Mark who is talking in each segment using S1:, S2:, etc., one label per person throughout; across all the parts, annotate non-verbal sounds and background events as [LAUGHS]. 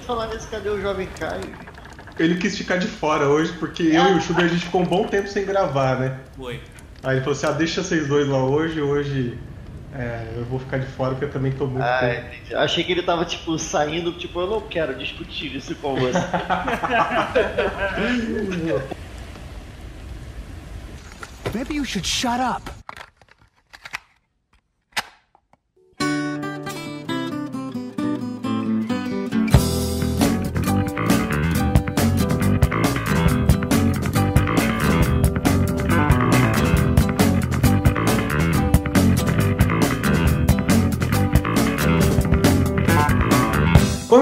S1: E falar nesse, cadê o Jovem Caio?
S2: Ele quis ficar de fora hoje, porque eu e o Schubert a gente ficou um bom tempo sem gravar, né?
S3: Foi.
S2: Aí ele falou assim: ah, deixa vocês dois lá hoje, hoje é, eu vou ficar de fora porque eu também tô muito
S1: Ah, entendi. Achei que ele tava, tipo, saindo, tipo, eu não quero discutir isso com você. [LAUGHS]
S4: Maybe you should shut up.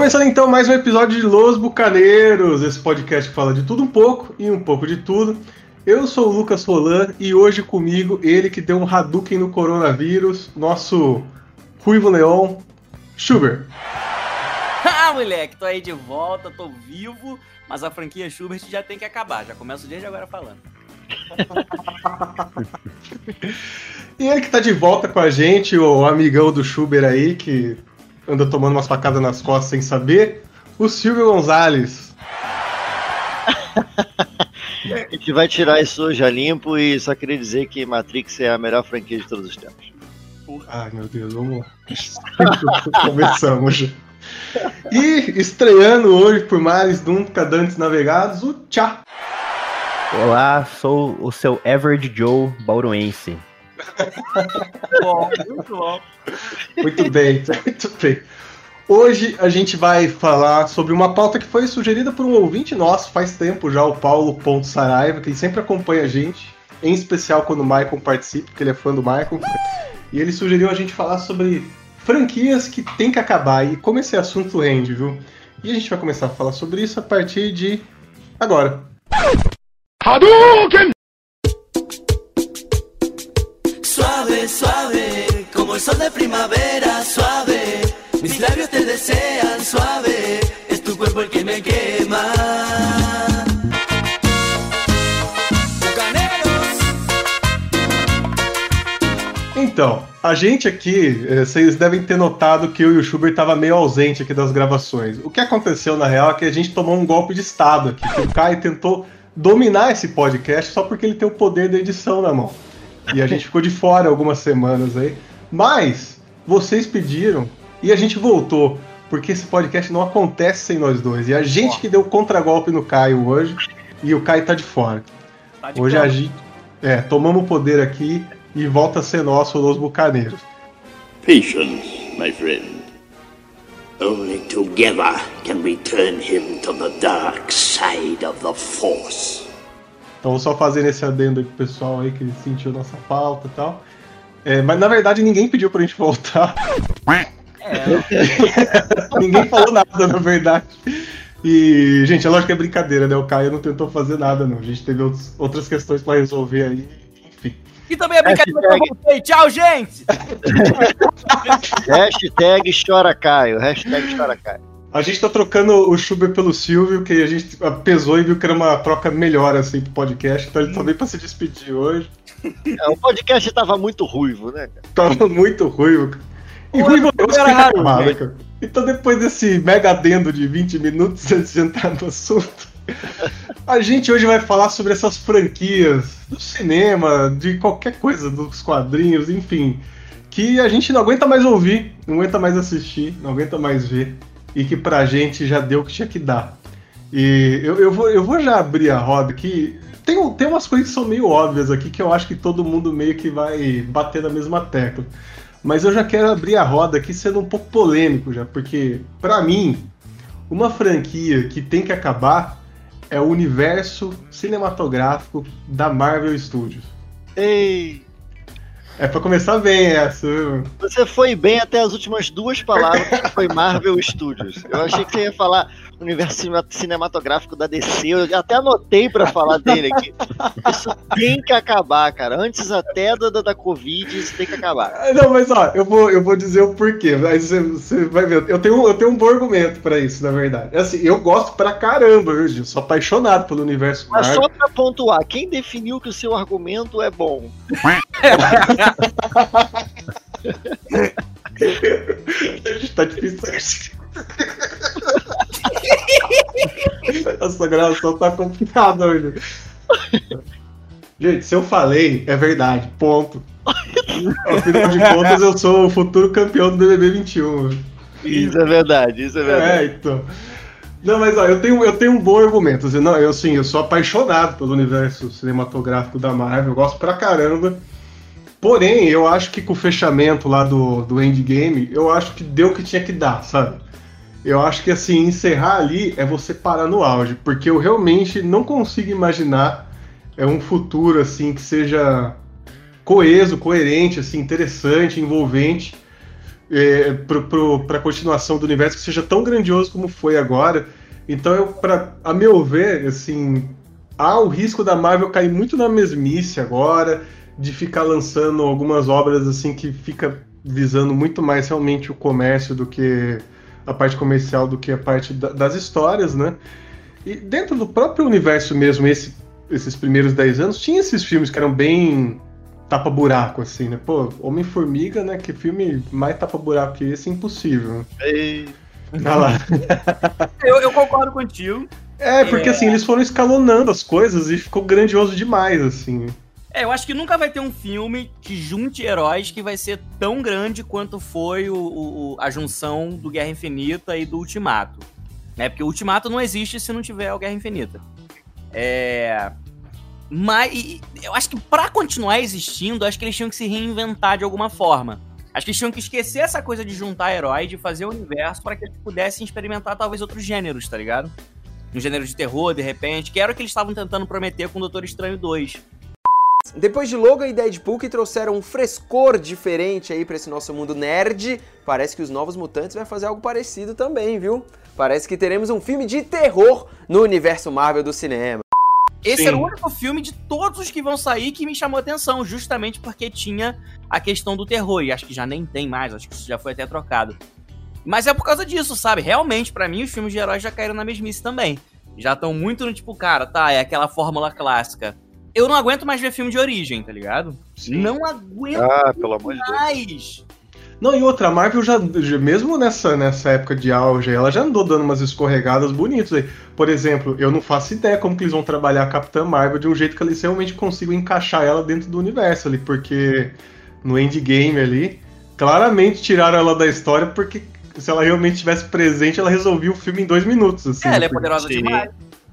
S2: Começando então mais um episódio de Los Bucaneiros, esse podcast que fala de tudo um pouco e um pouco de tudo. Eu sou o Lucas Rolan e hoje comigo ele que deu um Hadouken no coronavírus, nosso Ruivo Leon, Schubert. [LAUGHS]
S3: Ah, moleque, tô aí de volta, tô vivo, mas a franquia Schubert já tem que acabar. Já começa o dia de agora falando. [LAUGHS]
S2: E ele que tá de volta com a gente, o amigão do Schubert aí, que anda tomando umas facadas nas costas sem saber, o Silvio Gonzalez. [LAUGHS]
S1: A gente vai tirar isso hoje a limpo e só queria dizer que Matrix é a melhor franquia de todos os tempos.
S2: Ai meu Deus, vamos lá. [LAUGHS] Começamos. E estreando hoje por mares nunca dantes navegados, o Tchá.
S5: Olá, sou o seu Average Joe bauruense. [LAUGHS]
S3: Bom, muito bom.
S2: Muito bem, muito bem. Hoje a gente vai falar sobre uma pauta que foi sugerida por um ouvinte nosso faz tempo já, o Paulo Ponto Saraiva, que sempre acompanha a gente, em especial quando o Michael participa, porque ele é fã do Michael. E ele sugeriu a gente falar sobre franquias que tem que acabar e como esse assunto rende, viu? E a gente vai começar a falar sobre isso a partir de agora.
S6: Suave, suave, como el sol de primavera, suave. Mis labios te desean, suave. Es tu cuerpo el que me quema.
S2: Então, a gente aqui, eh, vocês devem ter notado que eu e o Schubert tava meio ausente aqui das gravações. O que aconteceu na real é que a gente tomou um golpe de estado aqui, que o Caio tentou dominar esse podcast só porque ele tem o poder da edição na mão. E a gente ficou de fora algumas semanas aí. Mas vocês pediram e a gente voltou, porque esse podcast não acontece sem nós dois. E a gente que deu contragolpe no Caio hoje e o Caio tá de fora.
S3: Tá de
S2: Hoje
S3: cama.
S2: a gente. É, tomamos o poder aqui e volta a ser nosso Los Bucaneiros.
S7: Patience, my friend. Only together can we turn him to the dark side of the Force.
S2: Então só fazendo esse adendo aí pro pessoal aí que sentiu nossa falta e tal. É, mas na verdade ninguém pediu pra gente voltar. [LAUGHS] ninguém falou nada, na verdade. E, gente, é lógico que é brincadeira, né? O Caio não tentou fazer nada, não. A gente teve outros- outras questões pra resolver aí. Enfim.
S3: E também é brincadeira que eu voltei. Tchau, gente! [LAUGHS]
S1: Hashtag chora Caio, hashtag chora Caio.
S2: A gente tá trocando o Schubert pelo Silvio, que a gente pesou e viu que era uma troca melhor assim pro podcast, então ele também pra se despedir hoje.
S1: É, o podcast tava muito ruivo, né? cara?
S2: Tava muito ruivo. E ruivo eu
S3: era raro,
S2: né, cara? Então depois desse mega adendo de 20 minutos [LAUGHS] antes de entrar no assunto, a gente hoje vai falar sobre essas franquias do cinema, de qualquer coisa, dos quadrinhos, enfim, que a gente não aguenta mais ouvir, não aguenta mais assistir, não aguenta mais ver, e que pra gente já deu o que tinha que dar. E eu, eu, vou, eu vou já abrir a roda aqui. Tem, tem umas coisas que são meio óbvias aqui que eu acho que todo mundo meio que vai bater na mesma tecla. Mas eu já quero abrir a roda aqui sendo um pouco polêmico já, porque pra mim, uma franquia que tem que acabar é o universo cinematográfico da Marvel Studios.
S1: Ei,
S2: É pra começar bem essa,
S1: você foi bem até as últimas duas palavras que foi Marvel Studios. Eu achei que você ia falar universo cinema- cinematográfico da DC. Eu até anotei pra falar dele aqui. Isso tem que acabar, cara. Antes até da, da, da Covid, isso tem que acabar.
S2: Ah, Não, mas ó, eu vou, eu vou dizer o porquê. Mas você, você vai ver. Eu tenho, eu tenho um bom argumento pra isso, na verdade. Assim, eu gosto pra caramba, viu, Gil? Sou apaixonado pelo universo
S1: Mas
S2: Marvel.
S1: só pra pontuar, quem definiu que o seu argumento é bom? [LAUGHS]
S2: Tá difícil. [LAUGHS] [LAUGHS] Nossa, a gravação tá complicada hoje. Gente, se eu falei, é verdade. Ponto. Afinal de contas, eu sou o futuro campeão do BBB 21.
S1: Isso é verdade, isso é verdade.
S2: É, então. Não, mas ó, eu tenho, eu tenho um bom argumento. Assim, não, eu sim, eu sou apaixonado pelo universo cinematográfico da Marvel, eu gosto pra caramba. Porém, eu acho que com o fechamento lá do, do Endgame, eu acho que deu o que tinha que dar, sabe? Eu acho que assim, encerrar ali é você parar no auge, porque eu realmente não consigo imaginar é um futuro assim que seja coeso, coerente, assim, interessante, envolvente é, para a continuação do universo que seja tão grandioso como foi agora. Então, eu, pra, a meu ver, assim, há o risco da Marvel cair muito na mesmice agora, de ficar lançando algumas obras assim que fica visando muito mais realmente o comércio do que a parte comercial do que a parte da, das histórias, né? E dentro do próprio universo mesmo, esse, esses primeiros 10 anos, tinha esses filmes que eram bem tapa-buraco, assim, né? Pô, Homem-Formiga, né? Que filme mais tapa-buraco que esse, impossível.
S1: Ei,
S2: Olha lá.
S3: Eu, eu concordo contigo.
S2: É, porque
S3: É.
S2: assim, eles foram escalonando as coisas e ficou grandioso demais, assim.
S3: É, eu acho que nunca vai ter um filme que junte heróis que vai ser tão grande quanto foi o, o- a junção do Guerra Infinita e do Ultimato. Né? Porque o Ultimato não existe se não tiver o Guerra Infinita. É. Mas eu acho que pra continuar existindo, acho que eles tinham que se reinventar de alguma forma. Acho que eles tinham que esquecer essa coisa de juntar heróis, de fazer o universo para que eles pudessem experimentar talvez outros gêneros, tá ligado? Um gênero de terror, de repente, que era o que eles estavam tentando prometer com o Doutor Estranho 2.
S8: Depois de Logan e Deadpool que trouxeram um frescor diferente aí pra esse nosso mundo nerd, parece que os Novos Mutantes vai fazer algo parecido também, viu? Parece que teremos um filme de terror no universo Marvel do cinema.
S3: Esse
S2: Sim.
S3: era o único filme de todos os que vão sair que me chamou a atenção, justamente porque tinha a questão do terror. E acho que já nem tem mais, acho que isso já foi até trocado. Mas é por causa disso, sabe? Realmente, pra mim, os filmes de heróis já caíram na mesmice também. Já estão muito no tipo, cara, tá, é aquela fórmula clássica. Eu não aguento mais ver filme de origem, tá ligado? Não aguento
S1: Ah, pelo amor de Deus.
S3: mais.
S2: Não, e outra, a Marvel já, mesmo nessa, nessa época de auge, ela já andou dando umas escorregadas bonitas aí. Por exemplo, eu não faço ideia como que eles vão trabalhar a Capitã Marvel de um jeito que eles realmente consigam encaixar ela dentro do universo ali, porque no endgame ali, claramente tiraram ela da história, porque se ela realmente estivesse presente, ela resolvia o filme em dois minutos. Assim,
S3: É, ela é poderosa
S1: Sim.
S3: demais.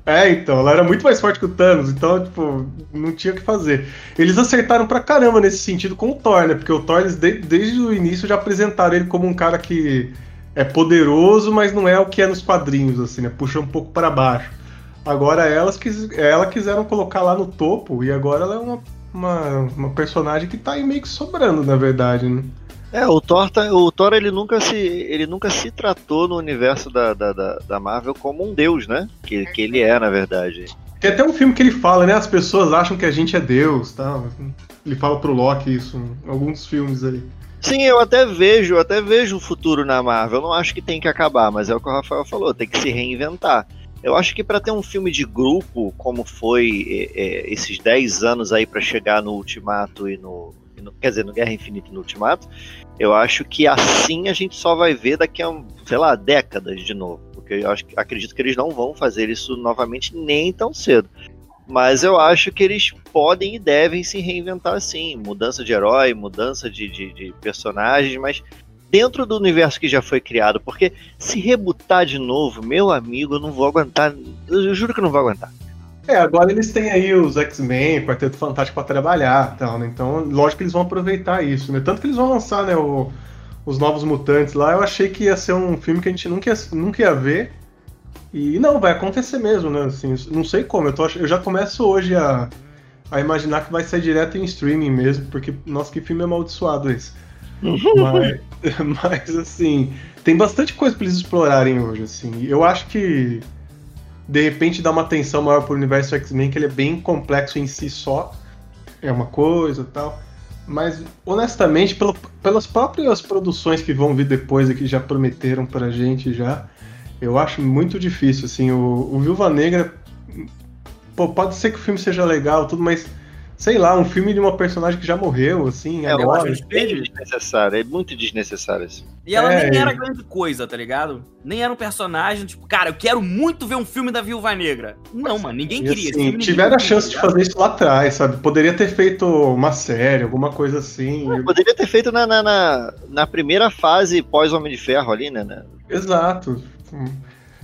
S2: É, então, ela era muito mais forte que o Thanos, então, tipo, não tinha o que fazer. Eles acertaram pra caramba nesse sentido com o Thor, né? Porque o Thor, eles de- desde o início já apresentaram ele como um cara que é poderoso, mas não é o que é nos quadrinhos, assim, né? Puxa um pouco pra baixo. Agora elas quis, ela quiseram colocar lá no topo, e agora ela é uma, uma, uma personagem que tá aí meio que sobrando, na verdade, né?
S1: É, o Thor, tá- o Thor ele, nunca se, ele nunca se tratou no universo da, da, da, Marvel como um deus, né? Que, que ele é, na verdade.
S2: Tem até um filme que ele fala, né? As pessoas acham que a gente é Deus, tá? Ele fala pro Loki isso em alguns filmes aí.
S1: Sim, eu até vejo, eu até vejo um futuro na Marvel. Eu não acho que tem que acabar, mas é o que o Rafael falou, tem que se reinventar. Eu acho que pra ter um filme de grupo, como foi é, é, esses 10 anos aí pra chegar no Ultimato e no, no- Quer dizer, no Guerra Infinita e no Ultimato, eu acho que assim a gente só vai ver daqui a, sei lá, décadas de novo. Porque eu acho, acredito que eles não vão fazer isso novamente nem tão cedo. Mas eu acho que eles podem e devem se reinventar sim. Mudança de herói, mudança de, de, de personagens, mas dentro do universo que já foi criado. Porque se rebutar de novo, meu amigo, eu não vou aguentar. Eu juro que não vou aguentar.
S2: É, agora eles têm aí os X-Men, Quarteto Fantástico pra trabalhar e tal, né? Então, lógico que eles vão aproveitar isso, né? Tanto que eles vão lançar, né, o- os Novos Mutantes lá, eu achei que ia ser um filme que a gente nunca ia, nunca ia ver. E não, vai acontecer mesmo, né? Assim, não sei como, eu, tô, eu já começo hoje a, a imaginar que vai ser direto em streaming mesmo, porque, nossa, que filme amaldiçoado esse. [LAUGHS] mas, [LAUGHS] mas, assim, tem bastante coisa pra eles explorarem hoje, assim. Eu acho que de repente dar uma atenção maior pro universo X-Men, que ele é bem complexo em si só, é uma coisa tal. Mas, honestamente, pelo- pelas próprias produções que vão vir depois e que já prometeram pra gente já, eu acho muito difícil, assim, o, o Viúva Negra, pô, pode ser que o filme seja legal, tudo, mas sei lá, um filme de uma personagem que já morreu, assim,
S1: É, eu
S2: agora.
S1: acho bem desnecessário, é muito desnecessário isso.
S3: E ela
S2: É.
S3: nem era grande coisa, tá ligado? Nem era um personagem, tipo, cara, eu quero muito ver um filme da Viúva Negra. Não, mano, ninguém
S2: E,
S3: queria.
S2: Assim,
S3: filme ninguém
S2: tiveram a chance
S3: tá
S2: de fazer isso lá atrás, sabe? Poderia ter feito uma série, alguma coisa assim.
S1: Eu Poderia ter feito na, na, na, na primeira fase pós-Homem de Ferro ali, né? né?
S2: Exato.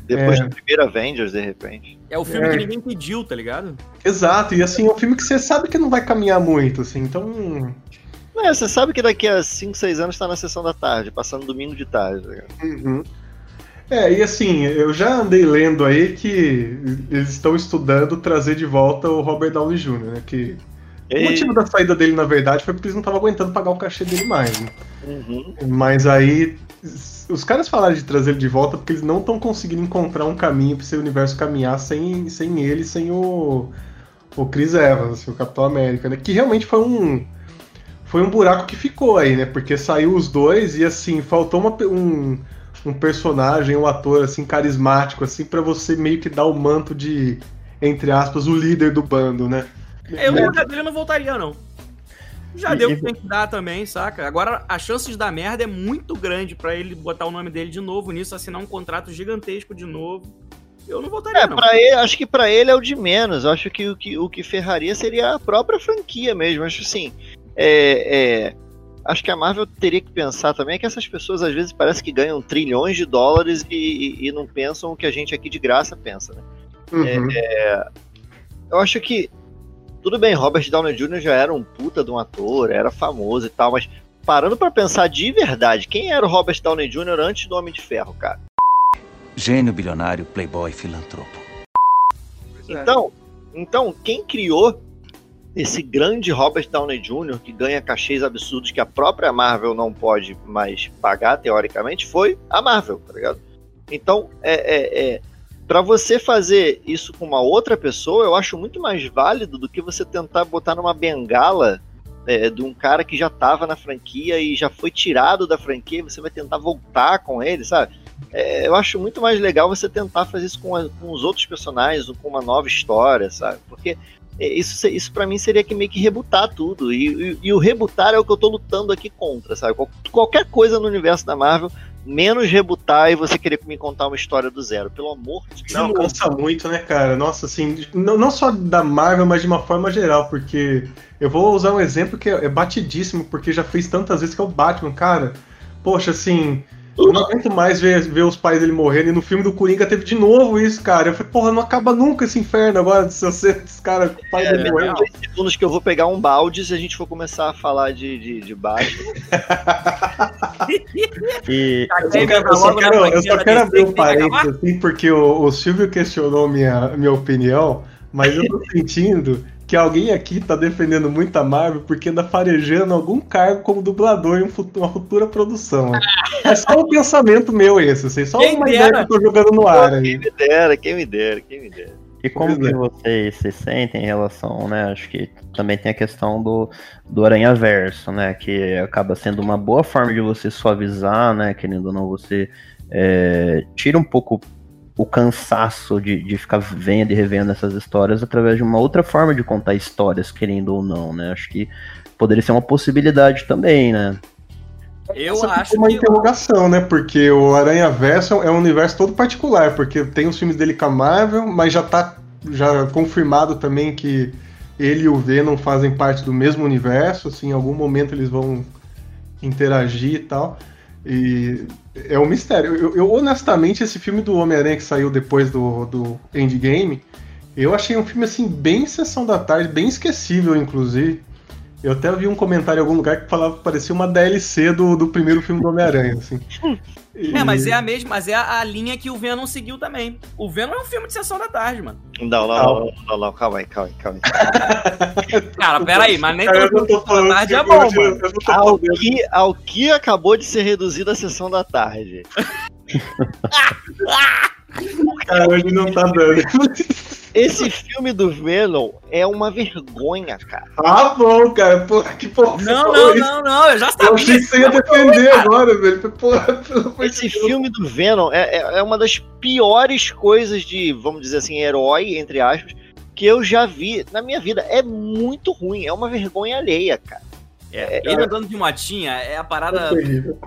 S1: Depois
S2: É.
S1: do primeiro Avengers, de repente.
S3: É o filme
S2: É.
S3: que ninguém pediu, tá ligado?
S2: Exato, e assim, é um filme que você sabe que não vai caminhar muito, assim, então.
S1: É, você sabe que daqui a 5, 6 anos tá na sessão da tarde, passando domingo de tarde. tá ligado?
S2: Uhum. É, e assim, eu já andei lendo aí que eles estão estudando trazer de volta o Robert Downey Jr., né? Que o
S1: E-
S2: motivo da saída dele, na verdade, foi porque eles não estavam aguentando pagar o cachê dele mais. Né?
S1: Uhum.
S2: Mas aí os caras falaram de trazer ele de volta porque eles não estão conseguindo encontrar um caminho para esse universo caminhar sem, sem ele, sem o, o Chris Evans, assim, o Capitão América, né? Que realmente foi um foi um buraco que ficou aí, né? Porque saiu os dois e assim faltou uma um, um personagem, um ator assim carismático assim para você meio que dar o manto de entre aspas o líder do bando, né?
S3: Eu,
S2: Né?
S3: lugar dele, não voltaria, não. Já
S5: E-
S3: deu o que tem que dar também, saca? Agora, a chance de dar merda é muito grande pra ele botar o nome dele de novo nisso, assinar um contrato gigantesco de novo. Eu não voltaria,
S1: É,
S3: não.
S1: pra ele, acho que pra ele é o de menos. Eu acho que o que, o que ferraria seria a própria franquia mesmo. Acho assim. É, é, acho que a Marvel teria que pensar também que essas pessoas às vezes parece que ganham trilhões de dólares e, e- e não pensam o que a gente aqui de graça pensa, né?
S2: Uhum.
S1: Eu acho que. Tudo bem, Robert Downey Jr. já era um puta de um ator, era famoso e tal, mas parando pra pensar de verdade, quem era o Robert Downey Jr. antes do Homem de Ferro, cara?
S4: Gênio bilionário, playboy, filantropo.
S1: Então, então, quem criou esse grande Robert Downey Jr., que ganha cachês absurdos que a própria Marvel não pode mais pagar, teoricamente, foi a Marvel, tá ligado? Então, é, é, é, para você fazer isso com uma outra pessoa, eu acho muito mais válido do que você tentar botar numa bengala é, de um cara que já tava na franquia e já foi tirado da franquia, e você vai tentar voltar com ele, sabe? É, eu acho muito mais legal você tentar fazer isso com, a- com os outros personagens, com uma nova história, sabe? Porque é, isso, isso para mim seria que meio que rebutar tudo. E, e- e o rebutar é o que eu tô lutando aqui contra, sabe? Qual- qualquer coisa no universo da Marvel, menos rebutar e você querer me contar uma história do zero. Pelo amor de Deus.
S2: Não, cansa muito, né, cara? Nossa, assim, não, não só da Marvel, mas de uma forma geral, porque eu vou usar um exemplo que é, é batidíssimo, porque já fez tantas vezes que é o Batman, cara. Poxa, assim, eu não aguento mais ver, ver os pais dele morrendo, e no filme do Coringa teve de novo isso, cara. Eu falei, porra, não acaba nunca esse inferno agora, se você, esse cara, o pai
S1: É,
S2: dele morrendo.
S1: dois segundos que eu vou pegar um balde se a gente for começar a falar de, de, de Batman. [LAUGHS]
S5: E
S3: Tá,
S2: Eu só quero, eu só quero, eu só quero abrir um parênteses, assim, porque o, o Silvio questionou minha, minha opinião, mas eu tô sentindo que alguém aqui tá defendendo muito a Marvel porque anda farejando algum cargo como dublador em um uma futura produção. É só um pensamento meu esse, assim, só
S3: Quem
S2: uma
S3: dera.
S2: ideia que eu tô jogando no ar
S1: Quem
S2: aí.
S1: me dera, quem me dera, quem me dera.
S5: E como
S2: Pois é.
S5: que vocês se sentem em relação, né? Acho que também tem a questão do, do Aranha Verso, né? Que acaba sendo uma boa forma de você suavizar, né? Querendo ou não, você é, tira um pouco o cansaço de, de ficar vendo e revendo essas histórias através de uma outra forma de contar histórias, querendo ou não, né? Acho que poderia ser uma possibilidade também, né?
S3: Eu
S2: Essa
S3: acho
S2: uma
S3: que.
S2: interrogação, né? Porque o Aranha Verso é um universo todo particular, porque tem os filmes dele com a Marvel, mas já tá já confirmado também que ele e o Venom fazem parte do mesmo universo, assim, em algum momento eles vão interagir e tal. E é um mistério. Eu, eu, honestamente, esse filme do Homem-Aranha que saiu depois do, do Endgame, eu achei um filme assim bem sessão da tarde, bem esquecível, inclusive. Eu até vi um comentário em algum lugar que falava que parecia uma DLC do, do primeiro filme do Homem-Aranha, assim. [LAUGHS] E-
S3: É, mas é a mesma, mas é a, a linha que o Venom seguiu também. O Venom é um filme de sessão da tarde, mano.
S1: Não, não, não, não, não, calma aí, calma aí, calma aí. [LAUGHS]
S3: Cara, peraí, mas nem
S2: Cara,
S3: todo filme da tarde é
S2: eu-
S3: bom, mano.
S1: Ao que, ao que acabou de ser reduzida a sessão da tarde. [LAUGHS]
S2: Cara, hoje não tá dando.
S1: Esse filme do Venom é uma vergonha, cara.
S2: Ah, bom, cara. Porra, que porra.
S3: Não, não,
S2: isso?
S3: não, não, eu já
S2: Eu
S3: sabia.
S2: achei que você ia defender agora, velho. Porra,
S1: Esse filme do Venom é, é, é uma das piores coisas de, vamos dizer assim, herói, entre aspas, que eu já vi na minha vida. É muito ruim, é uma vergonha alheia, cara.
S3: É, ele andando de motinha é a parada.
S2: É terrível?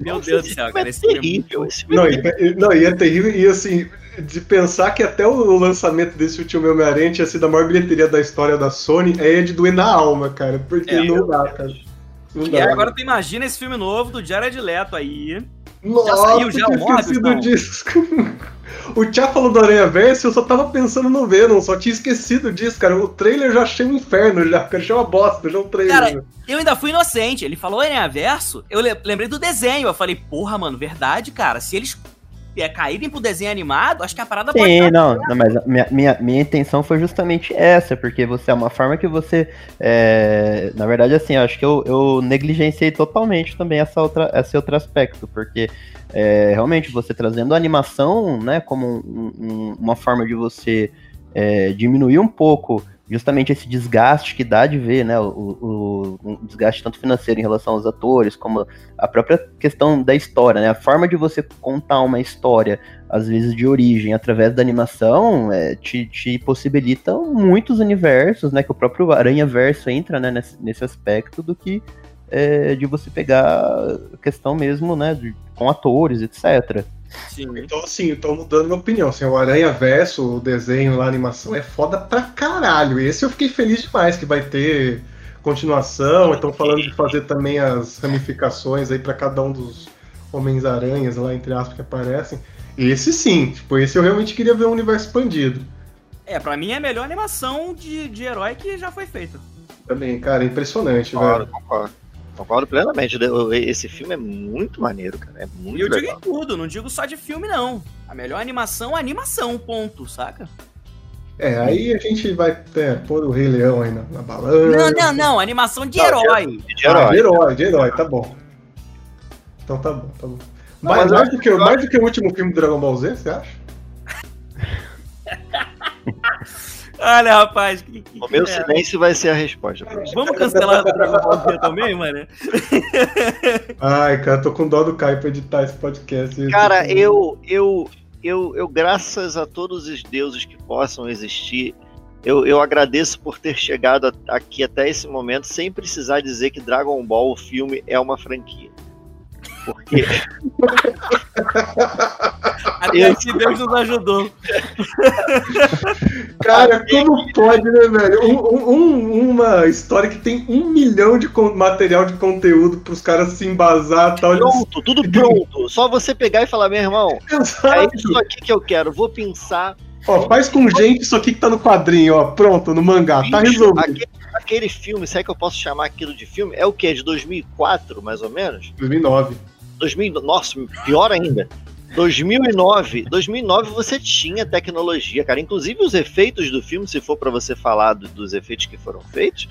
S3: Meu
S1: Nossa,
S3: Deus do céu,
S1: filme
S3: cara.
S1: É
S3: Esse filme é
S1: terrível.
S3: muito-
S1: filme
S2: Não,
S1: é
S2: e, e- não, e é terrível, e assim, de pensar que até o lançamento desse último Homem-Aranha tinha sido a maior bilheteria da história da Sony, é de doer na alma, cara, porque
S3: É,
S2: não dá, cara. Não
S3: E
S2: dá.
S3: agora tu imagina esse filme novo do Jared Leto aí.
S2: Nossa,
S3: saiu já
S2: eu
S3: o
S2: tinha
S3: Morbius,
S2: esquecido
S3: não?
S2: disso. [LAUGHS] O Tia falou do Aranha Verso, eu só tava pensando no Venom, só tinha esquecido disso, cara. O trailer eu já achei um inferno, já, cara, [LAUGHS] achei uma bosta, já o trailer.
S3: Cara, Eu ainda fui inocente. Ele falou Aranha Verso, eu le- lembrei do desenho. Eu falei, porra, mano, verdade, cara. Se eles é, caírem pro desenho animado, acho que a parada pode
S5: Sim, não, não, mas minha, minha, minha intenção foi justamente essa, porque você é uma forma que você. é, na verdade, assim, acho que eu, eu negligenciei totalmente também essa outra, esse outro aspecto, porque é, realmente você trazendo a animação, né, como um- um- uma forma de você é, diminuir um pouco justamente esse desgaste que dá de ver, né, o, o- um desgaste tanto financeiro em relação aos atores, como a própria questão da história, né, a forma de você contar uma história às vezes de origem, através da animação, é, te, te possibilita muitos universos, né? Que o próprio Aranha Verso entra né, nesse, nesse aspecto do que é, de você pegar a questão mesmo, né? de- com atores, etc.
S3: Sim.
S2: Então, assim, eu tô mudando minha opinião. Assim, o Aranha Verso, o desenho lá, a animação, é foda pra caralho. Esse eu fiquei feliz demais que vai ter continuação. Estão falando de fazer também as ramificações aí pra cada um dos Homens-Aranhas lá, entre aspas, que aparecem. Esse sim, tipo, esse eu realmente queria ver um universo expandido.
S3: É, pra mim é a melhor animação de, de herói que já foi feita.
S2: Também, cara, é impressionante,
S1: Concordo,
S2: velho.
S1: concordo. Concordo plenamente. Esse filme é muito maneiro, cara. É muito
S3: E eu digo
S1: legal.
S3: em tudo, não digo só de filme, não. A melhor animação é animação, ponto, saca?
S2: É, aí a gente vai é, pôr o Rei Leão aí na, na balança.
S3: Não, não, não, animação de
S1: Não,
S3: herói.
S1: De
S2: Ah,
S1: herói.
S2: de herói, de herói, tá bom. Então tá bom, tá bom.
S1: Não,
S2: mais, mais, do que, mais do que o último filme do Dragon Ball Z, você acha? [LAUGHS]
S3: Olha, rapaz, que, que,
S1: O meu
S3: é?
S1: silêncio vai ser a resposta.
S3: Vamos cancelar o Dragon Ball Z também, mano? [LAUGHS]
S2: Ai, cara, tô com dó do Caio pra editar esse podcast.
S1: Cara, eu, eu, eu, eu, graças a todos os deuses que possam existir, eu, eu agradeço por ter chegado aqui até esse momento sem precisar dizer que Dragon Ball, o filme, é uma franquia. Porque [LAUGHS]
S3: Até
S1: Eu-
S3: aqui Deus nos ajudou. [LAUGHS]
S2: Cara, como pode, né, velho? Um- um- uma história que tem um milhão de material de conteúdo pros caras se embasar e tal. eles-
S1: pronto, tudo pronto. Só você pegar e falar, meu irmão, [LAUGHS] é
S2: Exato.
S1: isso aqui que eu quero. Vou pensar.
S2: Ó, faz com gente isso aqui que tá no quadrinho, ó. Pronto, no mangá. Tá resolvido.
S1: aquele, aquele filme, se é que eu posso chamar aquilo de filme? É o quê? De 2004, mais ou menos?
S2: 2009.
S1: 2000, nossa, pior ainda. 2009, 2009 você tinha tecnologia, cara. Inclusive os efeitos do filme, se for pra você falar do- dos efeitos que foram feitos,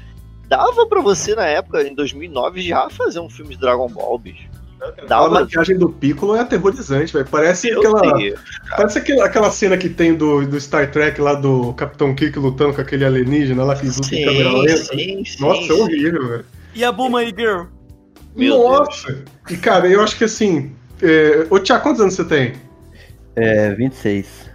S1: dava pra você na época, em 2009, já fazer um filme de Dragon Ball, bicho.
S2: A
S1: Dava.
S2: maquiagem do Piccolo é aterrorizante, velho. Parece
S1: Meu
S2: aquela.
S1: Deus.
S2: Parece aquela, aquela cena que tem do, do Star Trek lá do Capitão Kirk lutando com aquele alienígena lá que luta em câmera
S1: Sim,
S2: lenta.
S1: sim, sim.
S2: Nossa, é horrível, velho.
S3: E a Bulma e Girl?
S1: Meu
S2: Nossa! E cara, eu acho que assim. É... Ô, Tia, quantos anos você tem?
S5: É, 26.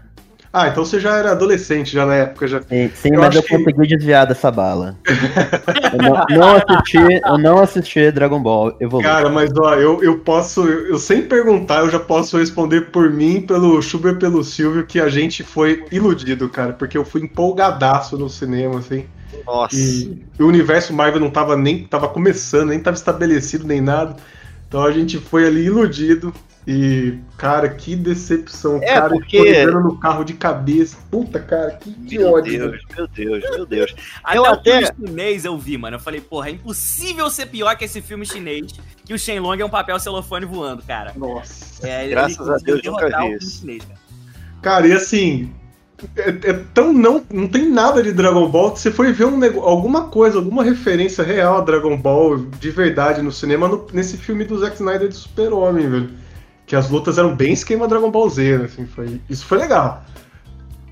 S2: Ah, então você já era adolescente já na época. Já...
S5: Sim, sim,
S2: Eu
S5: mas eu
S2: que-
S5: consegui desviar dessa bala. eu não, não assisti, eu não assisti Dragon Ball Evolution.
S2: Cara, mas ó, eu, eu posso. Eu sem perguntar, eu já posso responder por mim, pelo Schubert e pelo Silvio, que a gente foi iludido, cara. Porque eu fui empolgadaço no cinema, assim.
S1: Nossa.
S2: E o universo Marvel não tava nem tava começando, nem tava estabelecido nem nada. Então a gente foi ali iludido. E, cara, que decepção.
S1: É,
S2: cara,
S1: porque-
S2: entrando no carro de cabeça. Puta, cara, que, que
S1: Meu
S2: ódio.
S1: Deus, meu Deus, meu Deus.
S3: Até
S1: Eu
S3: o
S1: até-
S3: filme chinês eu vi, mano. Eu falei, porra, é impossível ser pior que esse filme chinês, que o Shenlong é um papel celofane voando, cara.
S2: Nossa.
S3: É,
S1: Graças a Deus, nunca vi
S3: o filme
S1: isso.
S3: chinês, cara.
S2: Cara, e assim. É, é tão não. Não tem nada de Dragon Ball você foi ver um alguma coisa, alguma referência real a Dragon Ball de verdade no cinema no- nesse filme do Zack Snyder de Super-Homem, velho. Que as lutas eram bem esquema Dragon Ball Z, né, assim, foi, isso foi legal.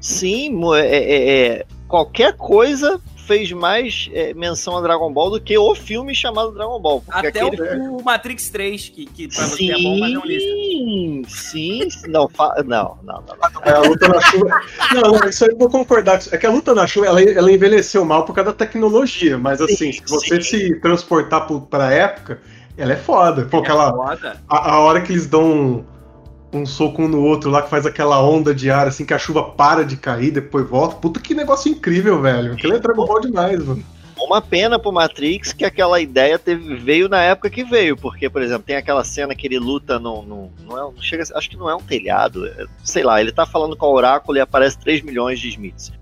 S1: Sim, é, é- é- qualquer coisa fez mais é, menção a Dragon Ball do que o filme chamado Dragon Ball. Porque
S3: Até
S1: aquele...
S3: o, o Matrix 3, que, que pra você é bom, mas é um lixo.
S1: Sim, sim, sim. Não, fa... não, não, não.
S2: É, a luta na chuva. Não, não, isso aí eu vou concordar. É que a luta na chuva ela, ela envelheceu mal por causa da tecnologia, mas assim,
S1: Sim,
S2: se você
S1: sim.
S2: se transportar pro, pra época, ela é foda. Pô,
S3: É
S2: aquela,
S3: foda.
S2: a, a hora que eles dão um, soco um no outro lá, que faz aquela onda de ar, assim, que a chuva para de cair, depois volta. Puta que negócio incrível, velho. Aquilo é Dragon Ball demais, mano.
S1: Uma pena pro Matrix que aquela ideia teve, veio na época que veio, porque, por exemplo, tem aquela cena que ele luta no. no não é, não chega, acho que não é um telhado, é- sei lá, ele tá falando com o Oráculo e aparece 3 milhões de Smiths.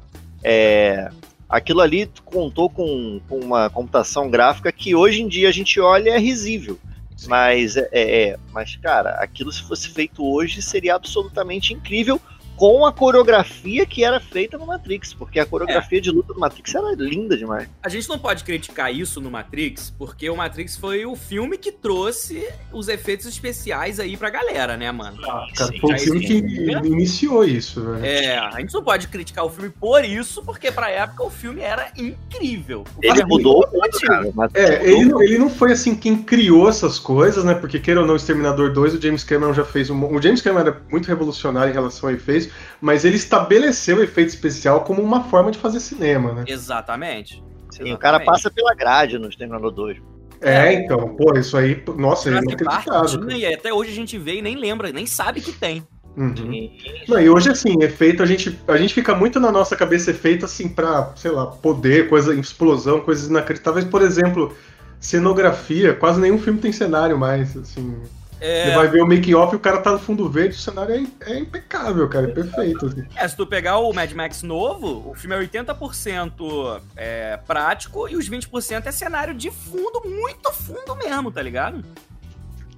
S1: É, aquilo ali contou com, com uma computação gráfica que hoje em dia a gente olha e é risível. Mas, é, é, mas, cara, aquilo se fosse feito hoje seria absolutamente incrível com a coreografia que era feita no Matrix, porque a coreografia de luta do Matrix era linda demais.
S3: A gente não pode criticar isso no Matrix, porque o Matrix foi o filme que trouxe os efeitos especiais aí pra galera, né, mano?
S2: Cara,
S1: Sim,
S2: foi o filme que
S3: existia.
S2: iniciou isso, velho.
S3: É, a gente não pode criticar o filme por isso, porque pra época o filme era incrível. O
S1: Ele mudou
S3: muito
S1: muito, cara. Mas
S2: É, ele, não- ele não foi assim quem criou essas coisas, né? Porque queira ou não, Exterminador 2, o James Cameron já fez um. O James Cameron era muito revolucionário em relação a efeitos, mas ele estabeleceu o efeito especial como uma forma de fazer cinema, né?
S3: Exatamente.
S1: Sim, o cara passa pela grade no Exterminador 2.
S2: É, então, pô, isso aí, nossa, é inacreditável.
S3: e até hoje a gente vê e nem lembra, nem sabe que tem.
S2: Uhum. Não, e hoje, assim, efeito, a gente, a gente fica muito na nossa cabeça efeito, assim, pra, sei lá, poder, coisa, explosão, coisas inacreditáveis. Por exemplo, cenografia, quase nenhum filme tem cenário mais, assim.
S3: É,
S2: Você vai ver o make-off e o cara tá no fundo verde, o cenário é, é impecável, cara, é perfeito. assim.
S3: é, se tu pegar o Mad Max novo, o filme é 80% é, prático e os 20% é cenário de fundo, muito fundo mesmo, tá ligado?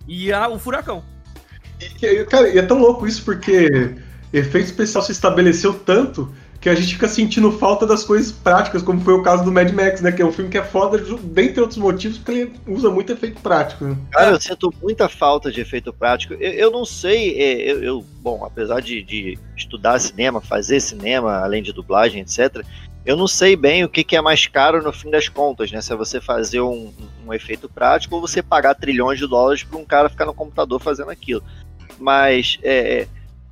S3: E a- o furacão.
S2: E, cara, e é tão louco isso porque efeito especial se estabeleceu tanto que a gente fica sentindo falta das coisas práticas, como foi o caso do Mad Max, né? Que é um filme que é foda, dentre outros motivos, porque ele usa muito efeito prático. Né?
S1: Cara, eu sinto muita falta de efeito prático. Eu, eu não sei, é, eu, eu- bom, apesar de, de estudar cinema, fazer cinema, além de dublagem, etc., eu não sei bem o que, que é mais caro no fim das contas, né? Se é você fazer um, um efeito prático ou você pagar trilhões de dólares para um cara ficar no computador fazendo aquilo. Mas é,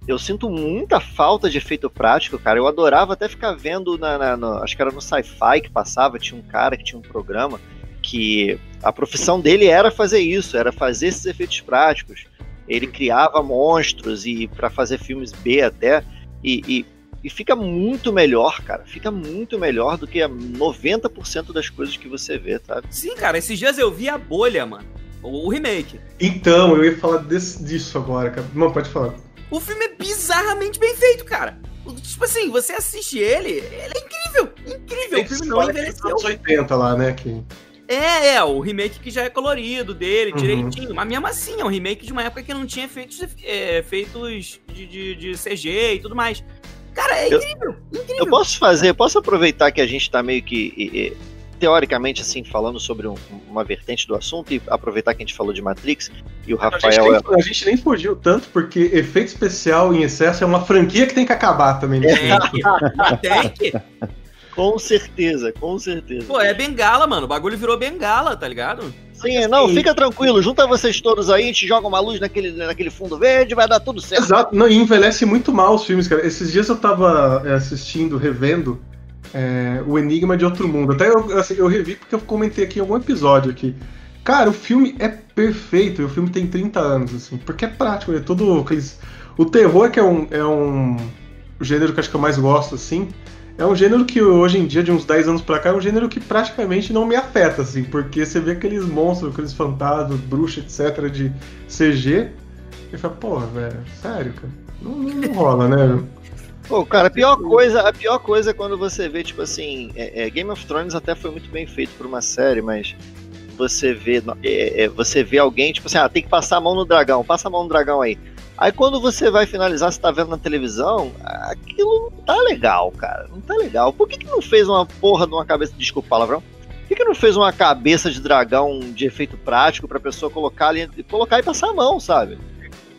S1: eu sinto muita falta de efeito prático, cara. Eu adorava até ficar vendo na, na- no- acho que era no Sci-Fi que passava, tinha um cara que tinha um programa que a profissão dele era fazer isso, era fazer esses efeitos práticos. Ele criava monstros e para fazer filmes B até e, e, e fica muito melhor, cara. Fica muito melhor do que a 90% das coisas que você vê, sabe?
S3: Sim, cara, esses dias eu vi a bolha, mano. O, o remake.
S2: Então, eu ia falar desse- disso agora, cara. Não, pode falar.
S3: O filme é bizarramente bem feito, cara. Tipo assim, você assiste ele, ele é incrível. Incrível. O filme não
S2: é
S3: envelheceu.
S2: anos 80 lá, né? Que...
S3: É, é, o remake que já é colorido dele,
S2: Uhum.
S3: direitinho. Mas mesmo assim, é um remake de uma época que não tinha efeitos, é, feitos de, de, de CG e tudo mais. Cara, é
S1: Eu-
S3: incrível, incrível.
S1: Eu posso fazer, posso aproveitar que a gente tá meio que teoricamente assim falando sobre um- uma vertente do assunto e aproveitar que a gente falou de Matrix e o
S2: A, gente
S1: Rafael é
S2: nem, a gente nem fugiu tanto, porque efeito especial em excesso é uma franquia que tem que acabar também. né?
S3: Tem que.
S1: com certeza, com certeza.
S3: Pô, é bengala, mano. O bagulho virou bengala, tá ligado?
S1: Sim, não, fica tranquilo, junta vocês todos aí, a gente joga uma luz naquele, naquele fundo verde, vai dar tudo certo.
S2: Exato, não, e envelhece muito mal os filmes, cara. Esses dias eu tava é, assistindo, revendo é, O Enigma de Outro Mundo. Até eu, assim, eu revi porque eu comentei aqui em algum episódio aqui. Cara, o filme é perfeito, o filme tem 30 anos, assim, porque é prático, é tudo aqueles... O terror, que é um, é um gênero que acho que eu mais gosto, assim, é um gênero que hoje em dia, de uns 10 anos pra cá, é um gênero que praticamente não me afeta, assim, porque você vê aqueles monstros, aqueles fantasmas, bruxas, etc., de CG, e fala, porra, velho, sério, cara? Não, não rola, né?
S1: Pô, cara, a pior coisa, a pior coisa é quando você vê, tipo assim, é- é, Game of Thrones até foi muito bem feito por uma série, mas você vê, é, é, você vê alguém, tipo assim, ah, tem que passar a mão no dragão, passa a mão no dragão aí. Aí quando você vai finalizar, você tá vendo na televisão, aquilo não tá legal, cara. Não tá legal. Por que, que não fez uma porra de uma cabeça. Desculpa o palavrão. Por que, que não fez uma cabeça de dragão de efeito prático pra pessoa colocar ali, colocar e passar a mão, sabe?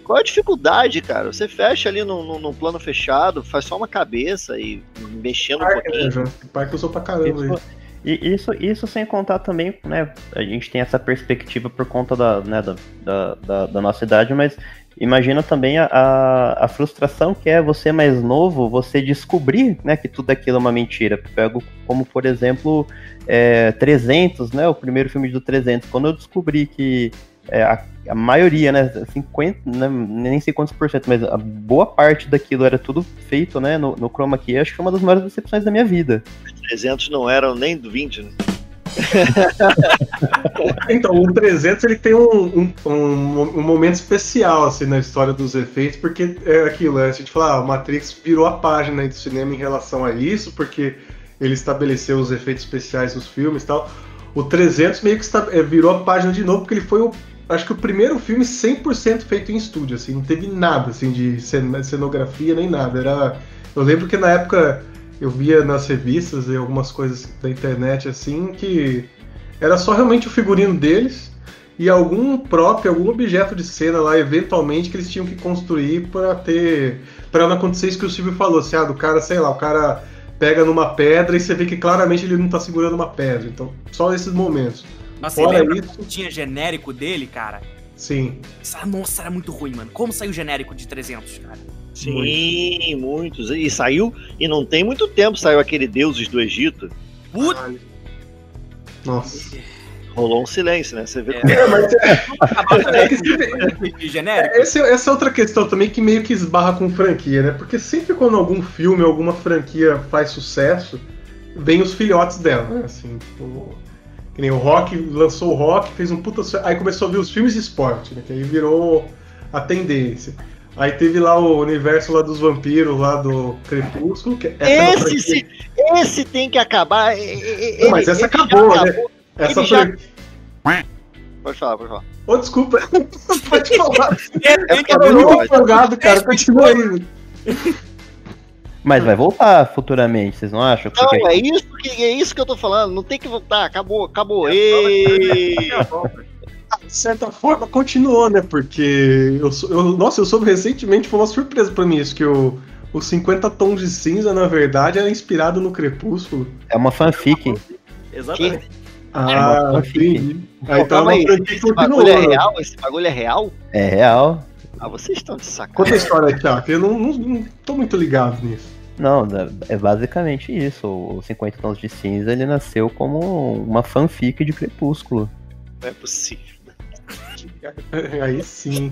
S1: Qual é a dificuldade, cara? Você fecha ali no, no- no plano fechado, faz só uma cabeça e mexendo um
S2: Parque, né,
S1: pouquinho.
S2: João? Parque eu sou pra caramba aí.
S5: E isso, isso sem contar também, né? A gente tem essa perspectiva por conta da, né, da, da, da, da nossa idade, mas imagina também a, a, a frustração que é você mais novo, você descobrir né, que tudo aquilo é uma mentira. Pego como, por exemplo, é, 300, né? O primeiro filme do 300. Quando eu descobri que é, a, a maioria, né, 50, né, nem sei quantos por cento, mas a boa parte daquilo era tudo feito, né, no, no chroma key, acho que foi uma das maiores decepções da minha vida.
S1: 300 não eram nem do 20, né? [LAUGHS]
S2: Então, o 300 ele tem um, um, um, um momento especial assim, na história dos efeitos, porque é aquilo, é, a gente fala, ah, o Matrix virou a página aí do cinema em relação a isso, porque ele estabeleceu os efeitos especiais nos filmes e tal. O 300 meio que é, virou a página de novo, porque ele foi o, acho que o primeiro filme 100% feito em estúdio, assim, não teve nada assim de cen- cenografia nem nada. Era, eu lembro que na época eu via nas revistas e algumas coisas da internet assim que era só realmente o figurino deles e algum próprio, algum objeto de cena lá, eventualmente, que eles tinham que construir para ter. para não acontecer isso que o Silvio falou, assim, ah, do cara, sei lá, o cara pega numa pedra e você vê que claramente ele não tá segurando uma pedra. Então, só nesses momentos.
S3: Nossa,
S2: Fora
S3: você lembra
S2: isso-
S3: que tinha genérico dele, cara?
S2: Sim.
S3: Nossa, era muito ruim, mano. Como saiu o genérico de 300, cara?
S1: Sim, muitos. E saiu, e não tem muito tempo, saiu aquele Deuses do Egito.
S3: Puta,
S2: Nossa.
S1: Rolou um silêncio, né? Você vê
S3: É.
S1: como
S2: É, mas é,
S3: acabar
S2: é [LAUGHS]
S3: de genérico?
S2: É, esse- essa é outra questão também que meio que esbarra com franquia, né? Porque sempre quando algum filme, alguma franquia faz sucesso, vem os filhotes dela, né? Assim, tipo, que nem o Rock lançou o Rock, fez um puta. Aí começou a vir os filmes de esporte, né? Que aí virou a tendência. Aí teve lá o universo lá dos vampiros, lá do Crepúsculo. Que é
S1: Esse, sim, esse tem que acabar. e- e-
S2: Não, mas
S1: ele-
S2: essa
S1: ele já
S2: acabou, né?
S1: acabou.
S2: Essa
S1: ele já-
S2: franquia.
S1: Pode falar, pode falar.
S2: Ô, desculpa. Pode falar.
S1: É porque é
S2: Eu tô
S1: muito
S2: empolgado, cara. Continua aí.
S5: Mas vai voltar futuramente, vocês não acham?
S1: Não,
S5: Porque-
S1: é isso, que, é isso que eu tô falando. Não tem que voltar. Acabou, acabou. Ê!
S2: de certa forma continuou, né? Porque eu, sou- eu- nossa, eu soube recentemente, foi uma surpresa pra mim isso, que o, o 50 Tons de Cinza, na verdade, era inspirado no Crepúsculo.
S5: É uma fanfic.
S3: Exatamente.
S2: Ah,
S5: uma
S2: entendi. Aí então
S1: Calma
S2: uma
S1: aí,
S2: franquia que
S1: esse bagulho é
S2: né?
S1: real? Esse bagulho é real?
S5: É real.
S1: Ah, vocês estão de
S2: Conta a
S1: sacanagem.
S2: história aqui, ó, que eu não, não, não tô muito ligado nisso.
S5: Não, é basicamente isso. O 50 Tons de Cinza ele nasceu como uma fanfic de Crepúsculo.
S1: Não é possível. [LAUGHS]
S2: Aí sim.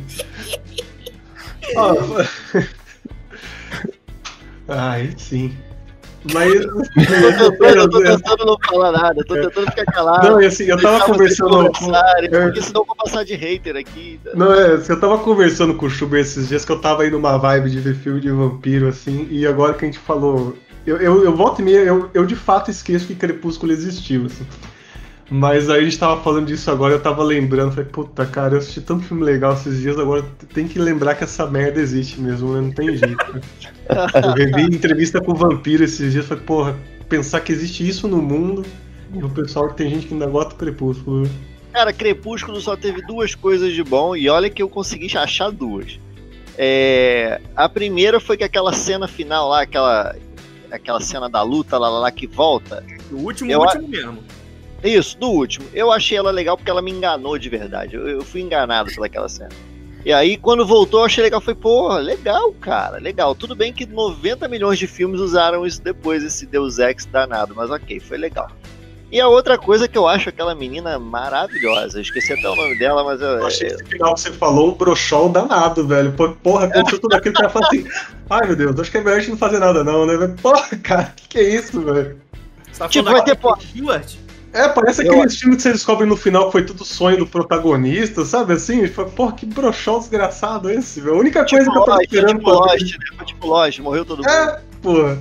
S2: [LAUGHS] Ó, [LAUGHS] Aí sim. Mas.
S1: Eu [LAUGHS] tô tentando, eu tô tentando não falar nada, eu tô tentando ficar calado.
S2: Não, e assim, eu tava conversando com. eu-
S1: Porque senão eu vou passar de hater aqui.
S2: Não, é, eu tava conversando com o Schubert esses dias que eu tava aí numa vibe de ver filme de vampiro, assim, e agora que a gente falou. Eu, eu, eu volto e meia, eu, eu de fato esqueço que Crepúsculo existiu, assim. Mas aí a gente tava falando disso agora, eu tava lembrando, falei, puta, cara, eu assisti tanto filme legal esses dias, agora tem que lembrar que essa merda existe mesmo, né? Não tem jeito. eu revi entrevista com o vampiro esses dias, falei, porra, pensar que existe isso no mundo, e o pessoal tem gente que ainda gosta do Crepúsculo.
S1: Cara, Crepúsculo só teve duas coisas de bom e olha que eu consegui achar duas. É, a primeira foi que aquela cena final lá, aquela, aquela cena da luta lá, lá, lá que volta.
S3: O último,
S1: Eu-
S3: último mesmo.
S1: Isso, do último. Eu achei ela legal porque ela me enganou de verdade. Eu, eu fui enganado pelaquela cena. E aí, quando voltou, eu achei legal. Foi, porra, legal, cara, legal. Tudo bem que 90 milhões de filmes usaram isso depois, esse Deus Ex danado, mas ok, foi legal. E a outra coisa que eu acho aquela menina maravilhosa, eu esqueci até o nome dela, mas eu,
S2: Eu achei que esse final que você falou um brochol danado, velho. Porra, aconteceu tudo aquilo, o cara fala assim, ai meu Deus, acho que é melhor a gente não fazer nada não, né? Porra, cara, que que é isso, velho?
S3: Você tá
S1: Tipo, vai ter
S3: agora
S1: po-
S3: do Stewart?
S2: É, parece
S1: Eu-
S2: aqueles filmes que você descobre no final que foi tudo sonho do protagonista, sabe assim? Fala, Porra, que brochol desgraçado esse, velho. A única coisa
S1: tipo
S2: que eu tava
S1: Lost,
S2: esperando
S1: tipo Lost, né? Foi tipo Lost, morreu todo mundo.
S2: É, porra.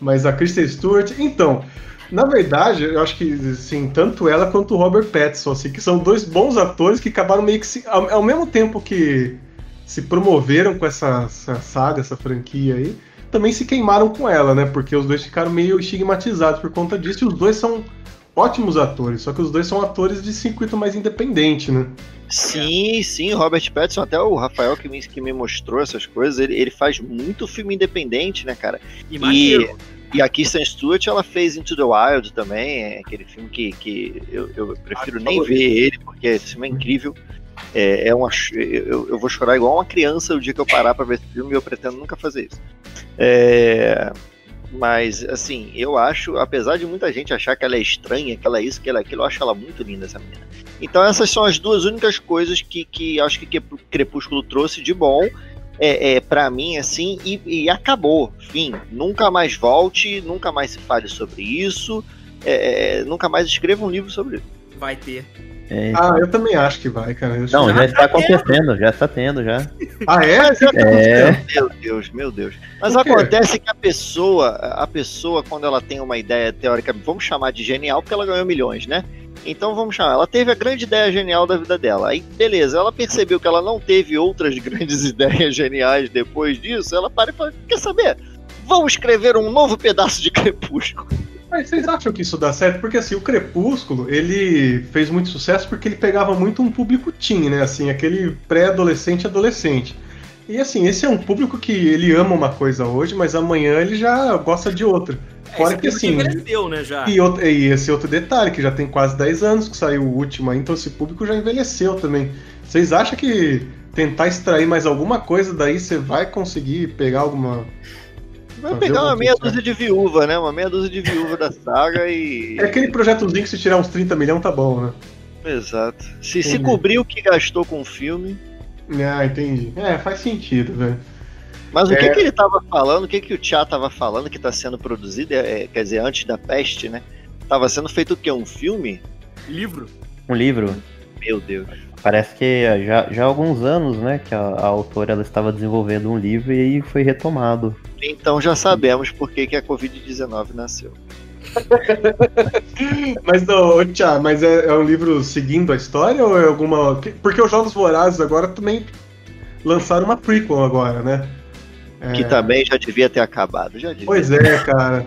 S2: Mas a Kristen Stewart, então, na verdade, eu acho que, assim, tanto ela quanto o Robert Pattinson, assim, que são dois bons atores que acabaram meio que se, ao, ao mesmo tempo que se promoveram com essa, essa saga, essa franquia aí, também se queimaram com ela, né? Porque os dois ficaram meio estigmatizados por conta disso, e os dois são ótimos atores, só que os dois são atores de circuito mais independente, né?
S1: Sim, sim, Robert Pattinson, até o Rafael que me, que me mostrou essas coisas, ele, ele faz muito filme independente, né, cara?
S3: E.
S1: E a Kristen Stewart, ela fez Into the Wild também, é aquele filme que, que eu, eu prefiro
S2: Ah,
S1: nem
S2: favorito.
S1: ver ele, porque esse filme é incrível. É, é uma, eu, eu vou chorar igual uma criança o dia que eu parar pra ver esse filme e eu pretendo nunca fazer isso. É, mas, assim, eu acho, apesar de muita gente achar que ela é estranha, que ela é isso, que ela é aquilo, eu acho ela muito linda, essa menina. Então essas são as duas únicas coisas que, que acho que Crepúsculo trouxe de bom é, é, para mim, assim, e, e acabou. Fim. Nunca mais volte, nunca mais se fale sobre isso, é, é, nunca mais escreva um livro sobre isso.
S3: Vai ter.
S5: É,
S2: Ah, eu também acho que vai, cara. Eu
S5: não,
S2: acho-
S5: já está acontecendo, já está tendo, já.
S2: Ah, é?
S5: É,
S1: Meu Deus, meu Deus. Mas acontece que a pessoa, a pessoa, quando ela tem uma ideia teórica, vamos chamar de genial, porque ela ganhou milhões, né? Então vamos chamar, ela teve a grande ideia genial da vida dela. Aí, beleza, ela percebeu que ela não teve outras [LAUGHS] grandes ideias geniais depois disso, ela para e fala, quer saber? Vamos escrever um novo pedaço de [LAUGHS] crepúsculo.
S2: Mas vocês acham que isso dá certo? Porque assim, o Crepúsculo, ele fez muito sucesso porque ele pegava muito um público teen, né? Assim, aquele pré-adolescente adolescente. E assim, esse é um público que ele ama uma coisa hoje, mas amanhã ele já gosta de outra. Fora
S3: esse
S2: que assim.
S3: envelheceu, né, já.
S2: E, outro- e esse outro detalhe, que já tem quase 10 anos que saiu o último aí, então esse público já envelheceu também. Vocês acham que tentar extrair mais alguma coisa daí você vai conseguir pegar alguma.
S1: Vai pegar uma meia dúzia de viúva, né? Uma meia dúzia de viúva da saga e.
S2: É aquele projetozinho que se tirar uns 30 milhões tá bom, né?
S1: Exato. Se, se cobrir o que gastou com o filme.
S2: Ah, entendi. É, faz sentido, velho.
S1: Mas o que,
S2: É.
S1: que ele tava falando, o que, que o Tchá tava falando que tá sendo produzido, é, quer dizer, antes da peste, né? Tava sendo feito o quê? Um filme?
S3: Livro.
S5: um livro.
S1: Meu Deus.
S5: Parece que já, já há alguns anos, né, que a, a autora ela estava desenvolvendo um livro e aí foi retomado.
S1: Então já sabemos por que, que a Covid-19 nasceu. [LAUGHS]
S2: Mas, ô, Tchá, mas é, é um livro seguindo a história ou é alguma. que- Porque os Jogos Vorazes agora também lançaram uma prequel agora, né? É,
S1: Que também já devia ter acabado. Já devia.
S2: Pois é, cara.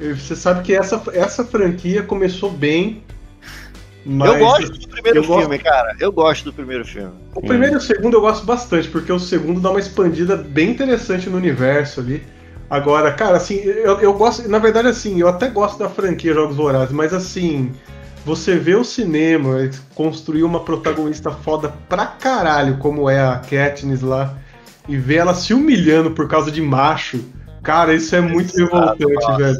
S2: Você sabe que essa, essa franquia começou bem. Mas
S1: eu gosto do primeiro
S2: eu gosto-
S1: filme, cara. Eu gosto do primeiro filme.
S2: O primeiro e o segundo eu gosto bastante, porque o segundo dá uma expandida bem interessante no universo ali. Agora, cara, assim, eu, eu gosto. Na verdade, assim, eu até gosto da franquia Jogos Vorazes, mas assim, você vê o cinema construir uma protagonista foda pra caralho, como é a Katniss lá, e ver ela se humilhando por causa de macho. Cara, isso é muito
S1: Exato,
S2: revoltante,
S1: nossa,
S2: velho.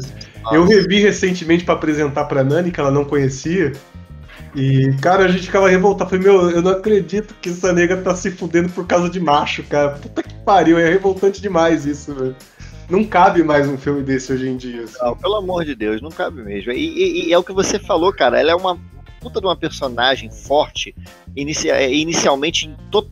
S2: Eu revi recentemente pra apresentar pra Nani, que ela não conhecia. E, cara, a gente ficava revoltado. Falei, meu, eu não acredito que essa nega tá se fudendo por causa de macho, cara. Puta que pariu, é revoltante demais isso, velho. Não cabe mais um filme desse hoje em dia. assim.
S1: Não, pelo amor de Deus, não cabe mesmo. E, e- e é o que você falou, cara. Ela é uma puta de uma personagem forte, inicia- é, inicialmente em to-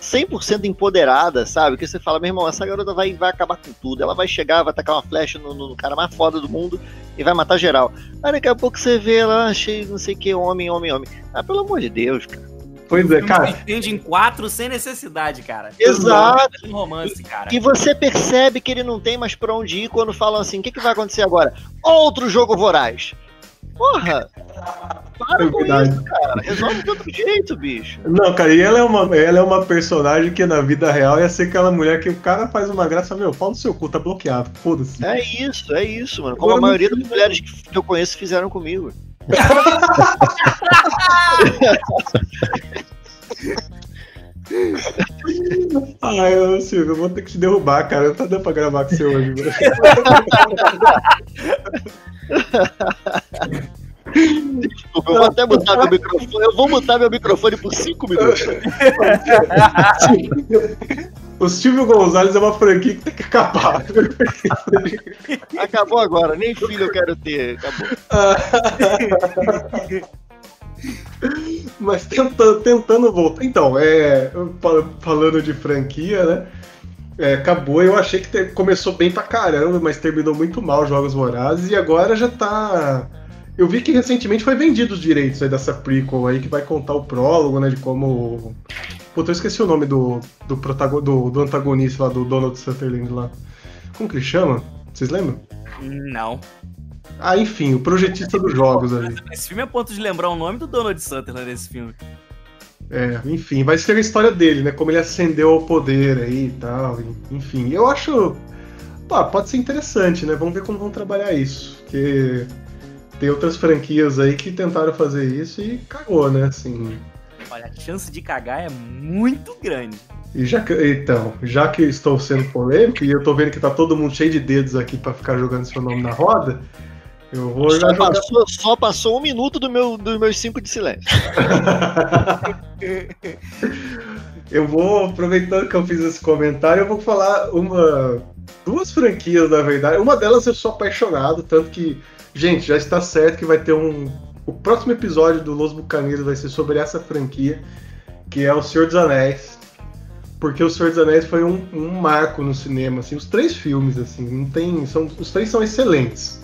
S1: 100% empoderada, sabe? Que você fala, meu irmão, essa garota vai, vai acabar com tudo. Ela vai chegar, vai tacar uma flecha no, no cara mais foda do mundo e vai matar geral. Aí daqui a pouco você vê ela cheia, de não sei o que, homem, homem, homem. Ah, pelo amor de Deus, cara.
S2: Pois é, cara.
S3: se estende em quatro sem necessidade, cara.
S1: Exato.
S3: Um romance, cara.
S1: E você percebe que ele não tem mais pra onde ir quando falam assim: o que, que vai acontecer agora? Outro jogo voraz. Porra! Para
S2: É
S1: com isso, cara. Resolve de outro jeito, bicho.
S2: Não, cara, e ela é, uma, ela é uma personagem que na vida real ia ser aquela mulher que o cara faz uma graça, meu, pau no seu cu, tá bloqueado, foda-se.
S1: É isso, é isso, mano. Como a
S2: Agora,
S1: maioria
S2: no
S1: das mulheres que eu conheço fizeram comigo. [LAUGHS] [LAUGHS]
S2: Ah, eu, Silvio, eu vou ter que te derrubar, cara. Não tá dando pra gravar com você hoje,
S1: eu vou até botar meu microfone. Eu vou botar meu microfone por cinco minutos.
S2: O Silvio Gonzalez é uma franquia que tem que acabar.
S1: Acabou agora, nem filho eu quero ter. Acabou. [LAUGHS] [LAUGHS]
S2: Mas tentando, tentando voltar. Então, é, fa- falando de franquia, né? É, acabou, eu achei que te- começou bem pra caramba, mas terminou muito mal os Jogos Vorazes e agora já tá. Eu vi que recentemente foi vendido os direitos aí dessa prequel aí que vai contar o prólogo, né? De como. Puta, eu esqueci o nome do, do, protago- do, do antagonista lá, do Donald Sutherland lá. Como que ele chama? Vocês lembram?
S3: Não.
S2: Ah, enfim, o projetista dos jogos ali.
S3: Esse filme é a ponto de lembrar o nome do Donald Sutherland nesse filme.
S2: É, enfim, vai ser a história dele, né? Como ele ascendeu ao poder aí e tal. Enfim, eu acho. pô, pode ser interessante, né? Vamos ver como vão trabalhar isso. Porque tem outras franquias aí que tentaram fazer isso e cagou, né? Assim.
S3: Olha, a chance de cagar é muito grande.
S2: E já que, então, já que estou sendo polêmico e eu tô vendo que tá todo mundo cheio de dedos aqui pra ficar jogando seu nome na roda, eu vou já
S1: Só
S2: jogar.
S1: passou, só passou um minuto do meu, dos meus cinco de silêncio. [LAUGHS]
S2: Eu vou, aproveitando que eu fiz esse comentário, eu vou falar uma. Duas franquias, na verdade. Uma delas eu sou apaixonado, tanto que, gente, já está certo que vai ter um. O próximo episódio do Los Bucaneiros vai ser sobre essa franquia, que é O Senhor dos Anéis. Porque O Senhor dos Anéis foi um, um marco no cinema, assim, os três filmes, assim, não tem. São, os três são excelentes.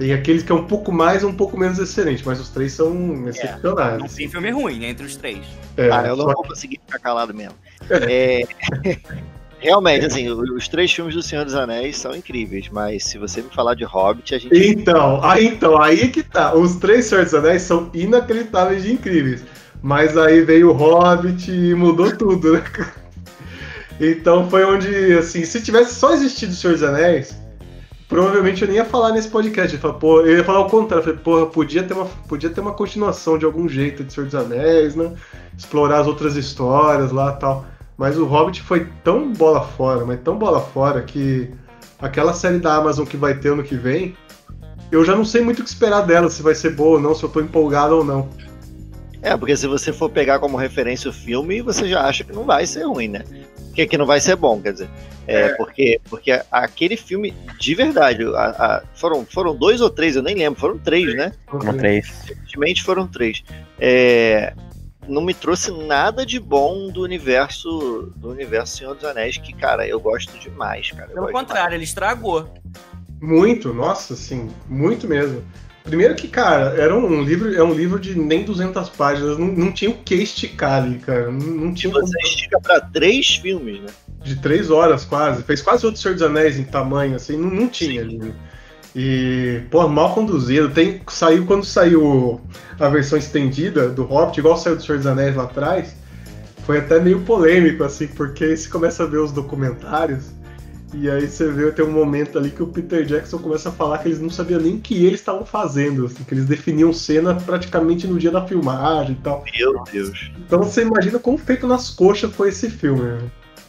S2: Tem aqueles que é um pouco mais e um pouco menos excelente, mas os três são excepcionais.
S3: Não tem filme ruim, né? Entre os três.
S2: É,
S1: Ah, eu não
S2: só
S1: vou conseguir ficar calado mesmo. É, [LAUGHS] Realmente, assim, os três filmes do Senhor dos Anéis são incríveis, mas se você me falar de Hobbit, a gente.
S2: Então, aí, então, aí que tá. Os três Senhor dos Anéis são inacreditáveis de incríveis. Mas aí veio o Hobbit e mudou tudo, né? [LAUGHS] Então foi onde, assim, se tivesse só existido o Senhor dos Anéis, provavelmente eu nem ia falar nesse podcast. Eu ia falar, eu ia falar o contrário. Eu falei, porra, podia ter, uma, podia ter uma continuação de algum jeito de Senhor dos Anéis, né? Explorar as outras histórias lá tal. Mas o Hobbit foi tão bola fora, mas tão bola fora que aquela série da Amazon que vai ter ano que vem, eu já não sei muito o que esperar dela, se vai ser boa ou não, se eu tô empolgado ou não.
S1: É, porque se você for pegar como referência o filme, você já acha que não vai ser ruim, né? Que, que não vai ser bom, quer dizer. É, Porque, porque aquele filme, de verdade, a- a- foram, foram dois ou três, eu nem lembro, foram três, né?
S5: Uma três.
S1: Recentemente foram três. É, não me trouxe nada de bom do universo do universo Senhor dos Anéis, que, cara, eu gosto demais, cara.
S3: Pelo contrário, ele estragou.
S2: Muito, nossa, assim, muito mesmo. Primeiro que, cara, era um livro, é um livro de nem 200 páginas, não, não tinha o que esticar ali, cara. Não, não tinha.
S1: Você estica pra três filmes, né?
S2: de três horas quase. Fez quase outro Senhor dos Anéis em tamanho, assim, não, não tinha ali. né? E, pô, mal conduzido. Tem, saiu quando saiu a versão estendida do Hobbit, igual saiu do Senhor dos Anéis lá atrás. Foi até meio polêmico, assim, porque você começa a ver os documentários. E aí você vê, tem um momento ali que o Peter Jackson começa a falar que eles não sabiam nem o que eles estavam fazendo, assim, que eles definiam cena praticamente no dia da filmagem e tal.
S1: Meu Deus.
S2: Então você imagina como feito nas coxas foi esse filme. né?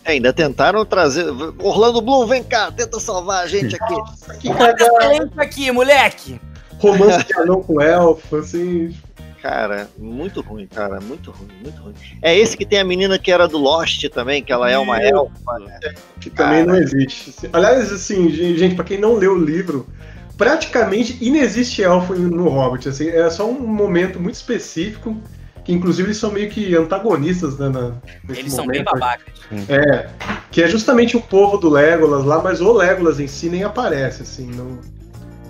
S1: É, ainda tentaram trazer. Orlando Bloom, vem cá, tenta salvar a gente aqui.
S2: Que cagada!
S3: Talento aqui, moleque!
S2: romance de anão com elfo, assim.
S1: Cara, muito ruim, cara, muito ruim, muito ruim. É esse que tem a menina que era do Lost também, que ela é uma elfa. né?
S2: Que também não existe. Aliás, assim, gente, pra quem não leu o livro, praticamente inexiste elfo no Hobbit. Assim, é só um momento muito específico, que inclusive eles são meio que antagonistas né, na, nesse
S3: Eles são bem
S2: momento.
S3: babacas.
S2: É, que é justamente o povo do Legolas lá, mas o Legolas em si nem aparece, assim, não,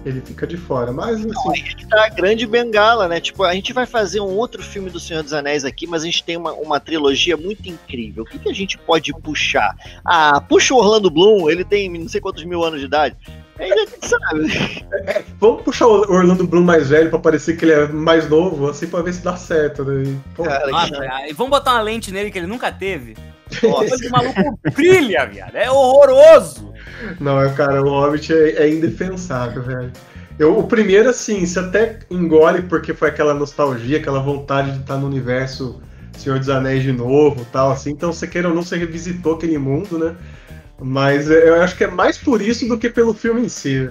S2: ele fica de fora. Mas, assim,
S1: que tá a grande bengala, né? Tipo, a gente vai fazer um outro filme do Senhor dos Anéis aqui, mas a gente tem uma, uma trilogia muito incrível. O que, que a gente pode puxar? Ah, puxa o Orlando Bloom, ele tem não sei quantos mil anos de idade. Aí a gente sabe. [LAUGHS]
S2: vamos puxar o Orlando Bloom mais velho pra parecer que ele é mais novo, assim, pra ver se dá certo. Né? E, pô,
S1: Cara,
S3: Nossa, e vamos botar uma lente nele que ele nunca teve.
S1: Nossa.
S3: Esse maluco brilha, viado. É horroroso.
S2: Não, é, cara, o Hobbit é, é indefensável, velho. Eu, o primeiro, assim, você até engole porque foi aquela nostalgia, aquela vontade de estar no universo Senhor dos Anéis de novo tal, assim. Então, você queira ou não, você revisitou aquele mundo, né? Mas é, eu acho que é mais por isso do que pelo filme em si.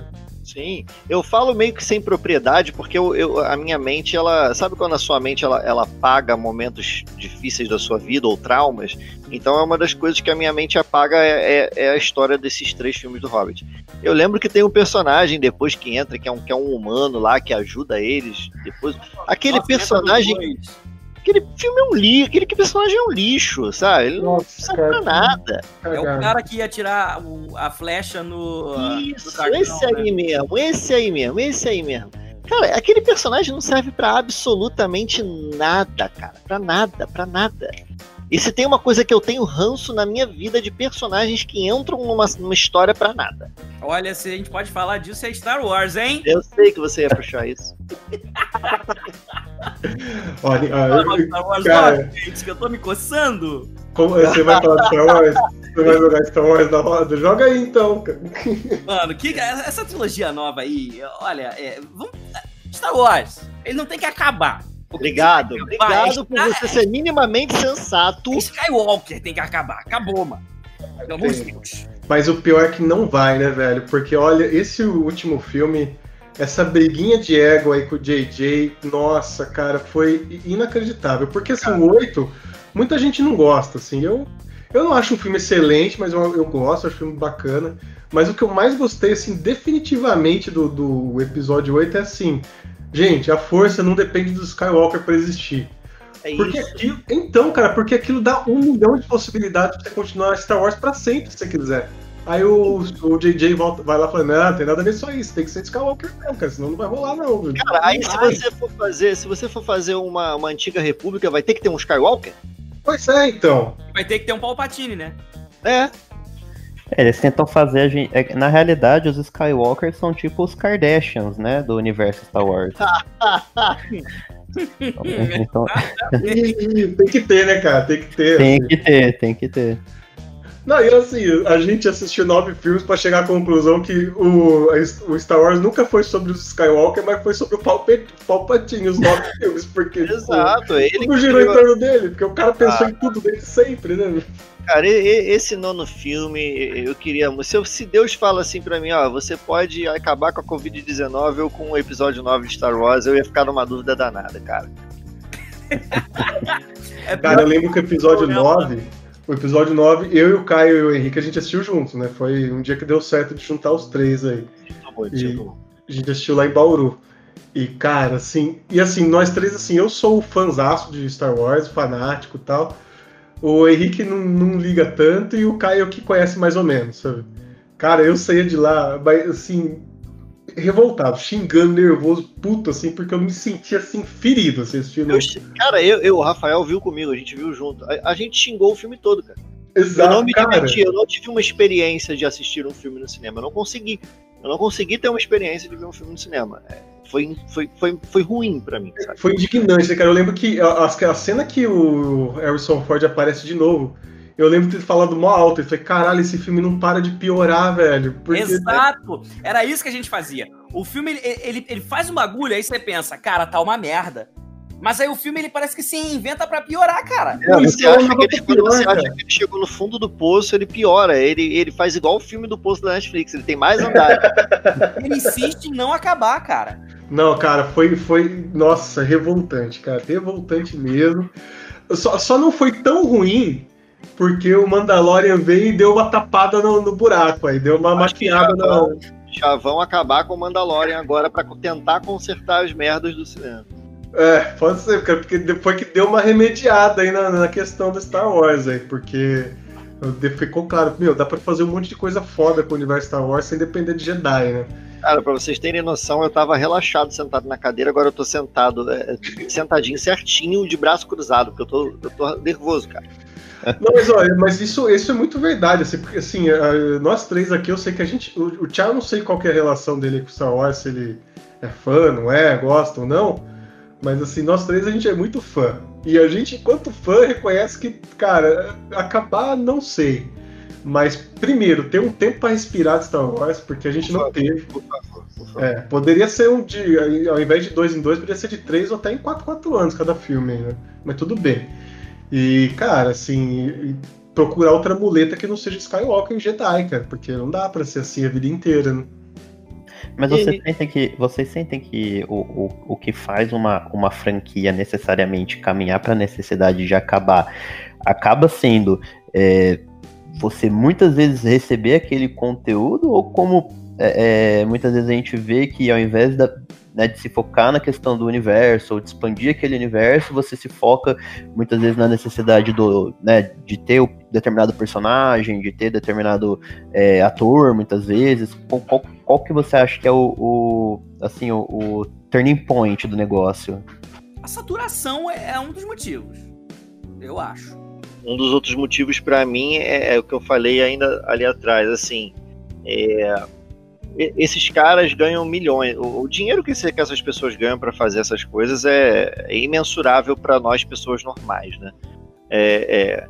S1: Sim, eu falo meio que sem propriedade, porque eu, eu- a minha mente, ela. Sabe quando a sua mente ela, ela apaga momentos difíceis da sua vida ou traumas? Então é uma das coisas que a minha mente apaga é, é- é a história desses três filmes do Hobbit. Eu lembro que tem um personagem depois que entra, que é um, que é um humano lá, que ajuda eles. Depois. Aquele
S3: Nossa,
S1: personagem. Aquele filme é um lixo, aquele que personagem é um lixo, sabe? Ele não
S2: Nossa,
S1: serve pra nada.
S3: É o cara que ia tirar o- a flecha no. no
S1: Isso,
S3: dragão,
S1: esse aí
S3: né?
S1: mesmo, esse aí mesmo, esse aí mesmo. Cara, aquele personagem não serve pra absolutamente nada, cara. Pra nada, pra nada. E se tem uma coisa que eu tenho ranço na minha vida de personagens que entram numa, numa história pra nada.
S3: Olha, se a gente pode falar disso, é Star Wars, hein?
S1: Eu sei que você ia puxar isso. [LAUGHS]
S2: Olha,
S3: Fala
S2: ah,
S3: Star Wars
S2: cara.
S3: gente, que eu tô me coçando.
S2: como- você vai falar de Star Wars? Você vai jogar Star Wars na roda? Joga aí então, cara.
S3: Mano, que, essa trilogia nova aí, olha, é, vamos, Star Wars, ele não tem que acabar.
S1: Obrigado, obrigado por você ser minimamente sensato.
S3: Skywalker tem que acabar, acabou, mano. Pelo amor de Deus.
S2: Mas o pior é que não vai, né, velho? Porque olha, esse último filme, essa briguinha de ego aí com o JJ, nossa, cara, foi inacreditável. Porque assim, o 8, muita gente não gosta, assim. Eu, eu não acho um filme excelente, mas eu, eu gosto, acho um filme bacana. Mas o que eu mais gostei, assim, definitivamente do, do episódio 8 é assim. Gente, a força não depende do Skywalker para existir.
S1: É
S2: Porque
S1: isso.
S2: aquilo, então, cara, porque aquilo dá um milhão de possibilidades de você continuar Star Wars pra sempre, se você quiser. Aí o, o JJ volta, vai lá e fala, não, tem nada a ver só isso, tem que ser Skywalker mesmo, cara, senão não vai rolar não. velho."
S1: Cara, aí
S2: Não
S1: se
S2: vai.
S1: você for fazer, se você for fazer uma, uma antiga república, vai ter que ter um Skywalker?
S2: Pois é, então.
S3: Vai ter que ter um Palpatine, né?
S1: É.
S5: É, eles tentam fazer a gente. é na realidade, os Skywalkers são tipo os Kardashians, né? Do universo Star Wars. [LAUGHS] Então, [LAUGHS]
S2: tem que ter, né, cara, tem que ter.
S5: tem que ter, tem que ter.
S2: Não, e assim, a gente assistiu nove filmes pra chegar à conclusão que o, o Star Wars nunca foi sobre os Skywalker, mas foi sobre o Palpatine, os nove [LAUGHS] filmes, porque tipo,
S1: Exato, ele
S2: tudo girou em torno dele, porque o cara pensou
S1: Ah.
S2: em tudo desde sempre, né?
S1: Cara, esse nono filme, eu queria. Se, eu- se Deus fala assim pra mim, ó, você pode acabar com a Covid-19 ou com o episódio 9 de Star Wars, eu ia ficar numa dúvida danada, cara. [LAUGHS]
S3: É
S2: Cara, eu lembro que o episódio
S3: Não,
S2: 9, o episódio 9, eu e o Caio e o Henrique, a gente assistiu juntos, né? Foi um dia que deu certo de juntar os três aí.
S1: Tá bom,
S2: E- A gente assistiu lá em Bauru. E, cara, assim, e assim, nós três, assim, eu sou o fãzaço de Star Wars, fanático e tal. O Henrique não, não liga tanto e o Caio que conhece mais ou menos, sabe? Cara, eu saía de lá, mas, assim, revoltado, xingando, nervoso, puto, assim, porque eu me sentia, assim, ferido, assim, assistindo.
S1: eu- cara, eu, eu, o Rafael viu comigo, a gente viu junto. A, a gente xingou o filme todo, cara. Eu
S2: Exato,
S1: não me
S2: cara.
S1: diverti, eu não tive uma experiência de assistir um filme no cinema. Eu não consegui. Eu não consegui ter uma experiência de ver um filme no cinema. É, foi, foi, foi, foi ruim pra mim, sabe?
S2: Foi indignante, cara? Eu lembro que a- a cena que o Harrison Ford aparece de novo, eu lembro de ter falado mó alto. Eu falei, caralho, esse filme não para de piorar, velho. Porque,
S3: Exato! Era isso que a gente fazia. O filme, ele, ele, ele faz um bagulho, aí você pensa, cara, tá uma merda. Mas aí o filme, ele parece que se inventa pra piorar, cara.
S1: É, você
S2: Então,
S1: acha que ele, quando você
S2: pior,
S1: acha
S2: cara.
S1: que ele chegou no fundo do poço, ele piora. Ele, ele faz igual o filme do poço da Netflix. Ele tem mais andar. [LAUGHS]
S3: Ele insiste em não acabar, cara.
S2: Não, cara, foi, foi. Nossa, revoltante, cara. Revoltante mesmo. Só, só não foi tão ruim porque o Mandalorian veio e deu uma tapada no, no buraco aí, deu uma maquiada
S1: já
S2: na.
S1: vão, já vão acabar com o Mandalorian agora pra tentar consertar as merdas do cinema.
S2: É, pode ser, cara, porque depois que deu uma remediada aí na, na questão do Star Wars aí, porque ficou claro, meu, dá pra fazer um monte de coisa foda com o universo Star Wars sem depender de Jedi, né?
S1: Cara, pra vocês terem noção, eu tava relaxado sentado na cadeira, agora eu tô sentado, é, sentadinho certinho, de braço cruzado, porque eu tô, eu tô nervoso, cara. [LAUGHS]
S2: Não, mas olha, mas isso, isso é muito verdade, assim, porque assim, a- nós três aqui, eu sei que a gente. O, o Thiago, não sei qual que é a relação dele com Star Wars, se ele é fã, não é, gosta ou não. Mas assim, nós três a gente é muito fã. E a gente, enquanto fã, reconhece que, cara, acabar não sei. Mas, primeiro, ter um tempo pra respirar de Star Wars, porque a gente não teve.
S1: Por favor, por favor.
S2: É, poderia ser um de. Ao invés de dois em dois, poderia ser de três ou até em quatro, quatro anos cada filme, né? Mas tudo bem. E, cara, assim, e procurar outra muleta que não seja Skywalker e Jedi, cara, porque não dá pra ser assim a vida inteira, né?
S5: Mas
S1: E-
S5: vocês sentem que, vocês sentem que o, o, o que faz uma, uma franquia necessariamente caminhar para a necessidade de acabar acaba sendo é, você muitas vezes receber aquele conteúdo ou como é, é, muitas vezes a gente vê que ao invés da, né, de se focar na questão do universo ou de expandir aquele universo, você se foca muitas vezes na necessidade do, né, de ter o determinado personagem, de ter determinado é, ator, muitas vezes. Qual, qual, que você acha que é o, o assim, o, o turning point do negócio?
S3: A saturação é um dos motivos. Eu acho.
S1: Um dos outros motivos pra mim é, é o que eu falei ainda ali atrás, assim, é, esses caras ganham milhões. O, o dinheiro que, que essas pessoas ganham pra fazer essas coisas é, é imensurável pra nós pessoas normais, né? É, é,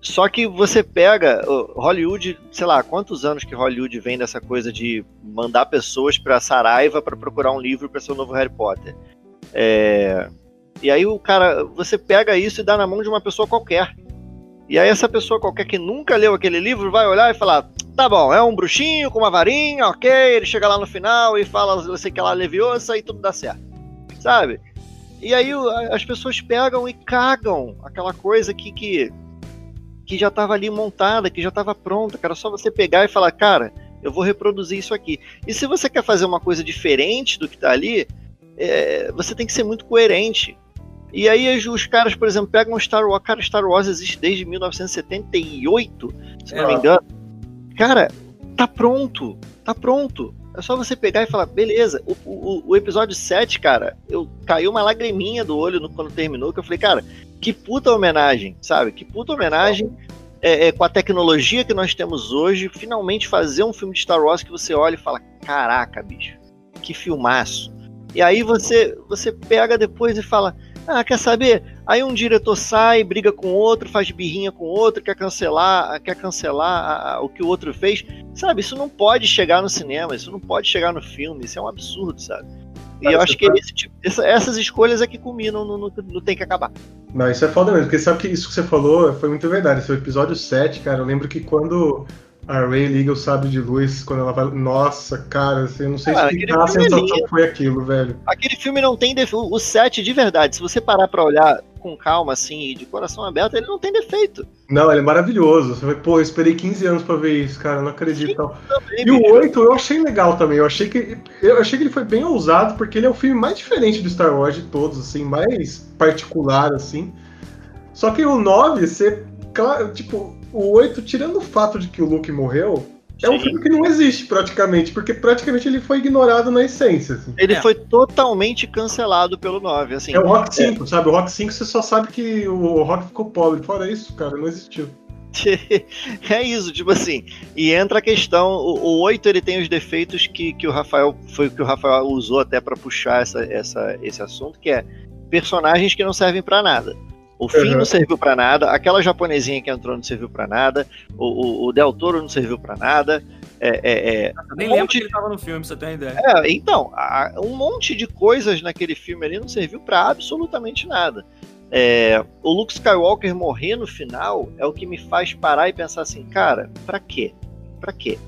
S1: Só que você pega Hollywood, sei lá, quantos anos que Hollywood vem dessa coisa de mandar pessoas pra Saraiva pra procurar um livro pra ser o novo Harry Potter. É, E aí o cara, você pega isso e dá na mão de uma pessoa qualquer. E aí essa pessoa qualquer que nunca leu aquele livro vai olhar e falar: tá bom, é um bruxinho com uma varinha, ok. Ele chega lá no final e fala, você que ela leviosa e tudo dá certo. Sabe? E aí as pessoas pegam e cagam aquela coisa que, que, que já estava ali montada, que já estava pronta, cara. Só você pegar e falar, cara, eu vou reproduzir isso aqui. E se você quer fazer uma coisa diferente do que tá ali, é, você tem que ser muito coerente. E aí os- caras, por exemplo, pegam Star Wars. Cara, Star Wars existe desde 1978, se não me
S2: É.
S1: engano. Cara, tá pronto. Tá pronto. É só você pegar e falar, beleza. O, o- o episódio 7, cara, eu caiu uma lagriminha do olho no- quando terminou, que eu falei, cara, que puta homenagem, sabe? Que puta homenagem é, é, com a tecnologia que nós temos hoje, finalmente fazer um filme de Star Wars que você olha e fala, caraca, bicho, que filmaço. E aí você, você pega depois e fala, ah, quer saber? Aí um diretor sai, briga com outro, faz birrinha com outro, quer cancelar, quer cancelar a- a- o que o outro fez. Sabe, isso não pode chegar no cinema, isso não pode chegar no filme, isso é um absurdo, sabe? E
S2: Cara,
S1: eu acho que
S2: tá-
S1: esse tipo- essa- essas escolhas é que culminam no, no, no Tem que Acabar.
S2: Não, isso é foda mesmo, porque sabe que isso que você falou foi muito verdade. Esse é o episódio 7, cara. Eu lembro que quando a Ray liga o sabre de luz, quando ela vai. Nossa, cara, assim, eu não sei
S1: Cara,
S2: explicar a sensação que foi aquilo, velho.
S1: Aquele filme não tem. O 7, de verdade, se você parar pra olhar com calma, assim, e de coração aberto, ele não tem defeito.
S2: Não, ele é maravilhoso. Você vai, pô, eu esperei 15 anos pra ver isso, cara, não acredito.
S1: Sim. Também,
S2: E o
S1: bicho.
S2: 8 eu achei legal também. Eu achei que eu achei que ele foi bem ousado, porque ele é o filme mais diferente do Star Wars de todos, assim, mais particular, assim. Só que o 9, você. claro, Tipo, o 8, tirando o fato de que o Luke morreu, é um
S1: Sim.
S2: filme que não existe praticamente, porque praticamente ele foi ignorado na essência. Assim.
S1: Ele
S3: É.
S1: foi totalmente cancelado pelo 9, assim.
S2: É o Rock 5, sabe? O Rock 5 você só sabe que o Rock ficou pobre. Fora isso, cara, não existiu. [LAUGHS]
S1: é isso, tipo assim. E entra a questão, o, o 8 ele tem os defeitos que, que o Rafael foi o que o Rafael usou até pra puxar essa, essa, esse assunto, que é personagens que não servem pra nada. O Finn
S2: Uhum.
S1: não serviu pra nada, aquela japonesinha que entrou não serviu pra nada, o, o, o Del Toro não serviu pra nada. É, é, é,
S3: nem
S1: Um
S3: lembro
S1: monte-
S3: que ele tava no filme, pra você ter uma ideia.
S1: É, então, a- um monte de coisas naquele filme ali não serviu pra absolutamente nada. É, o Luke Skywalker morrer no final é o que me faz parar e pensar assim, cara, pra quê? Pra quê?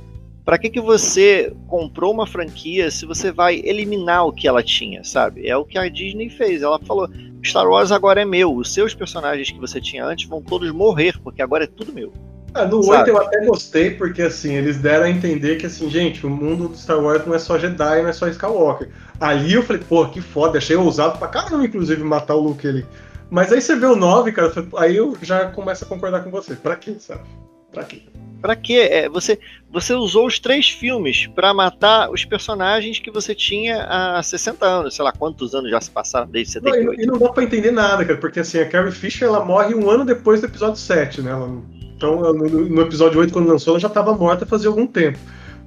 S1: Pra que que você comprou uma franquia se você vai eliminar o que ela tinha, sabe? É o que a Disney fez. Ela falou: Star Wars agora é meu. Os seus personagens que você tinha antes vão todos morrer, porque agora é tudo meu.
S2: Ah, no
S1: Sabe?
S2: 8 eu até gostei, porque assim, eles deram a entender que assim, gente, o mundo do Star Wars não é só Jedi, não é só Skywalker. Ali eu falei, pô, que foda, achei ousado pra caramba, inclusive, matar o Luke ali. Mas aí você vê o 9, cara, aí eu já começo a concordar com você. Pra quê, sabe? Pra quê?
S1: Pra quê? É, você, você usou os três filmes pra matar os personagens que você tinha há 60 anos, sei lá quantos anos já se passaram desde
S2: Não, e,
S1: 78.
S2: e não dá pra entender nada, cara, porque assim, a Carrie Fisher ela morre um ano depois do episódio 7, né? Ela- então, no, no episódio 8, quando lançou, ela já tava morta fazia algum tempo.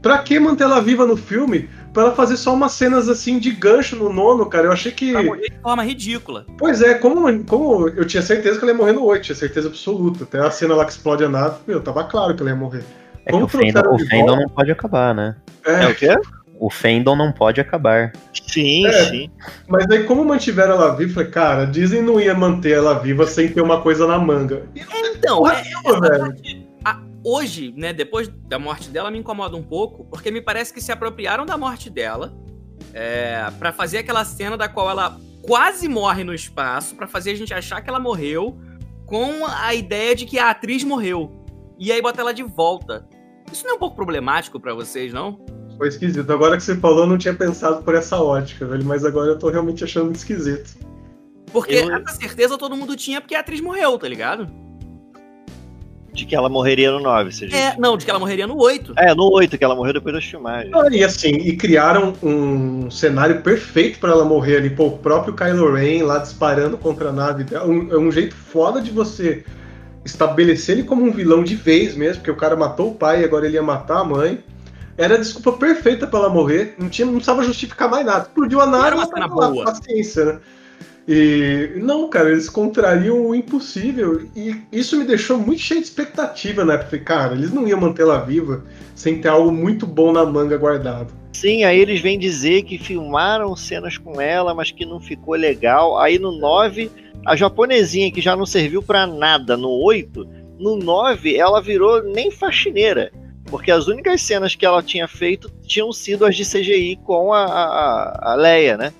S2: Pra que manter ela viva no filme? Pra ela fazer só umas cenas assim de gancho no nono, cara. Eu achei que.
S3: Pra morrer de forma ridícula.
S2: Pois é, como, como eu tinha certeza que ela ia morrer no 8, tinha certeza absoluta. Até a cena lá que explode a nave, meu, tava claro que ela ia morrer.
S5: É que
S2: Como
S5: o Fendon, o Fendon não pode acabar, né?
S1: É
S2: É,
S1: o quê?
S5: O Fendon não pode acabar.
S1: Sim,
S2: É.
S1: sim.
S2: mas aí como mantiveram ela viva, eu falei, cara, Disney não ia manter ela viva sem ter uma coisa na manga. E
S3: Então,
S2: porra
S3: é, essa
S2: velho.
S3: Hoje, né, depois da morte dela, me incomoda um pouco, porque me parece que se apropriaram da morte dela é, para fazer aquela cena da qual ela quase morre no espaço, pra fazer a gente achar que ela morreu, com a ideia de que a atriz morreu. E aí bota ela de volta. Isso não é um pouco problemático pra vocês, não?
S2: Foi esquisito. Agora que você falou, eu não tinha pensado por essa ótica, velho. Mas agora eu tô realmente achando esquisito.
S3: Porque
S1: Eu-
S3: essa certeza todo mundo tinha porque a atriz morreu, tá ligado?
S1: De que ela morreria no 9, você diz.
S3: É, não, de que ela morreria no 8.
S1: É, no 8, que ela morreu depois das filmagens.
S2: Ah, E assim, e criaram um cenário perfeito pra ela morrer ali. Pô, o próprio Kylo Ren lá disparando contra a nave dela. Um- É um jeito foda de você estabelecer ele como um vilão de vez mesmo, porque o cara matou o pai e agora ele ia matar a mãe. Era a desculpa perfeita pra ela morrer. Não, tinha, não precisava justificar mais nada. Explodiu a nave,
S3: Era uma
S2: ela lá,
S3: boa.
S2: paciência, né? E não, cara, eles contrariam o impossível. E isso me deixou muito cheio de expectativa na época. Cara, eles não iam mantê-la viva sem ter algo muito bom na manga guardado.
S1: Sim, aí eles vêm dizer que filmaram cenas com ela, mas que não ficou legal. Aí no 9, a japonesinha que já não serviu pra nada no 8, no 9 ela virou nem faxineira. Porque as únicas cenas que ela tinha feito tinham sido as de CGI com a, a, a Leia, né?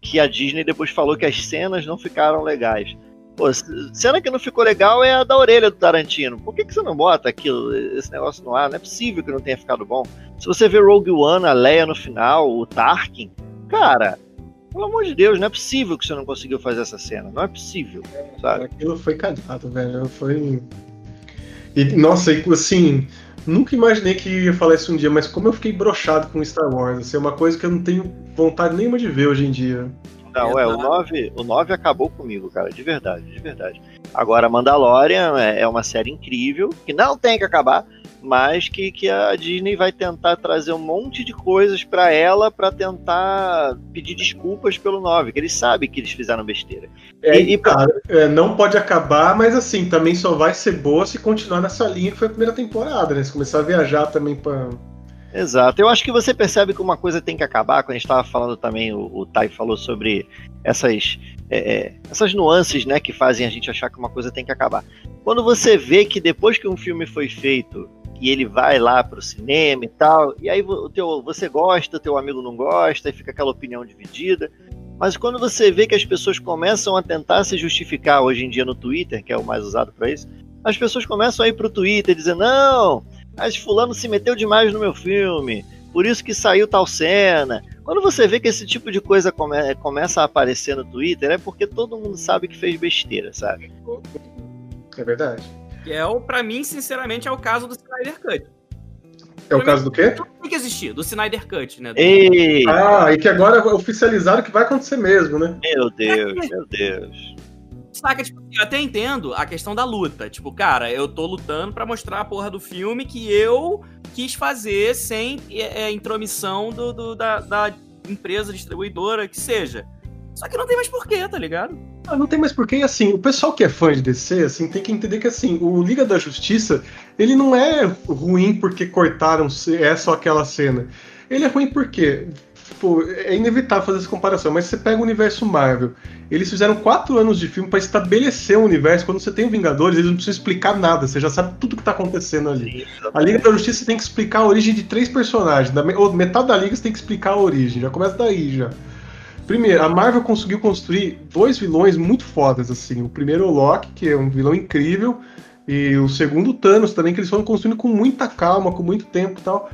S1: Que a Disney depois falou que as cenas não ficaram legais. Pô, cena que não ficou legal é a da orelha do Tarantino. Por que, que você não bota aquilo, esse negócio no ar? Não é possível que não tenha ficado bom. Se você vê Rogue One, a Leia no final, o Tarkin, cara, pelo amor de Deus, não é possível que você não conseguiu fazer essa cena. Não é possível, sabe?
S2: Aquilo foi cagado, velho. Foi. E, nossa, assim, nunca imaginei que ia falar isso um dia, mas como eu fiquei brochado com Star Wars, assim, é uma coisa que eu não tenho vontade nenhuma de ver hoje em dia.
S1: Não, é, o 9, o 9 acabou comigo, cara, de verdade, de verdade. Agora, Mandalorian é, é uma série incrível, que não tem que acabar, mas que, que a Disney vai tentar trazer um monte de coisas para ela para tentar pedir desculpas pelo 9, que eles sabem que eles fizeram besteira.
S2: É, e, e cara, é, não pode acabar, mas assim, também só vai ser boa se continuar nessa linha que foi a primeira temporada, né? Se começar a viajar também para
S1: Exato. Eu acho que você percebe que uma coisa tem que acabar, quando a gente estava falando também, o, o Tai falou sobre essas, é, é, essas nuances né, que fazem a gente achar que uma coisa tem que acabar. Quando você vê que depois que um filme foi feito e ele vai lá para o cinema e tal, e aí o teu, você gosta, teu amigo não gosta, e fica aquela opinião dividida. Mas quando você vê que as pessoas começam a tentar se justificar hoje em dia no Twitter, que é o mais usado para isso, as pessoas começam a ir pro Twitter dizer: não, mas fulano se meteu demais no meu filme, por isso que saiu tal cena. Quando você vê que esse tipo de coisa come começa a aparecer no Twitter, é porque todo mundo sabe que fez besteira, sabe?
S2: É verdade.
S3: Que é, o, pra mim, sinceramente, é o caso do Snyder Cut.
S2: É o caso do quê?
S3: Tem que existir, do Snyder Cut, né? Do...
S2: Ei. Ah, e que agora é oficializado que vai acontecer mesmo, né?
S1: Meu Deus, meu Deus.
S3: Saca, tipo, eu até entendo a questão da luta. Tipo, cara, eu tô lutando para mostrar a porra do filme que eu quis fazer sem é, é, intromissão do, do da, da, empresa distribuidora, que seja. Só que não tem mais porquê, tá ligado?
S2: Ah, não tem mais porquê. E assim, o pessoal que é fã de DC, assim, tem que entender que assim, o Liga da Justiça, ele não é ruim porque cortaram é só aquela cena. Ele é ruim porque tipo, é inevitável fazer essa comparação, mas você pega o universo Marvel. Eles fizeram quatro anos de filme para estabelecer o universo. Quando você tem o Vingadores, eles não precisam explicar nada, você já sabe tudo que tá acontecendo ali. a Liga da Justiça tem que explicar a origem de três personagens. Da, ou metade da Liga você tem que explicar a origem. Já começa daí já. Primeiro, a Marvel conseguiu construir dois vilões muito fodas, assim. O primeiro é o Loki, que é um vilão incrível. E o segundo, o Thanos, também, que eles foram construindo com muita calma, com muito tempo e tal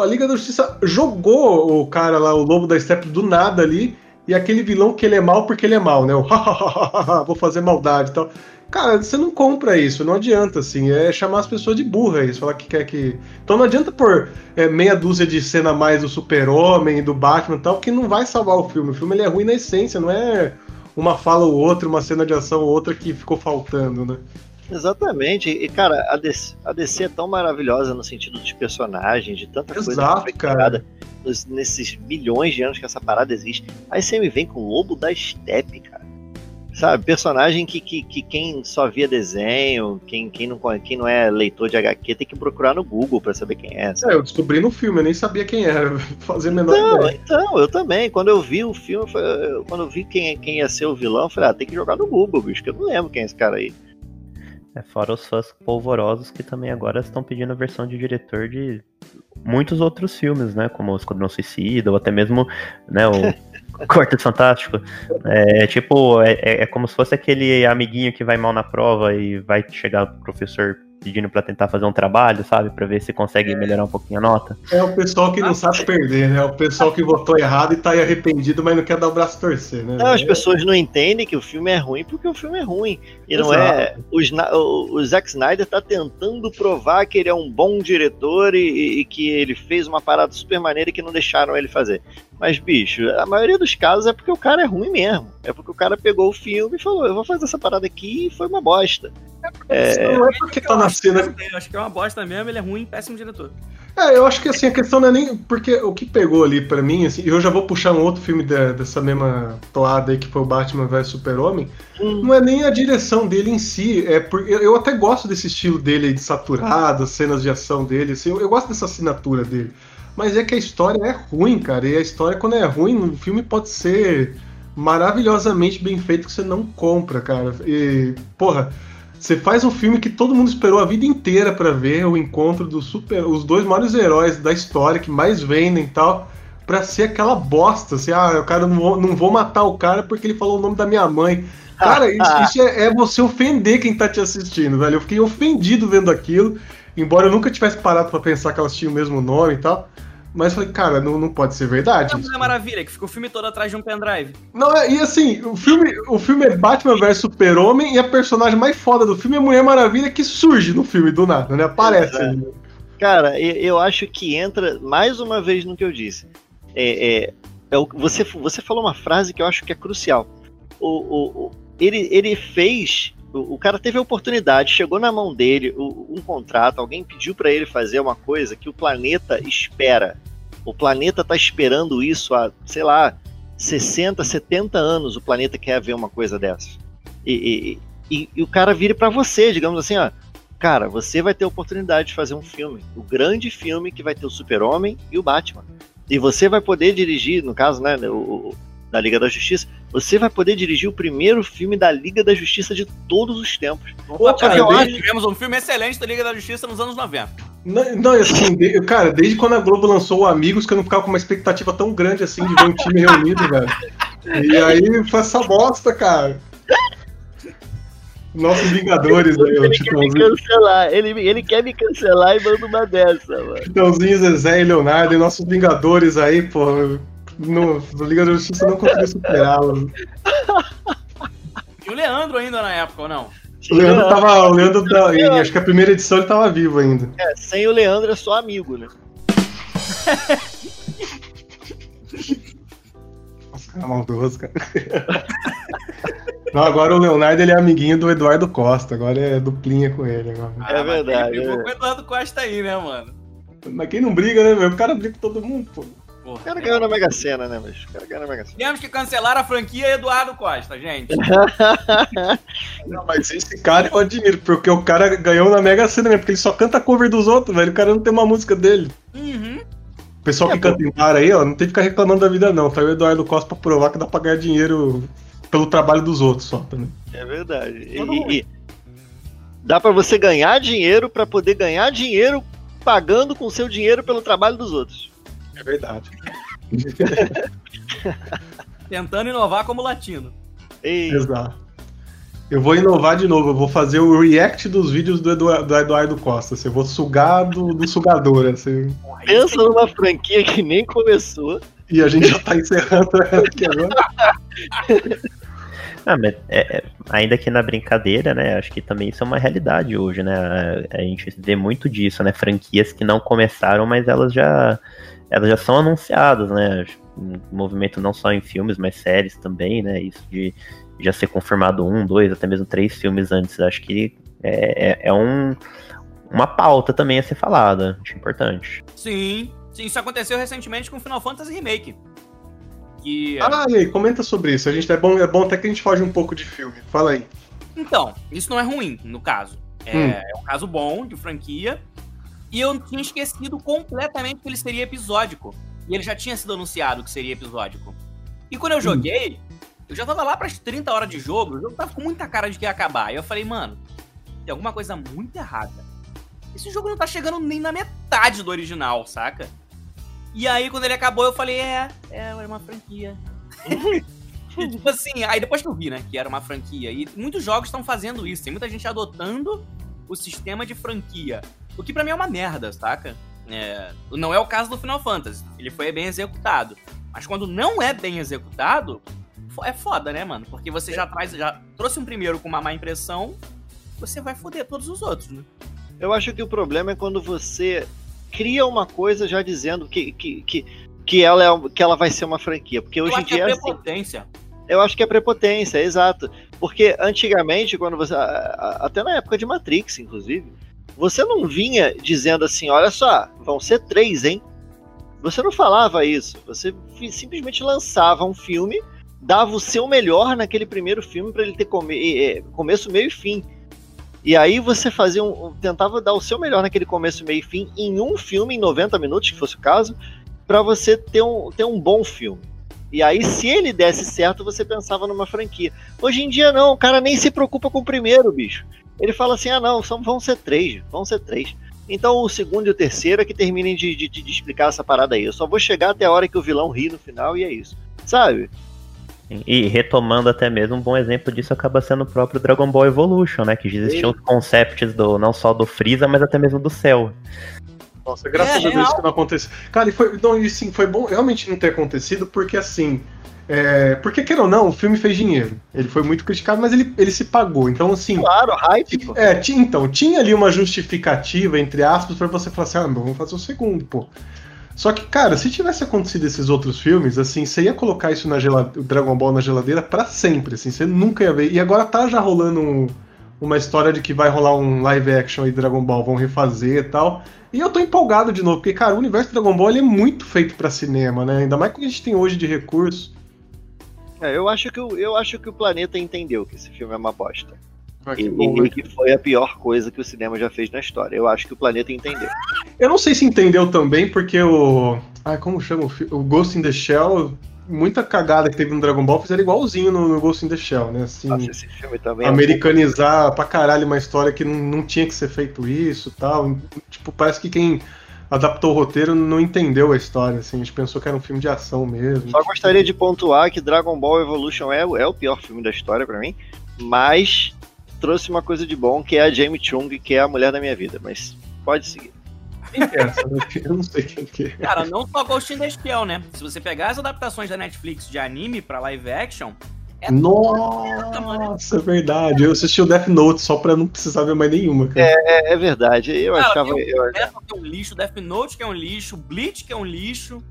S2: a Liga da Justiça jogou o cara lá, o Lobo da Steppe, do nada ali, e aquele vilão que ele é mal porque ele é mal, né? O [LAUGHS] vou fazer maldade e tal. Cara, você não compra isso, não adianta, assim, é chamar as pessoas de burra isso, falar que quer que. Então não adianta pôr é, meia dúzia de cena a mais do Super-Homem, do Batman e tal, que não vai salvar o filme. O filme ele é ruim na essência, não é uma fala ou outra, uma cena de ação ou outra que ficou faltando, né?
S1: Exatamente. E, cara, a DC, a DC é tão maravilhosa no sentido dos personagens, de tanta
S2: Exato,
S1: coisa
S2: que foi criada
S1: nesses milhões de anos que essa parada existe. Aí você me vem com o Lobo da Steppe, cara. Sabe, personagem que, que, que quem só via desenho, quem, quem, não, quem não é leitor de HQ, tem que procurar no Google para saber quem é.
S2: Sabe? É, eu descobri no filme, eu nem sabia quem era, [LAUGHS] fazer menor
S1: então,
S2: ideia.
S1: Então, eu também. Quando eu vi o filme, quando eu vi quem, quem ia ser o vilão, eu falei, ah, tem que jogar no Google, bicho, que eu não lembro quem é esse cara aí.
S5: É, fora os fãs polvorosos que também agora estão pedindo a versão de diretor de muitos outros filmes, né? Como o Esquadrão Suicida, ou até mesmo né, o [LAUGHS] [LAUGHS] Quarteto Fantástico. É tipo, é, é como se fosse aquele amiguinho que vai mal na prova e vai chegar pro professor pedindo para tentar fazer um trabalho, sabe? para ver se consegue melhorar um pouquinho a nota.
S2: É o pessoal que não sabe perder, né? É o pessoal que votou errado e tá aí arrependido, mas não quer dar o braço torcer, né?
S1: Não, as pessoas não entendem que o filme é ruim porque o filme é ruim. E Exato. não é. O, o, Zack Snyder tá tentando provar que ele é um bom diretor e, e que ele fez uma parada super maneira que não deixaram ele fazer. Mas, bicho, a maioria dos casos é porque o cara é ruim mesmo. É porque o cara pegou o filme e falou: eu vou fazer essa parada aqui e foi uma bosta.
S2: É, não é porque tá na cena.
S3: Eu acho que é uma bosta mesmo, ele é ruim, péssimo diretor.
S2: É, eu acho que assim, a questão não é nem. Porque o que pegou ali pra mim, assim, eu já vou puxar um outro filme da- dessa mesma toada aí, que foi o Batman vs Super-Homem. Não é nem a direção dele em si. É por, eu, eu até gosto desse estilo dele aí de saturado, as cenas de ação dele, assim, eu, eu gosto dessa assinatura dele. Mas é que a história é ruim, cara. E a história, quando é ruim, o filme pode ser maravilhosamente bem feito que você não compra, cara. E, porra. Você faz um filme que todo mundo esperou a vida inteira pra ver, o encontro dos super, os dois maiores heróis da história que mais vendem e tal, pra ser aquela bosta, assim, ah, o cara não vou, não vou matar o cara porque ele falou o nome da minha mãe. Cara, [LAUGHS] isso, isso é, é você ofender quem tá te assistindo, velho. Eu fiquei ofendido vendo aquilo, embora eu nunca tivesse parado pra pensar que elas tinham o mesmo nome e tal. Mas falei, cara, não, não pode ser verdade.
S3: A Mulher Maravilha, que ficou o filme todo atrás de um pendrive.
S2: Não, é- e assim, o filme, o filme é Batman vs Super-Homem e a personagem mais foda do filme é Mulher Maravilha que surge no filme do nada, né? Aparece. Ali.
S1: Cara, e- eu acho que entra mais uma vez no que eu disse. É, é- é o- você, você falou uma frase que eu acho que é crucial. O, o- o- ele, ele fez. O, cara teve a oportunidade, chegou na mão dele um contrato, alguém pediu pra ele fazer uma coisa que o planeta espera. O planeta tá esperando isso há, sei lá, 60, 70 anos. O planeta quer ver uma coisa dessa. E, e- e- e o cara vira pra você, digamos assim, ó. Cara, você vai ter a oportunidade de fazer um filme. O grande filme que vai ter o Super-Homem e o Batman. E você vai poder dirigir, no caso, né, o- da Liga da Justiça, você vai poder dirigir o primeiro filme da Liga da Justiça de todos os tempos.
S3: Pô,
S2: cara,
S3: eu
S2: desde-
S3: acho que tivemos um filme excelente da Liga da Justiça nos anos 90.
S2: Não, não, e assim, de- cara, desde quando a Globo lançou o Amigos, que eu não ficava com uma expectativa tão grande assim de ver um time reunido, velho. E aí foi essa bosta, cara. Nossos Vingadores aí, o
S1: Ele quer me
S2: Titãozinho,
S1: cancelar, ele, ele quer me cancelar e manda uma dessa, mano.
S2: Titãozinho, Zezé e Leonardo, e nossos Vingadores aí, pô. No, no Liga da Justiça não conseguiu superá-los.
S3: E o Leandro ainda na época, ou não?
S2: O Leandro tava. O Leandro, da- em- acho que a primeira edição ele tava vivo ainda.
S1: É, sem o Leandro é só amigo, né?
S2: Nossa, cara maldoso, cara. Não, agora o Leonardo ele é amiguinho do Eduardo Costa, agora é duplinha com ele. Agora.
S1: É verdade,
S3: Ele brigou
S1: é.
S3: com o Eduardo Costa aí, né, mano?
S2: Mas quem não briga, né, velho? O cara briga com todo mundo, pô.
S1: O cara ganhou na Mega Sena, né, mas o cara ganhou na Mega Sena.
S3: Temos que cancelar a franquia Eduardo Costa, gente. [LAUGHS]
S2: Não, mas esse cara eu admiro, porque o cara ganhou na Mega Sena mesmo, porque ele só canta cover dos outros, velho. O cara não tem uma música dele.
S3: Uhum.
S2: O pessoal
S1: É,
S2: que canta em bar aí, ó, não tem que ficar reclamando da vida, não. Tá o Eduardo Costa pra provar que dá pra ganhar dinheiro pelo trabalho dos outros só também.
S1: É verdade. E, e- e dá pra você ganhar dinheiro pra poder ganhar dinheiro pagando com seu dinheiro pelo trabalho dos outros.
S2: É verdade. [LAUGHS]
S3: Tentando inovar como latino.
S1: Ei,
S2: Exato. Eu vou inovar de novo, eu vou fazer o react dos vídeos do Eduardo, do Eduardo Costa. Assim, eu vou sugar do, do sugador, assim.
S1: pensa numa franquia que nem começou.
S2: E a gente já tá encerrando ela [LAUGHS] aqui agora.
S5: Ah, mas é- é, ainda que na brincadeira, né? Acho que também isso é uma realidade hoje, né? A, a gente vê muito disso, né? Franquias que não começaram, mas elas já, elas já são anunciadas, né? Um movimento não só em filmes, mas séries também, né? Isso de já ser confirmado um, dois, até mesmo três filmes antes. Acho que é, é, é um, uma pauta também a ser falada. Acho importante.
S3: Sim, sim, isso aconteceu recentemente com Final Fantasy Remake. Que.
S2: Ah, e aí, comenta sobre isso. A gente, é, bom, é bom até que a gente foge um pouco de filme. Fala aí.
S3: Então, isso não é ruim, no caso. É,
S2: Hum.
S3: é um caso bom de franquia. E eu tinha esquecido completamente que ele seria episódico. E ele já tinha sido anunciado que seria episódico. E quando eu joguei, eu já tava lá pras 30 horas de jogo, o jogo tava com muita cara de que ia acabar. E eu falei, mano, tem alguma coisa muito errada. Esse jogo não tá chegando nem na metade do original, saca? E aí, quando ele acabou, eu falei, é, é, era uma franquia. [LAUGHS] E, tipo assim, aí depois que eu vi, né, que era uma franquia. E muitos jogos estão fazendo isso. Tem muita gente adotando o sistema de franquia. O que pra mim é uma merda, saca? É, não é o caso do Final Fantasy. Ele foi bem executado. Mas quando não é bem executado, é foda, né, mano? Porque você já traz, já trouxe um primeiro com uma má impressão, você vai foder todos os outros, né?
S1: Eu acho que o problema é quando você cria uma coisa já dizendo que, que, que, que, ela, é, que ela vai ser uma franquia. Porque hoje
S3: eu
S1: em
S3: acho que
S1: dia
S3: é
S1: é assim.
S3: prepotência.
S1: Eu acho que é prepotência, exato. Porque antigamente, quando você. Até na época de Matrix, inclusive, você não vinha dizendo assim, olha só, vão ser três, hein? Você não falava isso. Você simplesmente lançava um filme, dava o seu melhor naquele primeiro filme para ele ter come- começo, meio e fim. E aí você fazia um- tentava dar o seu melhor naquele começo, meio e fim em um filme em 90 minutos, que fosse o caso, para você ter um, ter um bom filme. E aí, se ele desse certo, você pensava numa franquia. Hoje em dia, não, o cara nem se preocupa com o primeiro, bicho. Ele fala assim: ah, não, são, vão ser três, vão ser três. Então, o segundo e o terceiro é que terminem de, de, de explicar essa parada aí. Eu só vou chegar até a hora que o vilão ri no final e é isso. Sabe?
S5: E retomando até mesmo, um bom exemplo disso acaba sendo o próprio Dragon Ball Evolution, né? Que existiam os concepts do, não só do Freeza, mas até mesmo do Cell.
S2: Nossa, graças
S3: É,
S2: a Deus
S3: real.
S2: que não aconteceu. Cara, e foi, não, e sim, foi bom realmente não ter acontecido, porque assim. É, porque, queira ou não, o filme fez dinheiro. Ele foi muito criticado, mas ele, ele se pagou. Então, assim.
S1: Claro, hype, pô.
S2: É, ti- então, tinha ali uma justificativa, entre aspas, pra você falar assim, ah, não, vamos fazer o segundo, pô. Só que, cara, se tivesse acontecido esses outros filmes, assim, você ia colocar isso na geladeira, Dragon Ball na geladeira pra sempre, assim, você nunca ia ver. E agora tá já rolando um- uma história de que vai rolar um live action aí de Dragon Ball, vão refazer e tal. E eu tô empolgado de novo, porque, cara, o universo do Dragon Ball ele é muito feito pra cinema, né? Ainda mais com o que a gente tem hoje de recurso.
S1: É, eu, acho que o, eu acho que o planeta entendeu que esse filme é uma bosta.
S2: Ah,
S1: E,
S2: que bom,
S1: e
S2: né?
S1: que foi a pior coisa que o cinema já fez na história. Eu acho que o planeta entendeu.
S2: Eu não sei se entendeu também, porque o. Ah, como chama o Ghost in the Shell, muita cagada que teve no Dragon Ball fizeram igualzinho no, no Ghost in the Shell, né? Assim,
S1: Nossa, esse filme também é um
S2: americanizar pra caralho uma história que não, não tinha que ser feito isso e tal. Tipo, parece que quem adaptou o roteiro não entendeu a história, assim. A gente pensou que era um filme de ação mesmo.
S1: Só gostaria de pontuar que Dragon Ball Evolution é, o- é o pior filme da história pra mim, mas trouxe uma coisa de bom, que é a Jamie Chung, que é a mulher da minha vida. Mas pode seguir.
S2: É essa? [LAUGHS] Eu não sei quem que é.
S3: Cara, não só Ghost in the Shell, né? Se você pegar as adaptações da Netflix de anime pra live action, é
S2: Nossa, é verdade. Eu assisti o Death Note só pra não precisar ver mais nenhuma, cara.
S1: É, é verdade. Eu
S3: Cara,
S1: achava. eu-
S3: Death que é um lixo, Death Note que é um lixo, Bleach que é um lixo.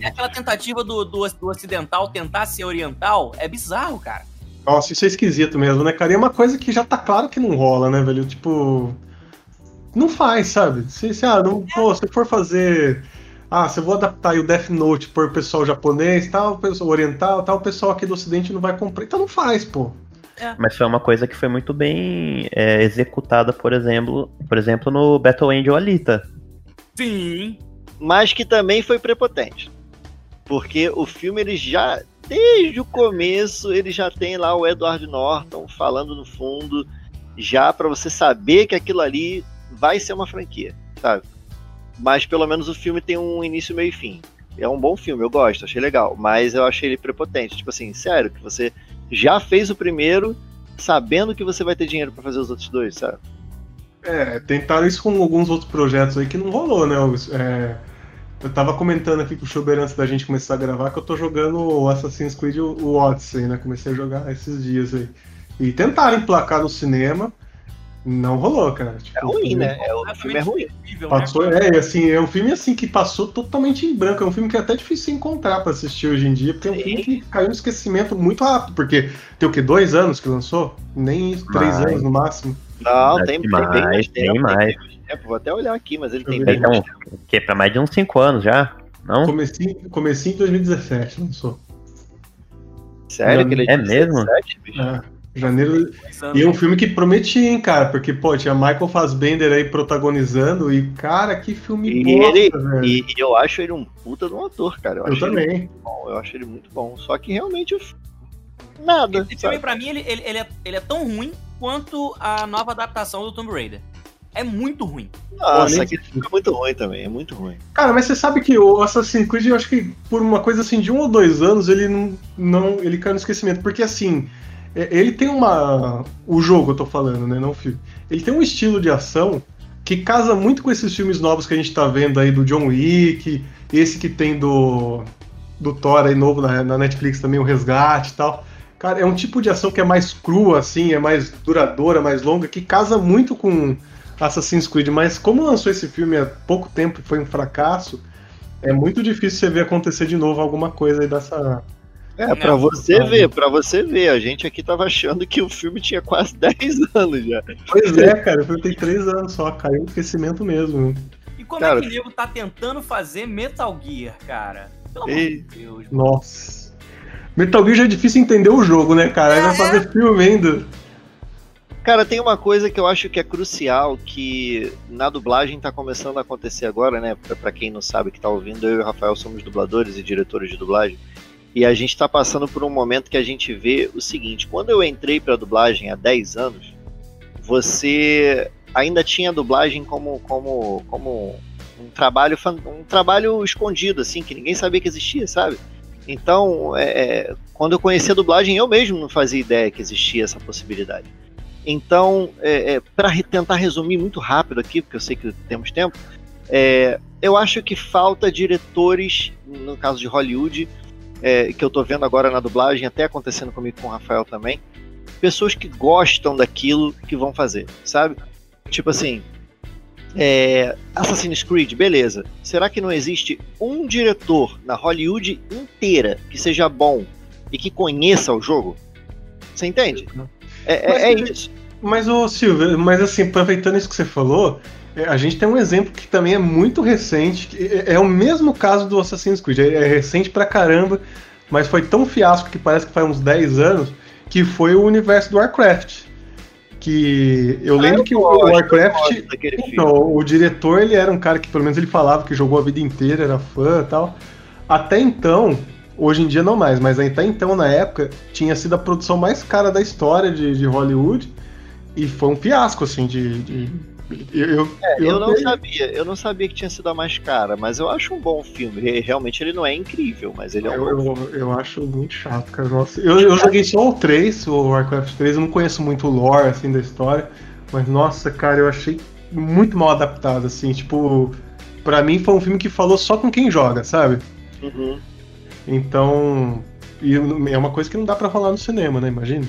S3: É aquela tentativa do, do, do ocidental tentar ser oriental. É bizarro, cara.
S2: Nossa, isso é esquisito mesmo, né, cara? E é uma coisa que já tá claro que não rola, né, velho? Tipo. Não faz, sabe? Se, se, ah, não, pô, se for fazer. Ah, se eu vou adaptar aí o Death Note por pessoal japonês, tal, pessoal oriental, tal, o pessoal aqui do ocidente não vai comprar. Então não faz, pô.
S5: Mas foi uma coisa que foi muito bem é, executada, por exemplo, por exemplo, no Battle Angel Alita.
S3: Sim.
S1: Mas que também foi prepotente. Porque o filme, ele já. Desde o começo, ele já tem lá o Edward Norton falando no fundo, já pra você saber que aquilo ali vai ser uma franquia, sabe? Mas pelo menos o filme tem um início, meio e fim. É um bom filme, eu gosto, achei legal. Mas eu achei ele prepotente. Tipo assim, sério, que você já fez o primeiro sabendo que você vai ter dinheiro pra fazer os outros dois, sabe?
S2: É, tentaram isso com alguns outros projetos aí que não rolou, né? É, eu tava comentando aqui com o Schubert antes da gente começar a gravar que eu tô jogando o Assassin's Creed o Odyssey, né? Comecei a jogar esses dias aí. E tentaram emplacar no cinema, não rolou, cara. Tipo,
S1: É ruim, né? É, o
S3: É
S1: filme é ruim.
S3: incrível,
S2: Passou,
S3: né?
S2: é, assim, é um filme assim que passou totalmente em branco. É um filme que é até difícil encontrar pra assistir hoje em dia, porque é um filme que caiu no esquecimento muito rápido, porque tem o quê? Dois anos que lançou? Nem três anos no máximo.
S1: Não, tem, tem mais
S5: tem mais.
S1: Tem mais tempo. Vou até olhar aqui, mas ele tem bem mais
S5: Então, que é pra mais de uns 5 anos já? Não?
S2: Comecinho, comecinho em 2017 lançou.
S1: Sério que ele
S5: É
S1: de
S5: mesmo?
S1: 17, bicho?
S2: É, janeiro. E é um filme que prometia, hein, cara, porque, pô, tinha Michael Fassbender aí protagonizando e, cara, que filme
S1: E
S2: bosta,
S1: ele-
S2: velho.
S1: E, e eu acho ele um puta de um ator, cara. Eu,
S2: Eu
S1: acho ele
S2: também.
S1: muito bom. Eu acho ele muito bom. Só que realmente eu... nada.
S3: Esse filme, pra mim, ele, ele, ele, é, ele é tão ruim quanto a nova adaptação do Tomb Raider. É muito ruim.
S1: Nossa,
S2: nem-
S1: aquele filme é muito ruim também. É muito ruim.
S2: Cara, mas você sabe que o Assassin's Creed, eu acho que por uma coisa assim de um ou dois anos, ele não. não ele caiu no esquecimento. Porque assim, ele tem uma. O jogo, eu tô falando, né? Não o filme. Ele tem um estilo de ação que casa muito com esses filmes novos que a gente tá vendo aí do John Wick, esse que tem do. do Thor aí novo na, na Netflix também, o Resgate e tal. Cara, é um tipo de ação que é mais crua, assim, é mais duradoura, mais longa, que casa muito com Assassin's Creed, mas como lançou esse filme há pouco tempo e foi um fracasso, é muito difícil você ver acontecer de novo alguma coisa aí dessa.
S1: É, pra
S3: Não,
S1: você
S2: não.
S1: ver, pra você ver. A gente aqui tava achando que o filme tinha quase [LAUGHS] 10 anos já.
S2: Pois é, cara, o filme tem três anos só, caiu no esquecimento mesmo.
S3: E como
S1: Cara,
S3: é que o nego tá tentando fazer Metal Gear, cara? Pelo amor de Deus.
S2: Nossa. Metal Gear já é difícil entender o jogo, né, cara? Aí vai fazer filme ainda.
S1: Cara, tem uma coisa que eu acho que é crucial, que na dublagem tá começando a acontecer agora, né? Pra, pra quem não sabe que tá ouvindo, eu e o Rafael somos dubladores e diretores de dublagem. E a gente tá passando por um momento que a gente vê o seguinte: quando eu entrei pra dublagem há 10 anos, você ainda tinha dublagem como, como, como um trabalho um trabalho escondido, assim, que ninguém sabia que existia, sabe? Então, é, é, quando eu conheci a dublagem, eu mesmo não fazia ideia que existia essa possibilidade. Então, é, é, para tentar resumir muito rápido aqui, porque eu sei que temos tempo, é, eu acho que falta diretores, no caso de Hollywood, é, que eu tô vendo agora na dublagem, até acontecendo comigo com o Rafael também, pessoas que gostam daquilo que vão fazer, sabe? Tipo assim, é, Assassin's Creed, beleza. Será que não existe um diretor na Hollywood inteira que seja bom e que conheça o jogo? Você entende? É,
S2: Mas
S1: é- é
S2: ele-
S1: isso.
S2: Mas, ô Silvio, mas assim, aproveitando isso que você falou, é, a gente tem um exemplo que também é muito recente, é, é o mesmo caso do Assassin's Creed, é, é recente pra caramba, mas foi tão fiasco que parece que faz uns 10 anos, que foi o universo do Warcraft. Que eu lembro que o
S1: gosto, eu
S2: Warcraft. Então, o diretor, ele era um cara que pelo menos ele falava que jogou a vida inteira, era fã e tal. Até então, hoje em dia não mais, mas até então, na época, tinha sido a produção mais cara da história de, de Hollywood. E foi um fiasco, assim, de. de- eu, eu,
S1: É, eu não
S2: tenho-
S1: sabia, eu não sabia que tinha sido a mais cara, mas eu acho um bom filme. Re- Realmente ele não é incrível, mas ele é um
S2: Eu,
S1: bom
S2: eu, eu acho muito chato, cara. Nossa, eu, eu joguei só o 3, o Warcraft 3, eu não conheço muito o lore assim, da história. Mas nossa, cara, eu achei muito mal adaptado, assim, tipo. Pra mim foi um filme que falou só com quem joga, sabe?
S1: Uhum.
S2: Então. É uma coisa que não dá pra rolar no cinema, né? Imagina.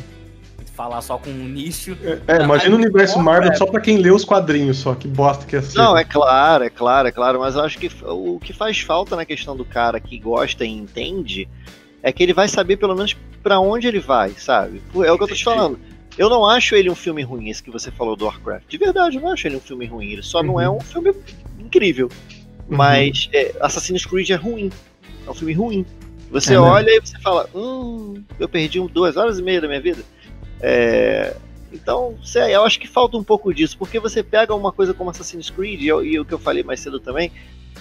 S3: Falar só com um nicho.
S2: É, imagina o universo
S3: pô,
S2: Marvel
S3: é.
S2: só pra quem lê os quadrinhos, só que bosta que é ser.
S1: Não, é claro, é claro, é claro, mas eu acho que o que faz falta na questão do cara que gosta e entende é que ele vai saber pelo menos pra onde ele vai, sabe? É o que eu tô te falando. Eu não acho ele um filme ruim, esse que você falou do Warcraft. De verdade, eu não acho ele um filme ruim. Ele só não é um filme incrível. Mas é, Assassin's Creed é ruim. É um filme ruim. Você
S2: É mesmo.
S1: olha e você fala, hum, eu perdi um- duas horas e meia da minha vida. É, então, sei, eu acho que falta um pouco disso, porque você pega uma coisa como Assassin's Creed, e, e o que eu falei mais cedo também.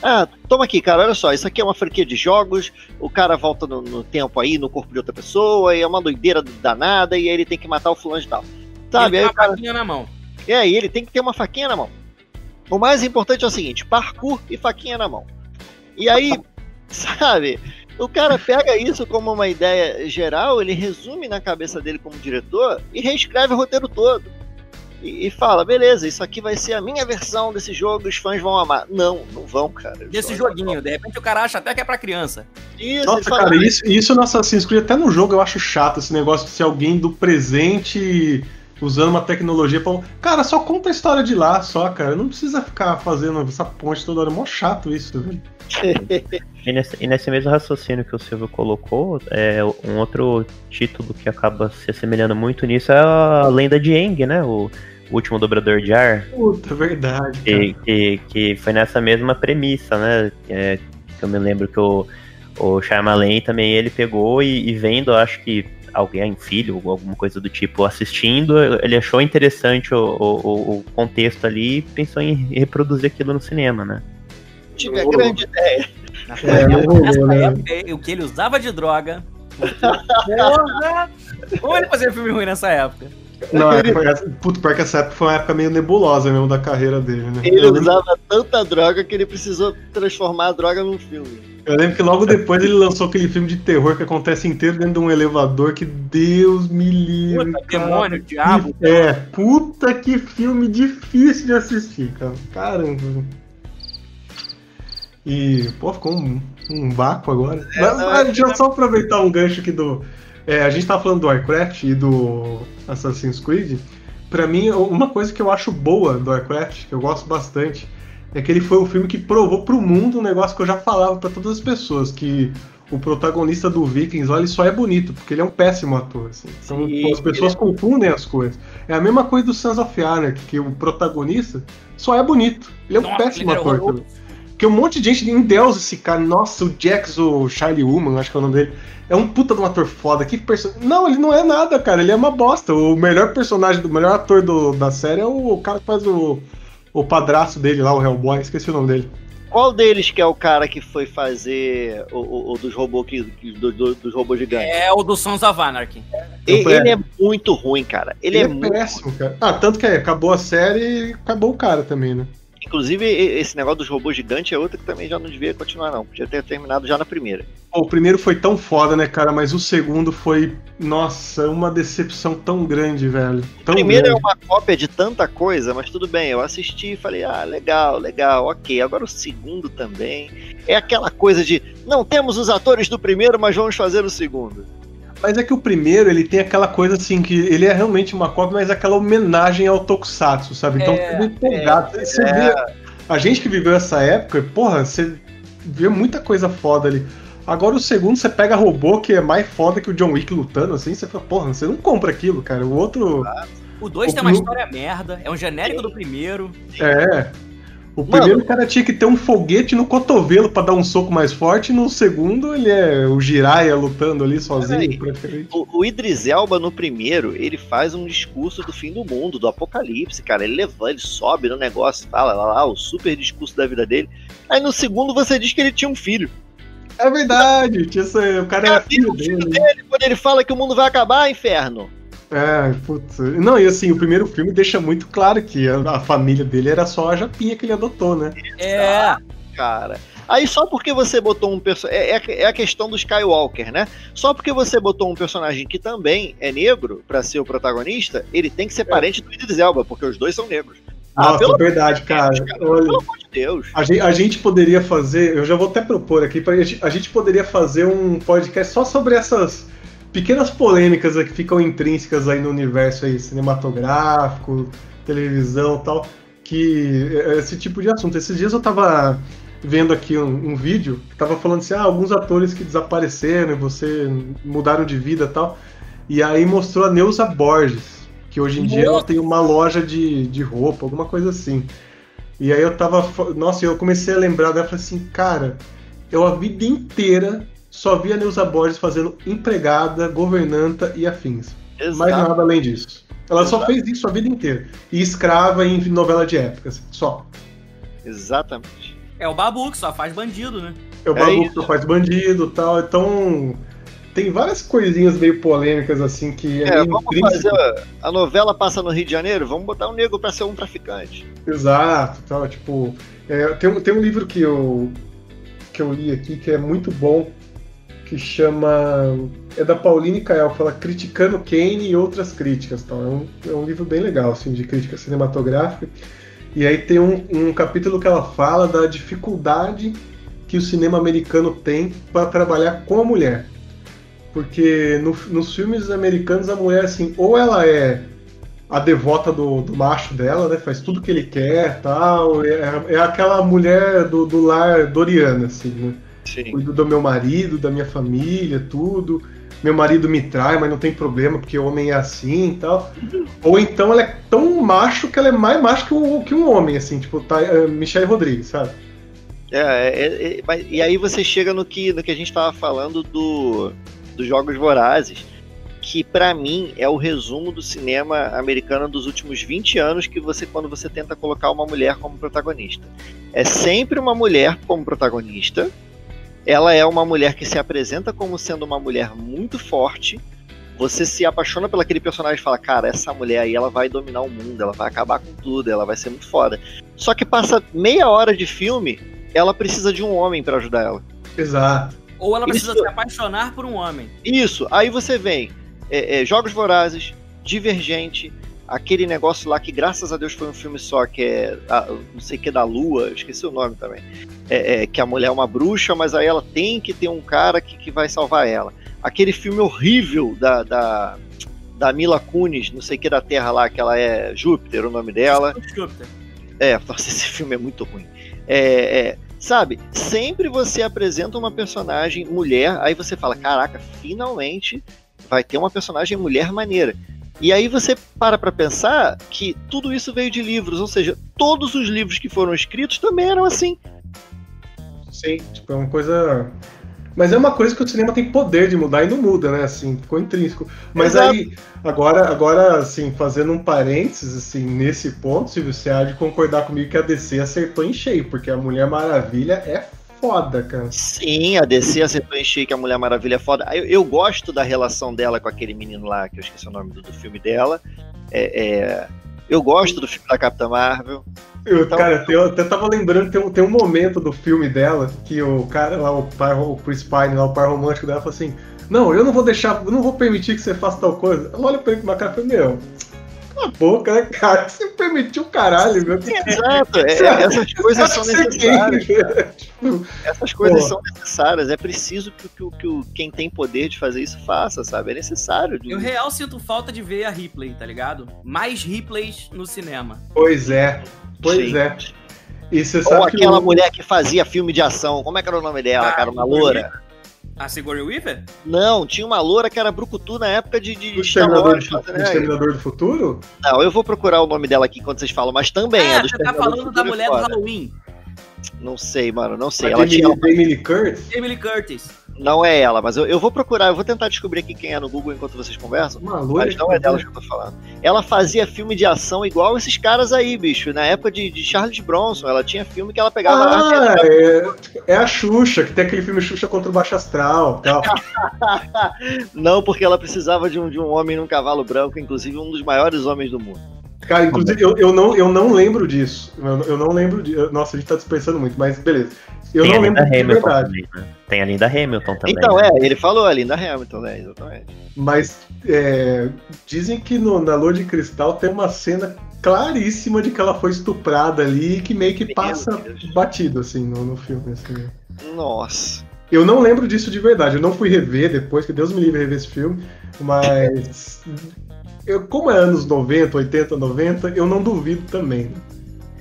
S1: Ah, toma aqui, cara, olha só, isso aqui é uma franquia de jogos, o cara volta no, no tempo aí, no corpo de outra pessoa, e é uma doideira danada, e aí ele tem que matar o fulano de tal. Sabe?
S3: Ele
S1: Aí
S3: tem
S1: o cara,
S3: uma faquinha na mão.
S1: é, e ele tem que ter uma faquinha na mão. O mais importante é o seguinte: parkour e faquinha na mão. E aí, [LAUGHS] sabe, o cara pega isso como uma ideia geral, ele resume na cabeça dele como diretor e reescreve o roteiro todo. E, e fala, beleza, isso aqui vai ser a minha versão desse jogo, os fãs vão amar. Não, não vão, cara.
S3: Desse joguinho. De repente o cara acha até que é pra criança.
S1: Isso,
S2: Nossa,
S1: fala,
S2: cara, isso, isso no Assassin's Creed, até no jogo eu acho chato esse negócio de ser alguém do presente usando uma tecnologia pra. Cara, só conta a história de lá, só, cara. Não precisa ficar fazendo essa ponte toda hora. É mó chato isso, velho. [LAUGHS]
S5: E nesse, e nesse mesmo raciocínio que o Silvio colocou, é, um outro título que acaba se assemelhando muito nisso é a Lenda de Aang, né? O, o último dobrador de ar.
S2: Puta, é verdade.
S5: Que, que, que foi nessa mesma premissa, né? É, que eu me lembro que o, o Shyamalan também ele pegou e, e vendo, acho que alguém, um filho ou alguma coisa do tipo, assistindo, ele achou interessante o, o, o- contexto ali e pensou em reproduzir aquilo no cinema, né?
S1: tive a grande ideia.
S2: É, né?
S3: época, o que ele usava de droga. [LAUGHS] Porra! Como ele fazia filme ruim nessa época?
S2: Não, é, [LAUGHS] essa- puto, pior que essa época foi uma época meio nebulosa mesmo da carreira dele, né?
S1: Ele
S2: Eu lembro,
S1: usava tanta droga que ele precisou transformar a droga num filme.
S2: eu lembro que logo depois ele lançou aquele filme de terror que acontece inteiro dentro de um elevador que Deus me livre.
S3: Puta,
S2: cara.
S3: demônio, diabo.
S2: É, puta que filme difícil de assistir, cara. Caramba. E, pô, ficou um, um vácuo agora. Mas,
S1: não,
S2: mas
S1: é-
S2: deixa eu só aproveitar um gancho aqui do. É, a gente tava falando do Warcraft e do Assassin's Creed. Pra mim, uma coisa que eu acho boa do Warcraft, que eu gosto bastante, é que ele foi o filme que provou pro mundo um negócio que eu já falava pra todas as pessoas, que o protagonista do Vikings lá, ele só é bonito, porque ele é um péssimo ator. Assim. Então
S1: Sim,
S2: as pessoas confundem as coisas. É a mesma coisa do Sons of Anarchy, que o protagonista só é bonito. Ele é um
S3: Nossa,
S2: péssimo ator também. Porque um monte de gente endeusa esse cara. Nossa, o Jax, o Charlie Human, acho que é o nome dele. É um puta de um ator foda. Que perso... Não, ele não é nada, cara. Ele é uma bosta. O melhor personagem, o melhor ator do- da série é o, o cara que faz o, o padrasto dele lá, o Hellboy. Esqueci o nome dele.
S1: Qual deles que é o cara que foi fazer o, o- o dos robôs que, do- do- dos robôs gigantes?
S3: É o do Sons of Anarchy.
S1: E-
S2: Eu-
S1: ele é muito ruim, cara. Ele,
S2: Ele,
S1: é,
S2: é,
S1: muito.
S2: péssimo, cara. Ah, tanto que acabou a série e acabou o cara também, né?
S1: Inclusive, esse negócio dos robôs gigantes é outro que também já não devia continuar, não. Podia ter terminado já na primeira.
S2: Pô, o primeiro foi tão foda, né, cara? Mas o segundo foi, nossa, uma decepção tão grande, velho.
S1: O
S2: Tão
S1: primeiro é
S2: grande.
S1: uma cópia de tanta coisa, mas tudo bem. Eu assisti e falei, ah, legal, legal, ok. Agora o segundo também. É aquela coisa de, não temos os atores do primeiro, mas vamos fazer o segundo.
S2: Mas é que o primeiro, ele tem aquela coisa assim, que ele é realmente uma cópia, mas é aquela homenagem ao Tokusatsu, sabe? Então,
S3: É,
S2: tudo empolgado. você
S1: é.
S2: vê, a gente que viveu essa época, porra, você vê muita coisa foda ali. Agora o segundo, você pega robô que é mais foda que o John Wick lutando, assim, você fala, porra, você não compra aquilo, cara. O outro.
S3: O 2
S2: O
S3: tem uma história merda, é um genérico do primeiro.
S2: É. O
S1: Mano.
S2: primeiro cara tinha que ter um foguete no cotovelo pra dar um soco mais forte, e no segundo ele é o Jiraiya lutando ali sozinho, praticamente.
S1: O, o Idris Elba, no primeiro, ele faz um discurso do fim do mundo, do apocalipse, cara. Ele levanta, ele sobe no negócio, fala lá, lá, o super discurso da vida dele. Aí no segundo você diz que ele tinha um filho.
S2: É verdade, tinha o cara era filho
S1: o filho
S2: dele.
S1: dele quando ele fala que o mundo vai acabar, inferno.
S2: É, putz. Não, e assim, o primeiro filme deixa muito claro que a, a família dele era só a japinha que ele adotou, né?
S3: É,
S1: cara. Aí só porque você botou um personagem. É, é, é a questão do Skywalker, né? Só porque você botou um personagem que também é negro pra ser o protagonista, ele tem que ser parente do Idris Elba, porque os dois são negros. Ah,
S2: Nossa,
S1: pelo-
S2: verdade, cara. Olha,
S1: Pelo amor de Deus.
S2: a gente, a gente poderia fazer, eu já vou até propor aqui, pra a gente poderia fazer um podcast só sobre essas pequenas polêmicas que ficam intrínsecas aí no universo aí, cinematográfico, televisão e tal, que é esse tipo de assunto. Esses dias eu tava vendo aqui um, um vídeo que tava falando assim, ah, alguns atores que desapareceram, e você mudaram de vida e tal, e aí mostrou a Neuza Borges, que hoje em dia ela tem uma loja de, de roupa, alguma coisa assim. E aí eu tava. Nossa, eu comecei a lembrar dela e falei assim, cara, eu a vida inteira só vi a Neuza Borges fazendo empregada, governanta e afins. Mais
S1: Exato.
S2: nada além disso. Ela só
S1: Exato.
S2: fez isso a vida inteira. E escrava em novela de época, assim, só.
S1: Exatamente.
S3: é o Babu que só faz bandido, né?
S2: É o
S1: É
S2: Babu
S1: isso.
S2: que faz bandido e tal. Então. Tem várias coisinhas meio polêmicas assim que é,
S1: É,
S2: meio
S1: vamos
S2: intrínseco.
S1: fazer. A novela passa no Rio de Janeiro, vamos botar um negro pra ser um traficante.
S2: Exato, tal, tipo, é, tem, um- tem um livro que eu que eu li aqui que é muito bom, que chama é da Pauline Kael, fala Criticando Kane e outras críticas, tal. É um, é um livro bem legal, assim, de crítica cinematográfica. E aí tem um, um capítulo que ela fala da dificuldade que o cinema americano tem para trabalhar com a mulher. Porque no- nos filmes americanos a mulher, assim, ou ela é a devota do, do macho dela, né? Faz tudo que ele quer tal. É, é aquela mulher do, do lar Doriana, assim, né?
S1: Sim.
S2: Cuido do meu marido, da minha família, tudo. Meu marido me trai, mas não tem problema, porque o homem é assim e tal. Ou então ela é tão macho que ela é mais macho que, o- que um homem, assim, tipo, tá, é, Michelle Rodrigues, sabe?
S1: É, é, é, mas- e aí você chega no que, no que a gente tava falando do, dos Jogos Vorazes, que pra mim é o resumo do cinema americano dos últimos 20 anos que você quando você tenta colocar uma mulher como protagonista. É sempre uma mulher como protagonista. Ela é uma mulher que se apresenta como sendo uma mulher muito forte. Você se apaixona pelo aquele personagem e fala, cara, essa mulher aí ela vai dominar o mundo, ela vai acabar com tudo, ela vai ser muito foda. Só que passa meia hora de filme, ela precisa de um homem pra ajudar ela.
S2: Exato.
S3: Ou ela precisa
S1: Isso-
S3: se apaixonar por um homem.
S1: Isso, aí você vem é, é, Jogos Vorazes, Divergente, aquele negócio lá que graças a Deus foi um filme só, que é a- não sei que da Lua, esqueci o nome também. É, é, que a mulher é uma bruxa, mas aí ela tem que ter um cara que, que vai salvar ela. Aquele filme horrível da, da, da Mila Kunis, não sei o que da Terra lá, que ela é Júpiter, o nome dela.
S3: Júpiter.
S1: É, [LAUGHS] nossa, esse filme é muito ruim. É, é, Sabe? Sempre você apresenta uma personagem mulher, aí você fala: caraca, finalmente vai ter uma personagem mulher maneira. E aí você para pra pensar que tudo isso veio de livros, ou seja, todos os livros que foram escritos também eram assim.
S2: Sim, tipo, é uma coisa. Mas é uma coisa que o cinema tem poder de mudar e não muda, né? Assim, ficou intrínseco. Mas
S1: Exato.
S2: aí, agora, agora, assim, fazendo um parênteses, assim, nesse ponto, Silvio, você há de concordar comigo que a DC acertou em cheio, porque a Mulher Maravilha é foda, cara.
S1: Sim, a DC acertou em cheio que a Mulher Maravilha é foda. Eu, eu gosto da relação dela com aquele menino lá, que eu esqueci o nome do, do filme dela. É, é, eu gosto do filme da Capitã Marvel.
S2: Eu,
S1: Então-
S2: cara, eu até tava lembrando, tem um, tem um momento do filme dela que o cara lá, o, pai, o Chris Pine, lá, o par romântico dela, fala assim: Não, eu não vou deixar, eu não vou permitir que você faça tal coisa. Ela olha pra ele com uma cara e fala: Meu, cala a boca, né, cara? Você permitiu o caralho, meu.
S1: Exato, é- é- essas coisas são necessárias.
S2: Tipo,
S1: Essas coisas
S2: Pô.
S1: são necessárias. É preciso que, o- que, o- que quem tem poder de fazer isso faça, sabe? É necessário.
S3: Eu real sinto falta de ver a Ripley, tá ligado? Mais Riplays no cinema.
S2: Pois é, pois
S1: Sim.
S2: é. E você
S1: Ou
S2: sabe que
S1: aquela
S2: o-
S1: mulher que fazia filme de ação. Como é que era o nome dela,
S3: Ah,
S1: cara? Uma loura?
S3: A Sigourney Weaver?
S1: Não, tinha uma loura que era brucutu na época de, de
S2: o Exterminador,
S1: Wars,
S2: do. Exterminador do Futuro?
S1: Não, eu vou procurar o nome dela aqui quando vocês falam, mas também
S3: é,
S1: é do
S3: você tá falando
S1: do
S3: da mulher do. Halloween.
S1: Não sei, mano, não sei.
S2: A
S1: Ela
S2: Jamie,
S1: tinha...
S2: Jamie Lee Curtis?
S3: Emily Curtis.
S1: Não é ela, mas eu, eu vou procurar, eu vou tentar descobrir aqui quem é no Google enquanto vocês conversam.
S2: Uma loira
S1: Mas não é dela que eu tô falando. Ela fazia filme de ação igual esses caras aí, bicho. Na época de, de Charles Bronson, ela tinha filme que ela pegava.
S2: Ah, é, é a Xuxa, que tem aquele filme Xuxa contra o Baixo Astral. Tal. [LAUGHS]
S1: Não, porque ela precisava de um, de um homem num cavalo branco, inclusive um dos maiores homens do mundo.
S2: Cara, inclusive, eu, eu, não, eu não lembro disso. Eu, eu não lembro disso. Nossa, a gente tá dispensando muito, mas beleza. Eu
S5: Tem
S2: não
S5: a
S2: lembro
S5: Linda
S2: de
S5: Hamilton
S2: verdade.
S5: também, né? Tem a Linda Hamilton também.
S1: então,
S5: né?
S1: é, ele falou a Linda Hamilton, né? Exatamente.
S2: Mas é, dizem que no, na Lua de Cristal tem uma cena claríssima de que ela foi estuprada ali e que meio que
S1: Meu
S2: passa
S1: Deus.
S2: batido, assim, no, no filme. assim.
S1: Nossa.
S2: Eu não lembro disso de verdade. Eu não fui rever depois, que Deus me livre rever esse filme. Mas. Eu, como é anos 90, 80, 90, eu não duvido também. né?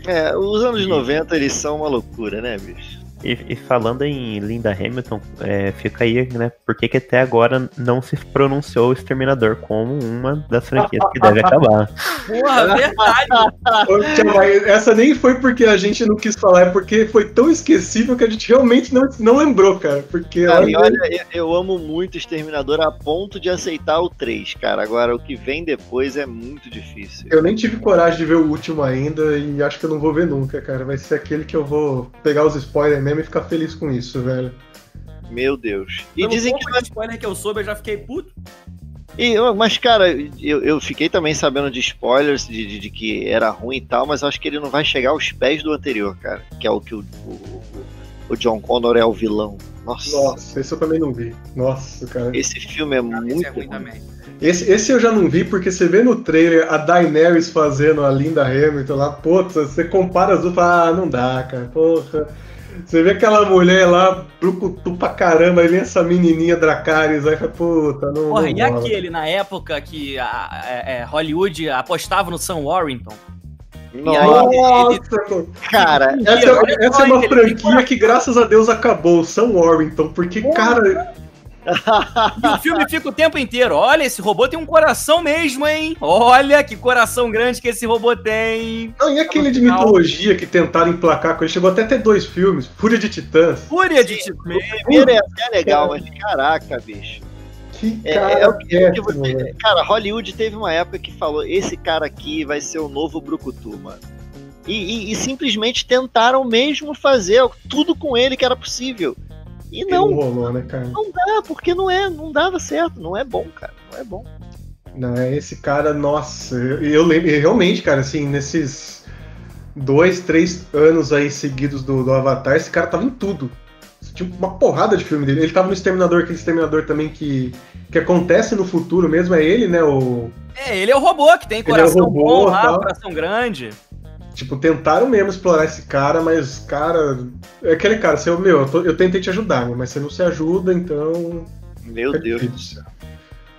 S1: É, os anos 90 eles são uma loucura, né, bicho?
S5: E, e falando em Linda Hamilton, é, fica aí, né? Por que, que até agora não se pronunciou o Exterminador como uma das franquias que deve acabar?
S3: Porra, verdade. [LAUGHS]
S2: Tia Mai, Essa nem foi porque a gente não quis falar, é porque foi tão esquecível que a gente realmente não, não lembrou, cara. Porque
S1: Cara, e
S2: olha,
S1: olha, eu, eu amo muito Exterminador a ponto de aceitar o 3, cara. Agora, o que vem depois é muito difícil.
S2: eu nem tive coragem de ver o último ainda e acho que eu não vou ver nunca, cara. Vai ser aquele que eu vou pegar os spoilers mesmo e ficar feliz com isso, velho.
S1: Meu Deus. E
S3: Pelo
S1: dizem que
S3: de spoiler que eu soube, eu já fiquei puto.
S1: E, mas, cara, eu, eu fiquei também sabendo de spoilers de, de- de que era ruim e tal, mas acho que ele não vai chegar aos pés do anterior, cara. Que é o que o, o, o- o John Connor é o vilão. Nossa,
S2: Nossa, esse eu também não vi. Nossa, cara.
S1: esse filme é muito
S3: Esse é ruim
S1: ruim.
S3: também.
S2: Esse, esse eu já não vi, porque você vê no trailer a Daenerys fazendo a Linda Hamilton lá, puta, você compara as duas e fala, ah, não dá, cara, porra. Você vê aquela mulher lá, brucutu pra caramba, aí vem essa menininha Dracarys, aí fala, puta, não.
S3: Porra,
S2: não
S3: e
S2: rola.
S3: aquele na época que a, é, é, Hollywood apostava no Sam Warrington?
S1: Nossa,
S2: Nossa,
S1: cara,
S2: essa,
S3: Olha
S2: essa é uma
S3: ele
S2: franquia que, graças a Deus, acabou, Sam Warrington, porque, cara,
S3: E o filme fica o tempo inteiro. Olha, esse robô tem um coração mesmo, hein? Olha que coração grande que esse robô tem.
S2: não, e aquele de mitologia que tentaram emplacar com ele, chegou até a ter dois filmes, Fúria de Titãs.
S3: Fúria de Titã.
S1: primeiro é até legal, mas caraca, bicho.
S2: Que
S1: É,
S2: cara
S1: é o que, é que você. Cara, Hollywood teve uma época que falou: esse cara aqui vai ser o novo Brucutu, mano. E, e- e simplesmente tentaram mesmo fazer tudo com ele que era possível. E
S2: não
S1: não,
S2: rolou, né, cara?
S1: não dá, porque não é, não dava certo, não é bom, cara, não é bom.
S2: Não, é esse cara, nossa, eu, eu lembro, e realmente, cara, assim, nesses dois, três anos aí seguidos do, do Avatar, esse cara tava em tudo. Tinha uma porrada de filme dele. Ele tava no Exterminador, aquele Exterminador também que, que acontece no futuro mesmo, é ele, né? O,
S3: É, ele é o robô que tem
S2: Ele é
S3: coração
S2: robô,
S3: bom lá, coração grande.
S2: Tipo, tentaram mesmo explorar esse cara, mas, cara, é aquele cara, assim, eu, meu, eu, tô- eu tentei te ajudar, mas você não se ajuda, então.
S1: Meu
S2: é
S1: Deus do céu.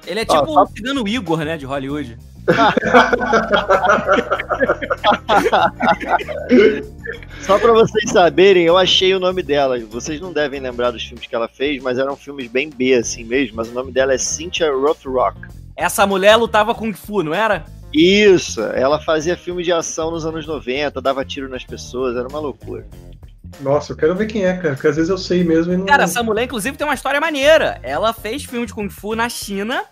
S3: Ele é
S1: Ó,
S3: tipo o cigano Igor, né, de Hollywood. [LAUGHS]
S1: Só pra vocês saberem, eu achei o nome dela. Vocês não devem lembrar dos filmes que ela fez, mas eram filmes bem B assim mesmo. Mas o nome dela é Cynthia Rothrock.
S3: Essa mulher lutava Kung Fu, não era?
S1: Isso, ela fazia filme de ação nos anos 90, dava tiro nas pessoas, era uma loucura.
S2: Nossa, eu quero ver quem é, cara, porque às vezes eu sei mesmo e não.
S3: Cara, essa mulher, inclusive, tem uma história maneira. Ela fez filme de Kung Fu na China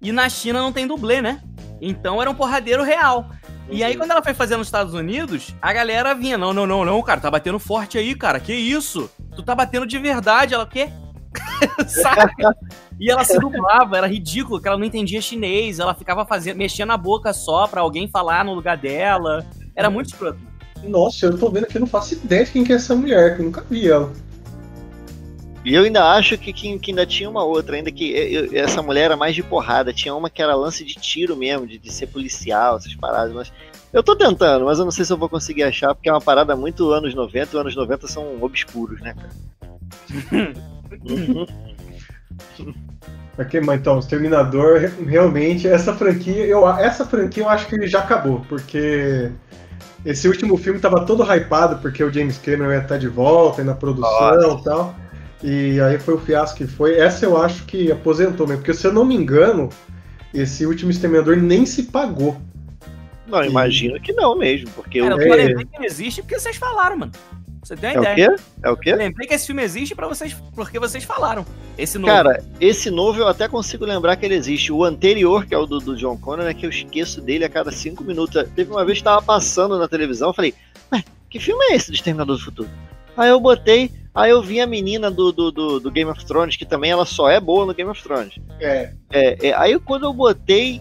S3: e na China não tem dublê, né? Então era um porradeiro real. E aí, quando ela foi fazer nos Estados Unidos, a galera vinha: não, não, não, não, cara, tá batendo forte aí, cara, que isso? Tu tá batendo de verdade. Ela, o quê? [LAUGHS] Saca? E ela se dublava, era ridículo, que ela não entendia chinês, ela ficava fazendo, mexendo a boca só pra alguém falar no lugar dela. Era muito escroto.
S2: Nossa, eu tô vendo aqui, eu não faço ideia de quem que é essa mulher, que eu nunca vi ela.
S1: E eu ainda acho que, que, que ainda tinha uma outra, ainda que eu- essa mulher era mais de porrada. Tinha uma que era lance de tiro mesmo, de, de ser policial, essas paradas. Mas eu tô tentando, mas eu não sei se eu vou conseguir achar, porque é uma parada muito anos 90, e os anos 90 são obscuros, né, cara? [LAUGHS] Uhum.
S2: Aqui, mas então, Exterminador, re- realmente, essa franquia, eu, essa franquia eu acho que já acabou, porque esse último filme tava todo hypado, porque o James Cameron ia estar de volta, e na produção e tal, e aí foi o fiasco que foi. Essa eu acho que aposentou mesmo, porque se eu não me engano, esse último Exterminador nem se pagou.
S1: Não, imagino que não mesmo, porque
S3: Cara,
S1: o.
S3: eu
S2: É.
S3: que ele existe porque vocês falaram, mano. Você tem
S1: É
S3: uma
S1: o
S3: ideia.
S1: quê? É o quê?
S3: Eu lembrei que esse filme existe pra vocês, porque vocês falaram. Esse novo.
S1: Cara, esse novo eu até consigo lembrar que ele existe. O anterior, que é o do, do John Connor, é que eu esqueço dele a cada cinco minutos. Teve uma vez que tava passando na televisão, eu falei, ué, que filme é esse do Exterminador do Futuro? Aí eu botei, aí eu vi a menina do, do, do, do Game of Thrones, que também ela só é boa no Game of Thrones.
S2: É.
S1: É, é, aí quando eu botei,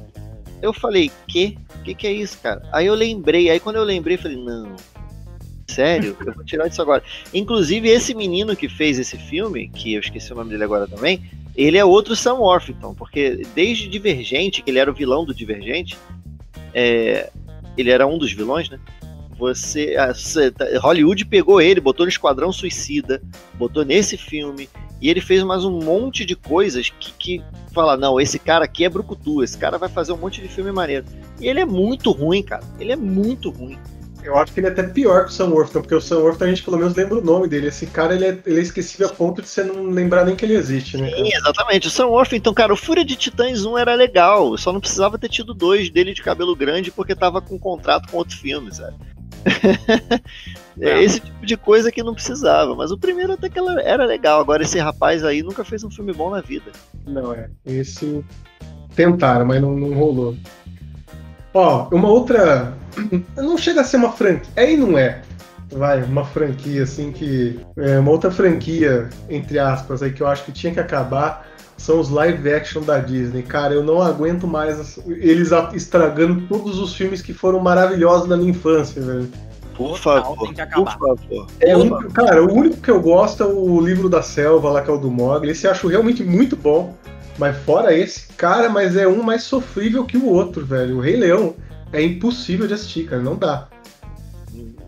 S1: eu falei, que? Que que é isso, cara? Aí eu lembrei, aí quando eu lembrei, eu falei, não. Sério? Eu vou tirar isso agora. Inclusive, esse menino que fez esse filme, que eu esqueci o nome dele agora também, ele é outro Sam Worthington, porque desde Divergente, que ele era o vilão do Divergente, é, ele era um dos vilões, né? Você, a- tá- Hollywood pegou ele, botou no Esquadrão Suicida, botou nesse filme, e ele fez mais um monte de coisas que, que fala, não, esse cara aqui é brucutu, esse cara vai fazer um monte de filme maneiro. E ele é muito ruim, cara. Ele é muito ruim.
S2: Eu acho que ele é até pior que o Sam Worthington, porque o Sam Worthington a gente pelo menos lembra o nome dele. Esse cara ele é, ele é esquecível a ponto de você não lembrar nem que ele existe, né? cara?
S1: Sim, exatamente. O Sam Worthington, cara, o Fúria de Titãs 1 era legal, só não precisava ter tido dois dele de cabelo grande porque tava com contrato com outro filme, sabe? [LAUGHS] é
S3: É.
S1: esse tipo de coisa que não precisava, mas o primeiro até que era legal. Agora esse rapaz aí nunca fez um filme bom na vida.
S2: Não, é. Esse tentaram, mas não, não rolou. Ó, uma outra. [COUGHS] Não chega a ser uma franquia. É e não é. Vai, uma franquia assim que. É uma outra franquia, entre aspas, aí que eu acho que tinha que acabar. São os live action da Disney. Cara, eu não aguento mais eles estragando todos os filmes que foram maravilhosos na minha infância, velho.
S1: Por favor,
S3: tem que
S1: por
S3: acabar.
S1: favor.
S2: É, o único- cara, o único que eu gosto é o livro da selva lá, que é o do Mogli. Esse eu acho realmente muito bom. Mas fora esse, cara, mas é um mais sofrível que o outro, velho. O Rei Leão é impossível de assistir, cara. Não dá.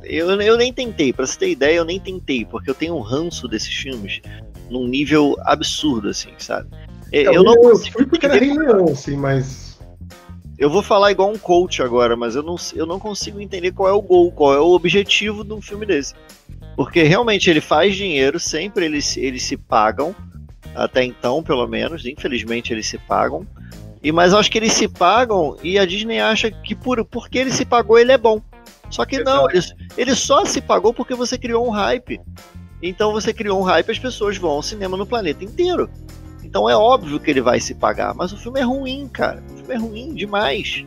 S1: Eu, eu nem tentei, pra você ter ideia, eu nem tentei, porque eu tenho um ranço desses filmes num nível absurdo, assim, sabe? É, eu
S2: o
S1: não
S2: Rei Leão,
S1: consigo
S2: fui porque era Rei Leão, assim, mas.
S1: Eu vou falar igual um coach agora, mas eu não, eu não consigo entender qual é o gol, qual é o objetivo de um filme desse. Porque realmente ele faz dinheiro, sempre eles, eles se pagam, até então, pelo menos, infelizmente eles se pagam. E mas acho que eles se pagam e a Disney acha que por porque ele se pagou ele é bom. Só que não, ele, ele só se pagou porque você criou um hype. Então você criou um hype, as pessoas vão ao cinema no planeta inteiro. Então é óbvio que ele vai se pagar, mas o filme é ruim, cara. O filme é ruim demais.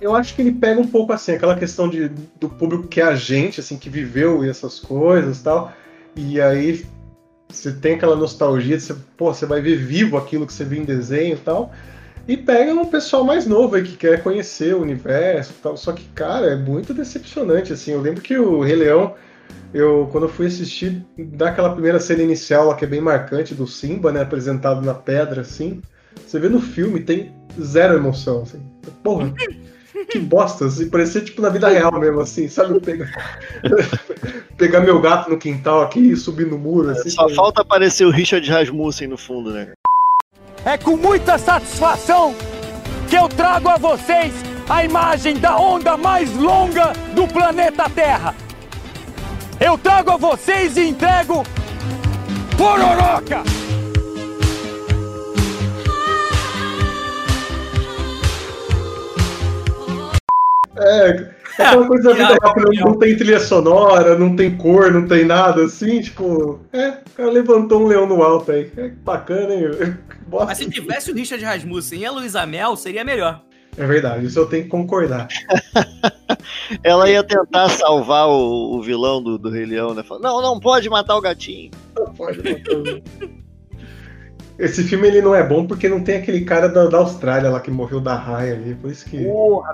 S2: Eu acho que ele pega um pouco assim, aquela questão de, do público que é a gente, assim, que viveu essas coisas e tal. E aí você tem aquela nostalgia de você, pô, você vai ver vivo aquilo que você viu em desenho e tal. E pega um pessoal mais novo aí que quer conhecer o universo e tal. Só que, cara, é muito decepcionante, assim. Eu lembro que o Rei Leão, eu, quando eu fui assistir, daquela primeira cena inicial lá, que é bem marcante, do Simba, né, apresentado na pedra, assim. Você vê no filme, tem zero emoção, assim. Porra, que bosta, assim, parecia tipo na vida real mesmo, assim, sabe? Pegar, [LAUGHS] pegar meu gato no quintal aqui e subir no muro, assim.
S1: Só falta aparecer o Richard Rasmussen no fundo, né?
S9: É com muita satisfação que eu trago a vocês a imagem da onda mais longa do planeta Terra. Eu trago a vocês e entrego Pororoca!
S2: É, aquela coisa da [LAUGHS] vida rápida, não tem trilha sonora, não tem cor, não tem nada assim, tipo. É, o cara levantou um leão no alto aí. É bacana, hein? [LAUGHS] Bosta.
S3: Mas se tivesse o Richard Rasmussen e a Luísa Mel, seria melhor.
S2: É verdade, isso eu tenho que concordar. [LAUGHS]
S1: Ela ia tentar salvar o, o vilão do, do Rei Leão, né? Falando, não, não pode matar o gatinho.
S2: Não pode matar o- Esse filme ele não é bom porque não tem aquele cara da, da Austrália lá que morreu da raia ali, por isso que.
S3: Porra,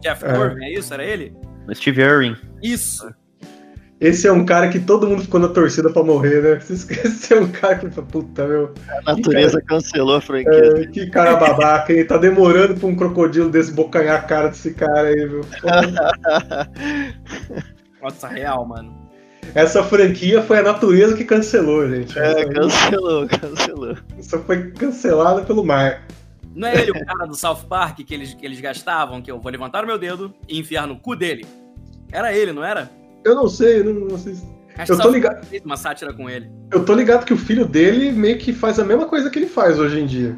S3: Jeff
S2: É.
S3: Corbin, é isso? Era ele?
S5: Steve Irwin.
S3: Isso.
S2: Esse é um cara que todo mundo ficou na torcida pra morrer, né? Esse é um cara que fala, puta, meu.
S1: A natureza cancelou a franquia.
S2: É, que cara babaca, hein? Tá demorando pra um crocodilo desse bocanhar a cara desse cara aí, viu? [LAUGHS]
S3: Nossa, real, mano.
S2: Essa franquia foi a natureza que cancelou, gente.
S1: É, cancelou, [LAUGHS] cancelou.
S2: Essa foi cancelada pelo mar.
S3: Não é ele o cara do South Park que eles, que eles gastavam, que eu vou levantar o meu dedo e enfiar no cu dele? Era ele, não era?
S2: Eu não sei, eu não, não sei. se-
S3: Acho que
S2: Eu tô ligado.
S3: Uma sátira com ele.
S2: Eu tô ligado que o filho dele meio que faz a mesma coisa que ele faz hoje em dia.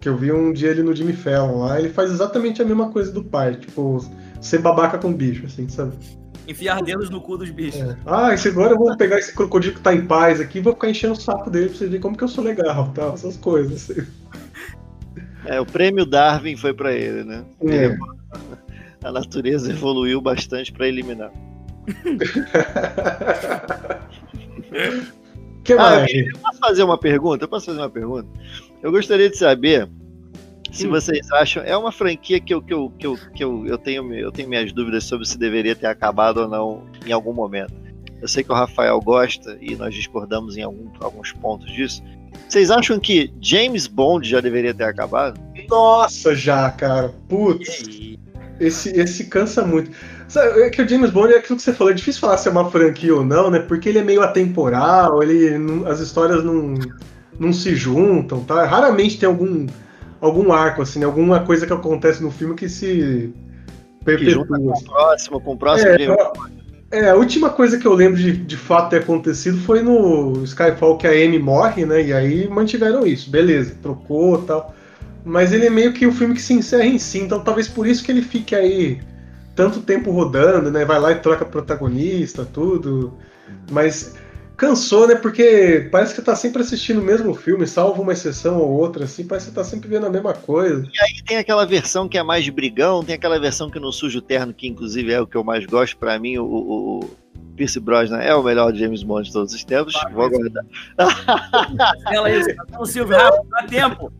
S2: Que eu vi um dia ele no Jimmy Fallon lá, ele faz exatamente a mesma coisa do pai, tipo, ser babaca com bicho, assim, sabe?
S3: Enfiar dedos no cu dos bichos.
S2: Ah, esse agora eu vou pegar esse crocodilo que tá em paz aqui e vou ficar enchendo o saco dele pra você ver como que eu sou legal, tal, essas coisas. Assim.
S1: É, o prêmio Darwin foi pra ele, né?
S2: É.
S1: A natureza evoluiu bastante pra eliminar. [LAUGHS]
S2: que
S1: Ah,
S2: mais?
S1: eu posso fazer uma pergunta? Eu posso fazer uma pergunta? Eu gostaria de saber se vocês acham. É uma franquia que eu, que eu, que eu, que eu, eu, tenho, eu tenho minhas dúvidas sobre se deveria ter acabado ou não em algum momento. Eu sei que o Rafael gosta e nós discordamos em algum- alguns pontos disso. Vocês acham que James Bond já deveria ter acabado?
S2: Nossa, já, cara. Putz. Esse, esse cansa muito. Sabe, é que o James Bond é aquilo que você falou, é difícil falar se é uma franquia ou não, né? Porque ele é meio atemporal, ele não- as histórias não, não se juntam, tá? Raramente tem algum, algum arco, assim, né? alguma coisa que acontece no filme que se
S1: Que
S2: perpetua.
S1: com o próximo, com o próximo
S2: É, eu- É, a última coisa que eu lembro de, de fato ter acontecido foi no Skyfall que a Amy morre, né? E aí mantiveram isso, beleza, trocou e tal. Mas ele é meio que o filme que se encerra em si, então talvez por isso que ele fique aí tanto tempo rodando, né? Vai lá e troca protagonista, tudo. Mas cansou, né? Porque parece que tá sempre assistindo o mesmo filme, salvo uma exceção ou outra, assim, parece que tá sempre vendo a mesma coisa.
S1: E tem aquela versão que é mais brigão, tem aquela versão que não suja o terno, que inclusive é o que eu mais gosto. Pra mim, o, o Pierce Brosnan é o melhor James Bond de todos os tempos. Vou aguardar.
S3: Ela isso. Então, Silvio, rápido, dá tempo.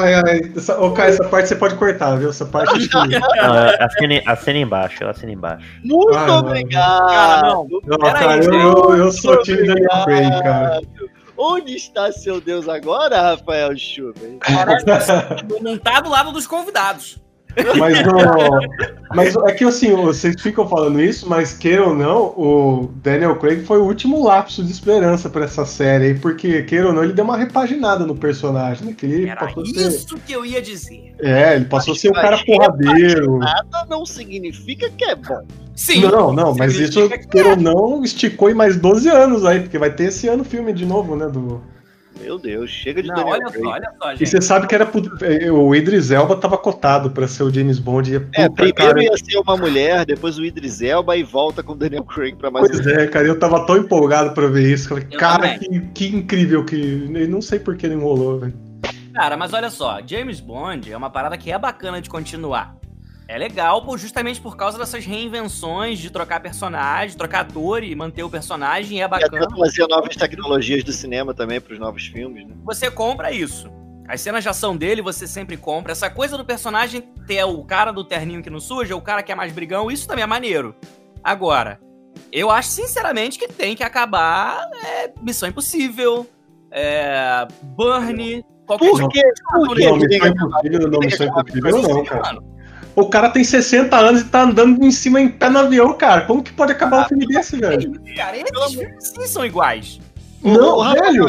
S2: Ai, ai, essa, ô, Caio, essa parte você pode cortar, viu? Essa parte de [LAUGHS]
S5: Não, é, assina, assina embaixo, assina embaixo.
S1: Muito
S2: Ah, não.
S1: obrigado!
S3: Cara, não.
S2: Não, cara,
S3: aí,
S2: eu, eu, eu sou o time Daniel Craig, cara.
S1: Onde está seu Deus agora, Rafael Schuber?
S3: Não tá do lado dos convidados.
S2: Mas, o- mas é que assim, vocês ficam falando isso, mas queira ou não, o Daniel Craig foi o último lapso de esperança pra essa série aí, porque queira ou não, ele deu uma repaginada no personagem, né? Que ele
S3: Era
S2: passou a ser,
S3: isso que eu ia dizer.
S2: é, ele passou a ser um cara porradeiro.
S1: Nada não significa que é bom.
S3: Sim.
S2: Não, não, mas isso,
S3: que
S2: queira ou não, esticou em mais 12 anos aí, porque vai ter esse ano filme de novo, né? Do...
S1: Meu Deus, chega de
S3: Não,
S1: Daniel
S3: olha
S1: Craig.
S3: só, olha só,
S2: E
S3: gente.
S2: você sabe que era pro- é, o Idris Elba tava cotado pra ser o James Bond. E,
S1: É,
S2: puta,
S1: primeiro
S2: cara,
S1: ia ser uma mulher, depois o Idris Elba e volta com o Daniel Craig pra mais
S2: Pois
S1: um.
S2: é, cara, eu tava tão empolgado pra ver isso. Falei,
S3: Eu
S2: cara, que, que incrível que. Eu não sei por que não enrolou, velho.
S3: Cara, mas olha só, James Bond é uma parada que é bacana de continuar. É legal pô, justamente por causa dessas reinvenções de trocar personagem, trocar ator e manter o personagem, é
S1: E
S3: bacana.
S1: trazer novas tecnologias do cinema também pros novos filmes, né?
S3: Você compra isso. As cenas de ação dele você sempre compra. Essa coisa do personagem ter o cara do terninho que não suja, o cara que é mais brigão, isso também é maneiro. Agora, eu acho sinceramente que tem que acabar é, Missão Impossível, é, Burn, qualquer
S1: Por
S3: tipo
S1: quê? Por quê?
S2: Não,
S1: que tem
S2: Missão
S1: que?
S2: Impossível, não,
S1: que
S2: Missão Impossível não, cara. O cara tem 60 anos e tá andando em cima em pé no avião, cara. Como que pode acabar um filme desse, velho?
S3: Cara, esses filmes sim são iguais.
S2: Não,
S1: o
S2: velho.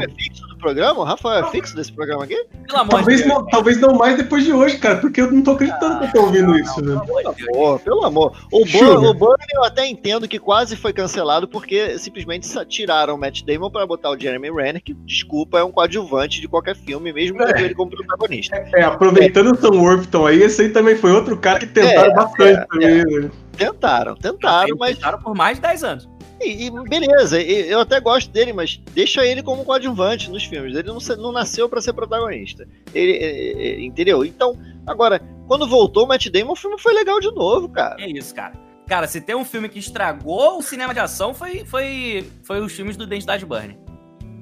S1: É programa? O Rafael é fixo desse programa aqui?
S3: Pelo amor
S2: Talvez
S3: de Deus.
S2: não, talvez não mais depois de hoje, cara, porque eu não tô acreditando que eu tô ouvindo isso, velho.
S1: Pelo amor, pelo amor. O. Burn, o Burn eu até entendo que quase foi cancelado porque simplesmente tiraram o Matt Damon pra botar o Jeremy Renner, que, desculpa, é um coadjuvante de qualquer filme, mesmo tendo ele como protagonista.
S2: É, aproveitando o Sam Worthington aí, esse aí também foi outro cara que tentaram
S1: É,
S2: bastante
S1: é,
S2: também, né? velho.
S1: Tentaram, tentaram, mas
S3: Tentaram por mais de 10 anos.
S1: E, e beleza, e- eu até gosto dele, mas deixa ele como coadjuvante nos filmes. Ele não, não nasceu pra ser protagonista. Ele, é, é, entendeu? Então, agora, quando voltou o Matt Damon, o filme foi legal de novo, cara.
S3: É isso, cara. Cara, se tem um filme que estragou o cinema de ação, foi, foi, foi os filmes do Identidade Burn.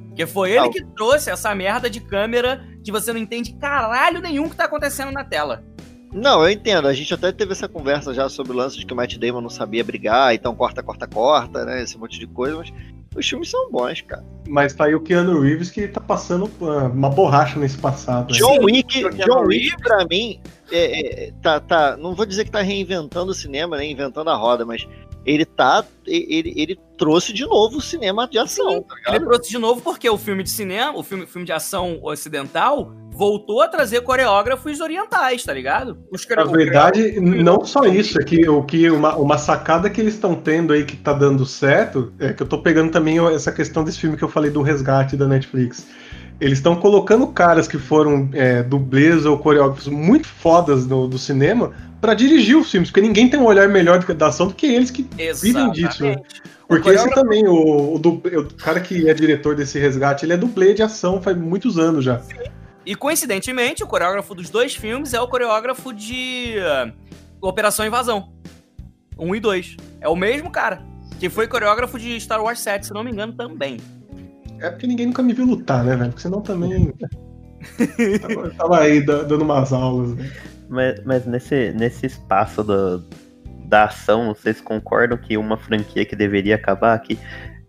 S3: Porque foi ele que trouxe essa merda de câmera que você não entende caralho nenhum que tá acontecendo na tela.
S1: Não, eu entendo. A gente até teve essa conversa já sobre o lance de que o Matt Damon não sabia brigar, então corta, corta, corta, né? Esse monte de coisa, mas os filmes são bons, cara.
S2: Mas tá aí o Keanu Reeves que tá passando ah, uma borracha nesse passado. né?
S1: John Wick, John Wick
S3: Reeves-
S1: pra mim, é, é, tá, tá, não vou dizer que tá reinventando o cinema, né? Inventando a roda, mas ele tá, ele, ele trouxe de novo o cinema de ação, tá
S3: Ele trouxe de novo porque o filme de cinema, o filme, filme de ação ocidental, voltou a trazer coreógrafos orientais, tá ligado? Os
S2: Na verdade, não só isso, é que o que uma, uma sacada que eles estão tendo aí que tá dando certo, é que eu tô pegando também essa questão desse filme que eu falei do resgate da Netflix. Eles estão colocando caras que foram é, dublês ou coreógrafos muito fodas no, do cinema pra dirigir os filmes, porque ninguém tem um olhar melhor de da ação do que eles que vivem disso. Porque
S3: O
S2: esse
S3: coreógrafo-
S2: também, o, o, o cara que é diretor desse resgate, ele é dublê de ação faz muitos anos já.
S3: E coincidentemente, o coreógrafo dos dois filmes é o coreógrafo de uh, Operação Invasão. 1 e 2. É o mesmo cara. Que foi coreógrafo de Star Wars 7, se não me engano, também.
S2: É porque ninguém nunca me viu lutar, né, velho? Porque senão também. [LAUGHS] tava, tava aí da- dando umas aulas, né?
S5: Mas, mas nesse, nesse espaço do, da ação, vocês concordam que uma franquia que deveria acabar, que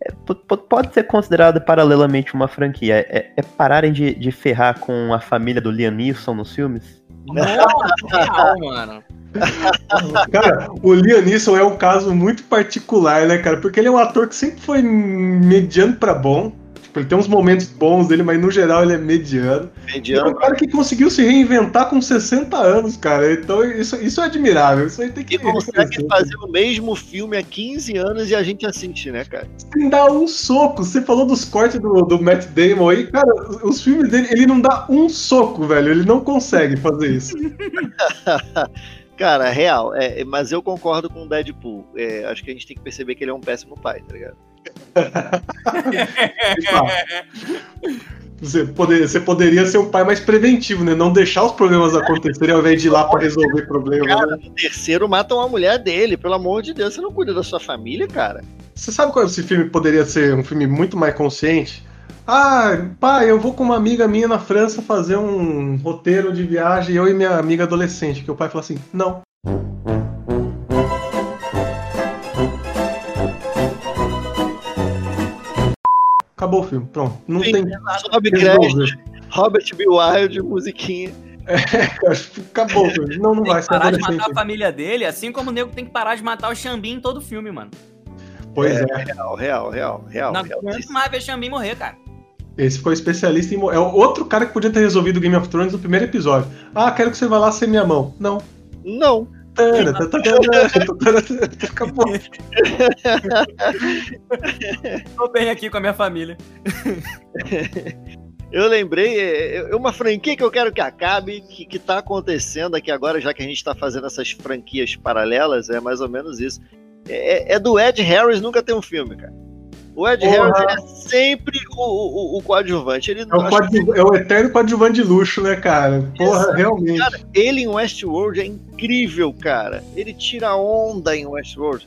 S5: é, po- po- pode ser considerada paralelamente uma franquia, é, é pararem de, de ferrar com a família do Liam Neeson nos filmes?
S3: Mano. [LAUGHS]
S2: Cara, o Liam Neeson é um caso muito particular, né, cara? Porque ele é um ator que sempre foi mediano pra bom. Tipo, ele tem uns momentos bons dele, mas no geral ele é mediano. Ele é
S1: Mediano.
S2: um cara que conseguiu se reinventar com 60 anos, cara. Então isso, isso é admirável. Isso aí tem que
S1: E consegue fazer o mesmo filme há 15 anos e a gente assiste, né, cara?
S2: Sem dar um soco. Você falou dos cortes do, do Matt Damon aí, cara, os filmes dele, ele não dá um soco, velho. Ele não consegue fazer isso. [LAUGHS]
S1: Cara, real. É, mas eu concordo com o Deadpool. É, acho que a gente tem que perceber que ele é um péssimo pai, tá ligado?
S2: Você, poder, você poderia ser um pai mais preventivo, né? Não deixar os problemas acontecerem ao invés de ir lá pra resolver problemas.
S1: Cara,
S2: né?
S1: no terceiro matam a mulher dele, pelo amor de Deus. Você não cuida da sua família, cara?
S2: Você sabe qual esse filme poderia ser um filme muito mais consciente? Ah, pai, eu vou com uma amiga minha na França fazer um roteiro de viagem, eu e minha amiga adolescente. Que o pai fala assim: não. Acabou o filme, pronto. Não
S1: Sim,
S2: tem.
S1: Sobe crédito, Robert B. Wilde, musiquinha.
S2: Acabou o filme. Não, não
S3: Tem
S2: vai
S3: que
S2: ser
S3: parar de matar a família dele, assim como o nego tem que parar de matar o Xambim em todo filme, mano.
S2: Pois é.
S1: Real, real, real, real.
S3: Não aguento mais ver Xambim morrer, cara.
S2: Esse foi especialista em. É o outro cara que podia ter resolvido o Game of Thrones no primeiro episódio. Ah, quero que você vá lá ser minha mão. Não.
S1: Não.
S2: Acabou. [LAUGHS]
S3: Tô bem aqui com a minha família. [LAUGHS]
S1: Eu lembrei, é, é uma franquia que eu quero que acabe, que, que tá acontecendo aqui agora, já que a gente tá fazendo essas franquias paralelas, é mais ou menos isso. É, é do Ed Harris nunca ter um filme, cara. O Ed
S2: Porra.
S1: Harris é sempre o, o, o coadjuvante. Ele,
S2: É o, coadju- é o eterno coadjuvante de luxo, né, cara? Porra, realmente.
S1: Cara, ele em Westworld é incrível, cara. Ele tira onda em Westworld.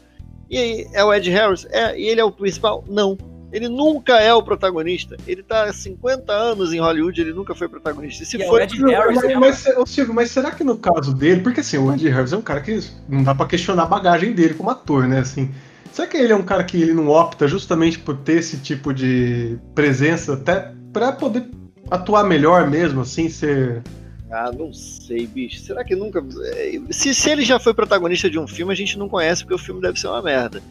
S1: E aí, é o Ed Harris? É, e ele é o principal? Não. Ele nunca é o protagonista. Ele tá há 50 anos em Hollywood, ele nunca foi protagonista. E se
S3: E é o
S1: foi.
S3: Ed Harris,
S2: mas,
S3: é
S2: mas, ô, Silvio, mas será que no caso dele, porque assim, o Ed Harris é um cara que não dá pra questionar a bagagem dele como ator, né? Assim, será que ele é um cara que ele não opta justamente por ter esse tipo de presença até pra poder atuar melhor mesmo, assim, ser.
S1: Ah, não sei, bicho. Será que nunca. Se, se ele já foi protagonista de um filme, a gente não conhece, porque o filme deve ser uma merda.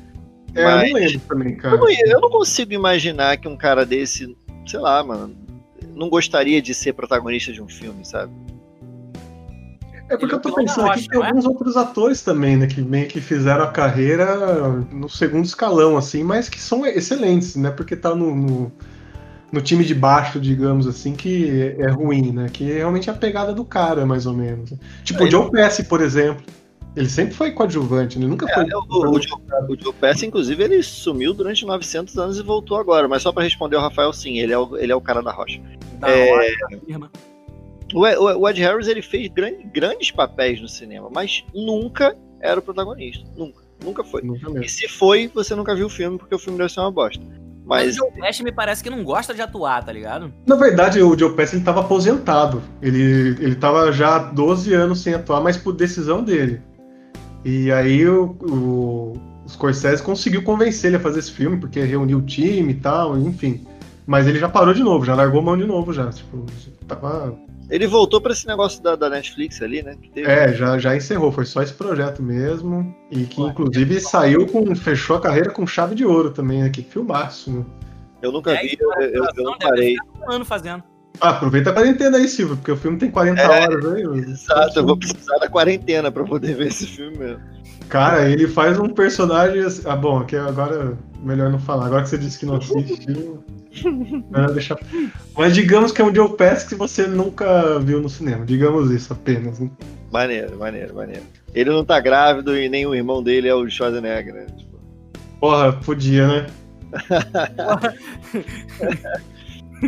S2: É, eu
S1: Mas-
S2: não lembro também,
S1: Eu
S2: cara.
S1: não, eu não consigo imaginar que um cara desse, sei lá, mano, não gostaria de ser protagonista de um filme, sabe?
S2: É porque eu tô
S3: Ele é
S2: pensando aqui que tem
S3: é?
S2: alguns outros atores também, né? Que meio que fizeram a carreira no segundo escalão, assim, mas que são excelentes, né? Porque tá no, no, no time de baixo, digamos assim, que é ruim, né? Que é realmente a pegada do cara, mais ou menos. Tipo, o Joe Pesci, por exemplo. Ele sempre foi coadjuvante, né? Nunca foi.
S1: É, o, o, Joe, o Joe Pesci, inclusive, ele sumiu durante 900 anos e voltou agora. Mas só pra responder o Rafael, sim, ele é o, ele é o cara da rocha.
S3: Da
S1: É.
S3: firma.
S1: O, Ed- o Ed Harris, ele fez grande- grandes papéis no cinema, mas nunca era o protagonista. Nunca. Nunca foi.
S2: Nunca
S1: E se foi, você nunca viu o filme, porque o filme deve ser uma bosta.
S3: Mas
S1: Mas
S3: o Joe Pesci me parece que não gosta de atuar, tá ligado?
S2: Na verdade, o Joe Pesci ele tava aposentado. Ele, ele tava já há 12 anos sem atuar, mas por decisão dele. E aí o, o, o Scorsese conseguiu convencer ele a fazer esse filme, porque reuniu o time e tal, enfim. Mas ele já parou de novo, já largou mão de novo já. Tipo, tava.
S1: Ele voltou pra esse negócio da, da Netflix ali, né? que teve-
S2: É, já, já encerrou, foi só esse projeto mesmo. E que inclusive saiu com. fechou a carreira com chave de ouro também, né? Que filmaço, né?
S1: Eu nunca
S3: É,
S1: vi, eu, eu- eu não parei.
S3: Um ano fazendo.
S2: Ah, aproveita a quarentena aí, Silvio, porque o filme tem 40
S1: É,
S2: horas aí.
S1: Exato, eu vou precisar da quarentena pra poder ver esse filme mesmo.
S2: Cara, ele faz um personagem. assim- Ah, bom, aqui agora melhor não falar. Agora que você disse que não assistiu. [LAUGHS] melhor deixar... Mas digamos que é um Joe Pesci que você nunca viu no cinema. Digamos isso apenas. né?
S1: Maneiro, maneiro, maneiro. Ele não tá grávido e nem o irmão dele é o Schwarzenegger, né? Tipo,
S2: Porra, podia, né? [LAUGHS]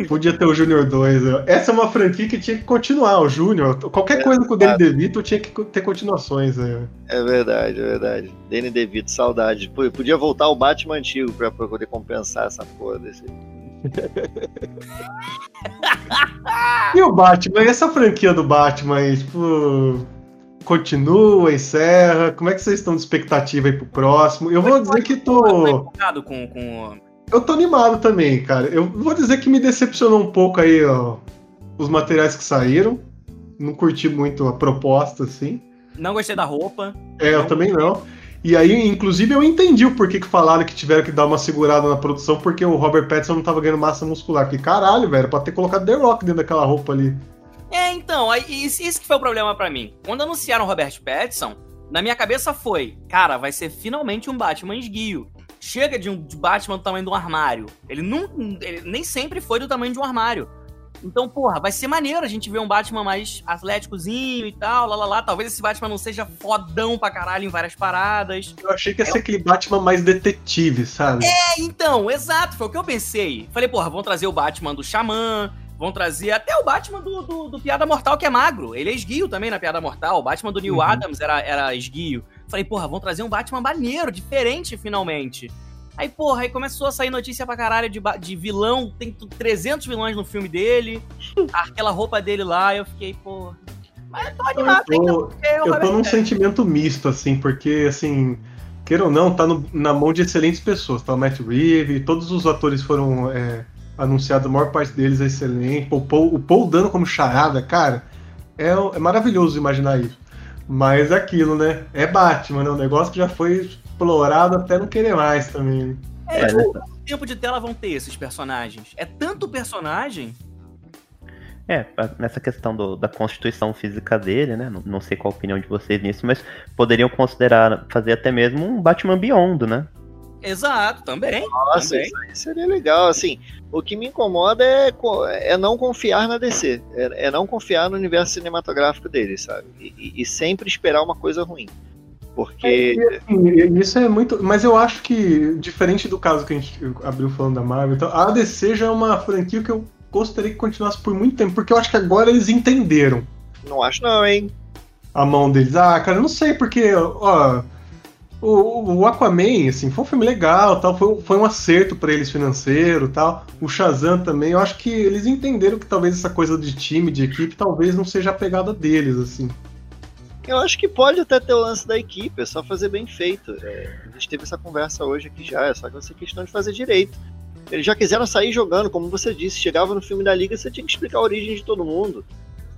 S2: podia ter o Júnior 2. né? Essa é uma franquia que tinha que continuar, o Júnior. Qualquer
S1: É,
S2: coisa com o Danny. DeVito tinha que ter continuações. Né?
S1: É verdade, é verdade. Danny DeVito, saudade. Pô, podia voltar o Batman antigo pra, poder compensar essa porra desse. [LAUGHS]
S2: E o Batman? E essa franquia do Batman aí, tipo. Continua, encerra? Como é que vocês estão de expectativa aí pro próximo? Eu vou dizer que
S3: Tô
S2: tô.
S3: empolgado com, com.
S2: Eu tô animado também, cara. Eu vou dizer que me decepcionou um pouco aí, ó. Os materiais que saíram. Não curti muito a proposta, assim.
S3: Não gostei da roupa.
S2: É, eu também não. E aí, inclusive, eu entendi o porquê que falaram que tiveram que dar uma segurada na produção, porque o Robert Pattinson não tava ganhando massa muscular. Que caralho, velho, pra ter colocado The Rock dentro daquela roupa ali.
S3: É, então, isso, isso que foi o problema pra mim. Quando anunciaram o Robert Pattinson, na minha cabeça foi, cara, vai ser finalmente um Batman esguio. Chega de um de Batman do tamanho de um armário. Ele, não, ele nem sempre foi do tamanho de um armário. Então, porra, vai ser maneiro a gente ver um Batman mais atléticozinho e tal, lá, lá, lá. Talvez esse Batman não seja fodão pra caralho em várias paradas.
S2: Eu achei que ia ser aquele Batman mais detetive, sabe?
S3: É, então, exato, foi o que eu pensei. Falei, porra, vão trazer o Batman do Xamã, vão trazer até o Batman do, do, do Piada Mortal, que é magro. Ele é esguio também na Piada Mortal. O Batman do Neil
S2: Uhum.
S3: Adams era, era esguio. Falei, porra, vão trazer um Batman maneiro, diferente finalmente. Aí, porra, aí começou a sair notícia pra caralho de, de vilão. Tem tu- 300 vilões no filme dele. [LAUGHS] Aquela roupa dele lá, eu fiquei, porra. Mas eu tô animado,
S2: Eu tô-
S3: então, é
S2: Eu tô
S3: Robert
S2: num
S3: Pattinson.
S2: sentimento misto, assim, porque, assim, queira ou não, tá no- na mão de excelentes pessoas. Tá o Matt Reeves, todos os atores foram é, anunciados, a maior parte deles é excelente. O Paul, o Paul dando como charada, cara, é, é maravilhoso imaginar isso. Mas aquilo, né? É Batman, né? Um negócio que já foi explorado até não querer mais também. né?
S3: É,
S5: É,
S3: tipo, quanto tempo de tela vão ter esses personagens? É tanto personagem
S5: É, nessa questão do- da constituição física dele, né? Não, não sei qual a opinião de vocês nisso, mas poderiam considerar fazer até mesmo um Batman Beyond, né?
S3: Exato, também.
S1: Nossa,
S3: Também.
S1: isso aí seria legal. Assim, o que me incomoda é, é não confiar na DC. É, é não confiar no universo cinematográfico deles, sabe? E, e- e sempre esperar uma coisa ruim. Porque.
S2: Assim, isso é muito. Mas eu acho que, diferente do caso que a gente abriu falando da Marvel, então, a DC já é uma franquia que eu gostaria que continuasse por muito tempo, porque eu acho que agora eles entenderam
S1: Não acho, não, hein?
S2: a mão deles. Ah, cara, eu não sei, porque, ó. O, o Aquaman, assim, foi um filme legal, tal, foi, foi um acerto pra eles financeiro, tal. O Shazam também, eu acho que eles entenderam que talvez essa coisa de time, de equipe, talvez não seja a pegada deles, assim.
S1: Eu acho que pode até ter o lance da equipe, é só fazer bem feito. É, a gente teve essa conversa hoje aqui já, é só que ser questão de fazer direito. Eles já quiseram sair jogando, como você disse, chegava no filme da Liga, você tinha que explicar a origem de todo mundo.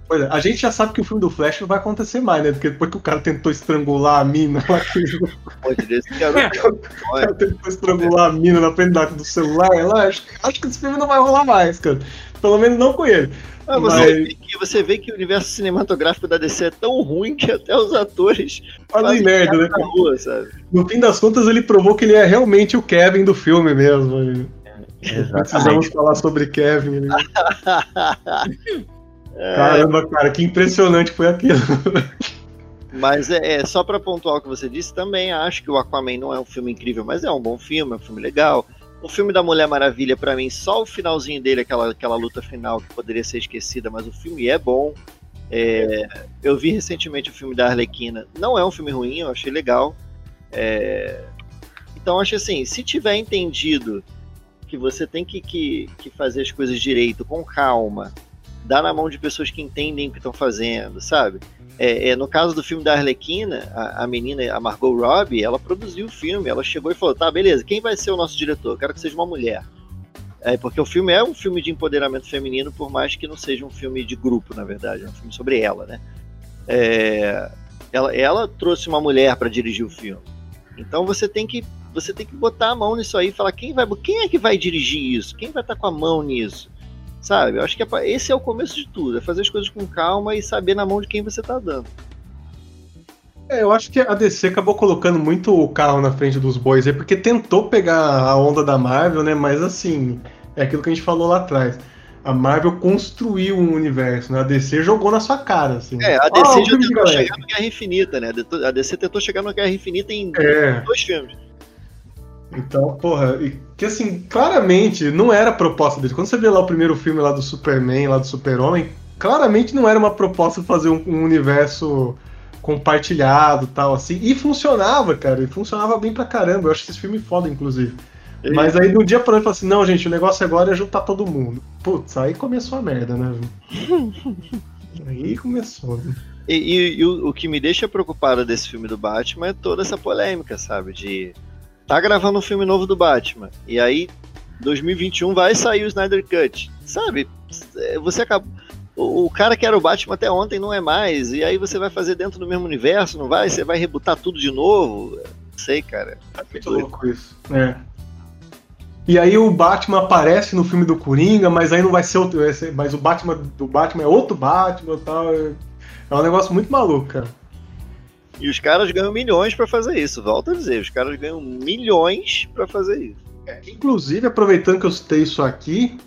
S2: Pois é, a gente já sabe que o filme do Flash não vai acontecer mais, né? Porque depois que o cara tentou estrangular a mina lá, que
S1: Pode desse garoto. [LAUGHS]
S2: o cara tentou estrangular a mina na frente do celular lá, acho, acho que esse filme não vai rolar mais, cara. Pelo menos não com ele.
S1: Ah, você,
S2: Mas-
S1: vê que, você vê que o universo cinematográfico da DC é tão ruim que até os atores
S2: Fazem merda, né?
S1: na rua, sabe?
S2: No fim das contas, ele provou que ele é realmente o Kevin do filme mesmo. Precisamos
S5: Exatamente.
S2: falar sobre Kevin. Ele... [LAUGHS]
S1: É,
S2: Caramba, cara, que impressionante foi aquilo. [LAUGHS]
S1: Mas é, é, só pra pontuar o que você disse, também acho que o Aquaman não é um filme incrível, mas é um bom filme, é um filme legal. O filme da Mulher Maravilha, pra mim, só o finalzinho dele, aquela, aquela luta final que poderia ser esquecida, mas o filme é bom. É, eu vi recentemente o filme da Arlequina. Não é um filme ruim, eu achei legal. É, então, acho assim, se tiver entendido que você tem que, que, que fazer as coisas direito, com calma, dar na mão de pessoas que entendem o que estão fazendo, sabe? É, é, no caso do filme da Arlequina, a, a menina, a Margot Robbie, ela produziu o filme, ela chegou e falou, tá, beleza, quem vai ser o nosso diretor? Quero que seja uma mulher. É, porque o filme é um filme de empoderamento feminino, por mais que não seja um filme de grupo, na verdade, é um filme sobre ela, né? É, ela, ela trouxe uma mulher para dirigir o filme. Então você tem que você tem que botar a mão nisso aí e falar quem vai quem é que vai dirigir isso, quem vai estar com a mão nisso, sabe? Eu acho que é pra- esse é o começo de tudo, é fazer as coisas com calma e saber na mão de quem você tá dando.
S2: É, eu acho que a DC acabou colocando muito o carro na frente dos bois aí, porque tentou pegar a onda da Marvel, né? Mas assim, é aquilo que a gente falou lá atrás. A Marvel construiu um universo, né? A DC jogou na sua cara, assim.
S1: É, a DC
S2: um
S1: já tentou chegar no Guerra Infinita, né? A DC tentou chegar no Guerra Infinita em
S2: É.
S1: dois filmes.
S2: Então, porra, e que assim, claramente não era a proposta dele. Quando você vê lá o primeiro filme lá do Superman, lá do Super-Homem, claramente não era uma proposta fazer um, um universo compartilhado tal, assim. E funcionava, cara, e funcionava bem pra caramba. Eu acho esse filme foda, inclusive. Mas aí do dia pra noite eu falei assim, não, gente, o negócio agora é juntar todo mundo. Putz, aí começou a merda, né? [LAUGHS] aí começou, né?
S1: E, e- e o, o que me deixa preocupado desse filme do Batman é toda essa polêmica, sabe? De tá gravando um filme novo do Batman e aí 2021 vai sair o Snyder Cut, sabe? É, Você acaba o, cara que era o Batman até ontem não é mais e aí você vai fazer dentro do mesmo universo, não vai? Você vai rebutar tudo de novo? Não sei, cara. Tá
S2: Muito louco isso. É. E aí o Batman aparece no filme do Coringa, mas aí não vai ser outro. Mas o Batman do Batman é outro Batman e tal. É é um negócio muito maluco, cara.
S1: E os caras ganham milhões pra fazer isso. Volto a dizer, os caras ganham milhões pra fazer isso.
S2: Inclusive, aproveitando que eu citei isso aqui,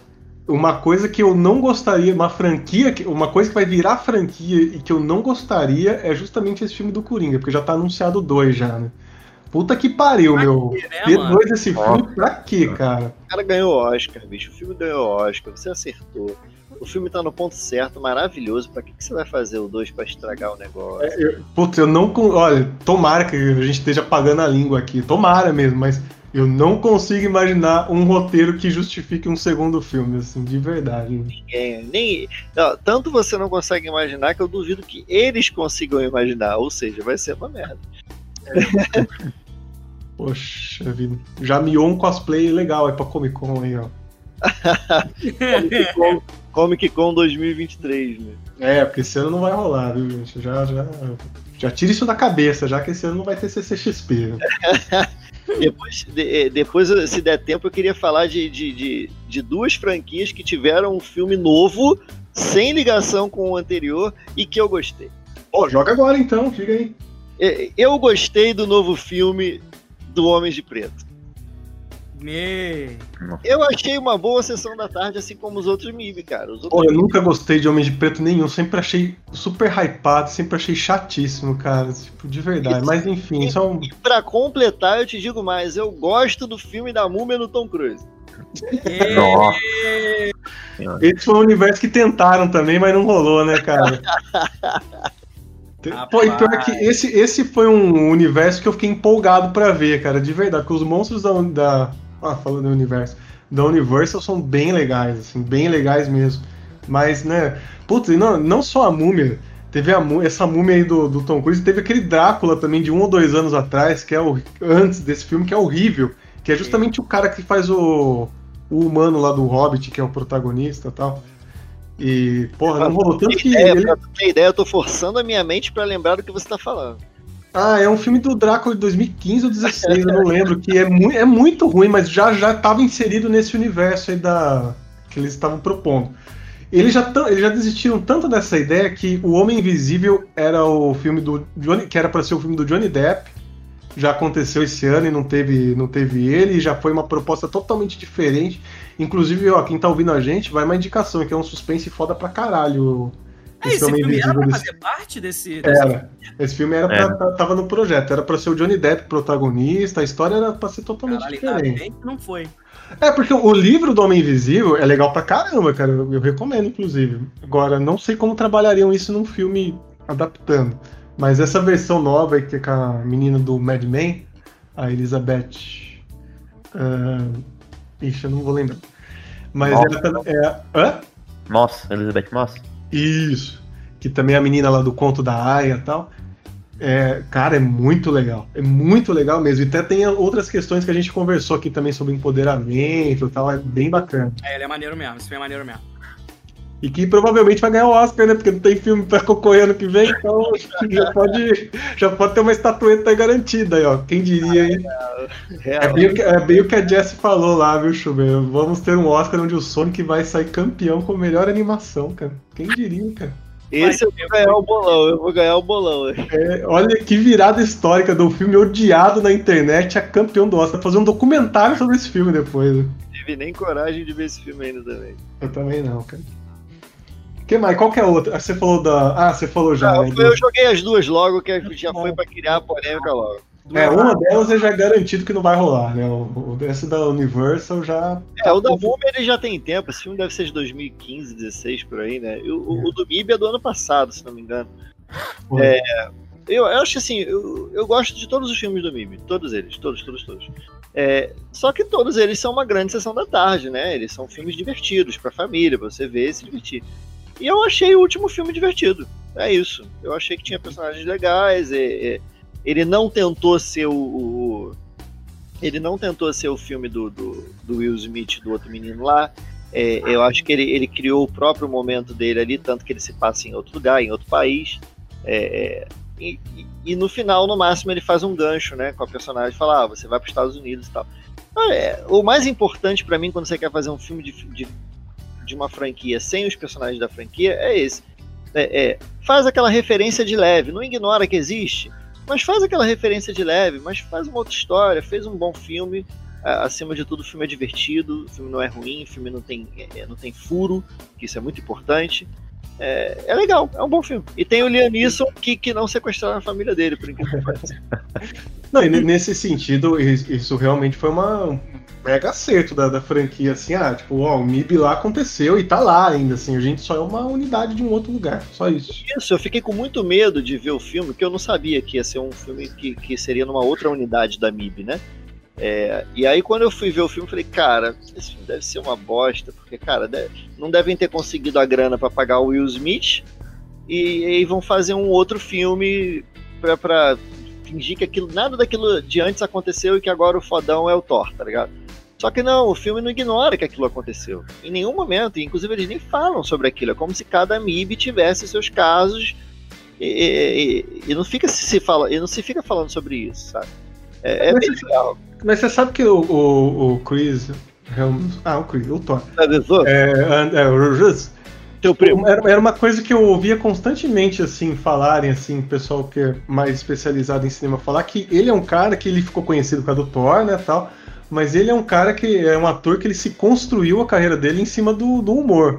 S2: uma coisa que eu não gostaria, uma franquia, que- uma coisa que vai virar franquia e que eu não gostaria é justamente esse filme do Coringa, porque já tá anunciado dois já, né? Puta que pariu, meu.
S3: né,
S2: Ter
S3: mano?
S2: dois desse filme, pra quê, cara?
S1: O cara ganhou Oscar, bicho. O filme ganhou Oscar, você acertou. O filme tá no ponto certo, maravilhoso. Pra que, que você vai fazer o 2 pra estragar o negócio?
S2: Putz, eu não. Olha, tomara que a gente esteja pagando a língua aqui. Tomara mesmo, mas eu não consigo imaginar um roteiro que justifique um segundo filme, assim, de verdade.
S1: Ninguém, nem, não, tanto você não consegue imaginar que eu duvido que eles consigam imaginar. Ou seja, vai ser uma merda. [LAUGHS]
S2: Poxa vida. Já miou um cosplay legal aí pra Comic Con aí, ó. [LAUGHS]
S1: Comic Con, Comic Con 2023, né?
S2: É, porque esse ano não vai rolar, viu, gente? Já, já, já tira isso da cabeça, já que esse ano não vai ter CCXP. Né? [LAUGHS]
S1: Depois, de- eh, depois, se der tempo, eu queria falar de, de, de, de duas franquias que tiveram um filme novo, sem ligação com o anterior, e que eu gostei.
S2: Ó, joga agora então, diga aí.
S1: Eh, Eu gostei do novo filme do Homens de Preto.
S3: Me...
S1: Eu achei uma boa sessão da tarde, assim como os outros MIB, cara. Os outros
S2: Pô, eu nunca gostei de Homem de Preto nenhum, sempre achei super hypado, sempre achei chatíssimo, cara, tipo, de verdade.
S1: Isso.
S2: Mas enfim, isso é um.
S1: E pra completar, eu te digo mais, eu gosto do filme da Múmia no Tom Cruise.
S5: Nossa.
S2: Esse foi um universo que tentaram também, mas não rolou, né, cara? [LAUGHS] Pô, e pior que esse, esse foi um universo que eu fiquei empolgado pra ver, cara, de verdade, porque os monstros da, da ah, falando do universo, da Universal são bem legais, assim, bem legais mesmo. Mas, né, putz, não, não só a múmia, teve a, essa múmia aí do, do Tom Cruise, teve aquele Drácula também de um ou dois anos atrás, que é o antes desse filme, que é horrível, que é justamente o cara que faz o, o humano lá do Hobbit, que é o protagonista e tal. E, porra, não rolou tanto que.
S1: ideia,
S2: ele-
S1: ideia, eu tô forçando a minha mente pra lembrar do que você tá falando.
S2: Ah, é um filme do Drácula de 2015 ou 2016, eu não lembro, que é, mu é muito ruim, mas já já estava inserido nesse universo aí da que eles estavam propondo. Eles já, eles já desistiram tanto dessa ideia que O Homem Invisível era o filme do Johnny, que era para ser o filme do Johnny Depp. Já aconteceu esse ano e não teve, não teve ele, já foi uma proposta totalmente diferente. Inclusive, ó, quem tá ouvindo a gente, vai uma indicação, que é um suspense foda pra caralho.
S3: É, esse
S2: Homem
S3: filme era pra
S2: desse-
S3: fazer parte desse. desse-
S2: era. Esse filme era
S5: É.
S2: pra- tava no projeto, era pra ser o Johnny Depp protagonista, a história era pra ser totalmente
S3: Caralho,
S2: diferente.
S3: bem que não foi.
S2: É, porque o livro do Homem Invisível é legal pra caramba, cara. Eu, eu recomendo, inclusive. Agora, não sei como trabalhariam isso num filme adaptando. Mas essa versão nova aí, que é com a menina do Mad Men, a Elizabeth. ah, ixi, eu não vou lembrar. Mas
S5: Nossa.
S2: ela tá- é. Hã?
S5: Moss, Elizabeth Moss.
S2: Isso. Que também é a menina lá do conto da Aya e tal. É, cara, é muito legal. É muito legal mesmo. E até tem outras questões que a gente conversou aqui também sobre empoderamento e tal. É bem bacana.
S3: É, ele é maneiro mesmo. Filme é maneiro mesmo.
S2: E que provavelmente vai ganhar o Oscar, né? Porque não tem filme pra concorrer ano que vem, então [LAUGHS] já pode, já pode ter uma estatueta aí garantida aí, ó. Quem diria, hein? É bem, o que- é bem o que a Jessie falou lá, viu, Chuber? Vamos ter um Oscar onde o Sonic vai sair campeão com melhor animação, cara. Quem diria, cara?
S1: Esse eu vou ganhar o bolão, eu vou ganhar o bolão.
S2: É, olha que virada histórica do filme odiado na internet, a campeão do Oscar. Fazer um documentário sobre esse filme depois. né?
S1: Não tive nem coragem de ver esse filme ainda também.
S2: Eu também não, cara. Que mais? Qual que é a outra? Ah, Você falou da. Ah, você falou já.
S1: Não,
S2: né,
S1: eu joguei as duas logo, que já foi pra criar a polêmica logo.
S2: É, uma delas é já garantido que não vai rolar, né? O, o esse da Universal já.
S1: É, o da Múmia ele já tem tempo, esse filme deve ser de 2015, 16 por aí, né? O, o- o do MIB é do ano passado, se não me engano. É, eu, eu acho assim, eu, eu gosto de todos os filmes do MIB, todos eles, todos, todos, todos. É, só que todos eles são uma grande sessão da tarde, né? Eles são filmes divertidos pra família, pra você ver e se divertir. E eu achei o último filme divertido. É isso. Eu achei que tinha personagens legais. e- e ele não tentou ser o, o- ele não tentou ser o filme do, do, do Will Smith do outro menino lá. É, eu acho que ele, ele criou o próprio momento dele ali, tanto que ele se passa em outro lugar, em outro país. É, e, e- e no final, no máximo, ele faz um gancho, né, com a personagem, fala, ah, você vai para os Estados Unidos e tal. É, o mais importante para mim quando você quer fazer um filme de, de, de uma franquia sem os personagens da franquia é esse. É, é, faz aquela referência de leve, não ignora que existe, mas faz aquela referência de leve, mas faz uma outra história, fez um bom filme. Acima de tudo, o filme é divertido, o filme não é ruim, o filme não tem, é, não tem furo, que isso é muito importante. É, é legal, é um bom filme. E tem o Liam Neeson que, que não sequestraram a família dele, por incrível que pareça. [LAUGHS]
S2: Não, e ne- nesse sentido, is- isso realmente foi uma um mega acerto da, da franquia, assim, ah, tipo, ó, o MIB lá aconteceu e tá lá ainda, assim, a gente só é uma unidade de um outro lugar, só isso.
S1: Isso, eu fiquei com muito medo de ver o filme, porque eu não sabia que ia ser um filme que, que seria numa outra unidade da MIB, né? É, e aí quando eu fui ver o filme, falei, cara, esse filme deve ser uma bosta, porque, cara, deve- não devem ter conseguido a grana pra pagar o Will Smith e, aí vão fazer um outro filme pra, pra fingir que aquilo, nada daquilo de antes aconteceu e que agora o fodão é o Thor, tá ligado? Só que não, o filme não ignora que aquilo aconteceu. Em nenhum momento, inclusive eles nem falam sobre aquilo. É como se cada MIB tivesse seus casos e, e- e não fica se, fala, e não se fica falando sobre isso, sabe? É, é
S2: Mas
S1: bem legal.
S2: Mas você sabe que o, o, o Chris ah, o Chris, o Thor,
S1: vô?
S2: é, é, o Rus,
S1: Teu primo.
S2: Era, era uma coisa que eu ouvia constantemente, assim, falarem, assim, o pessoal que é mais especializado em cinema falar, que ele é um cara que ele ficou conhecido por causa do Thor, né, tal, mas ele é um cara que é um ator que ele se construiu a carreira dele em cima do, do humor,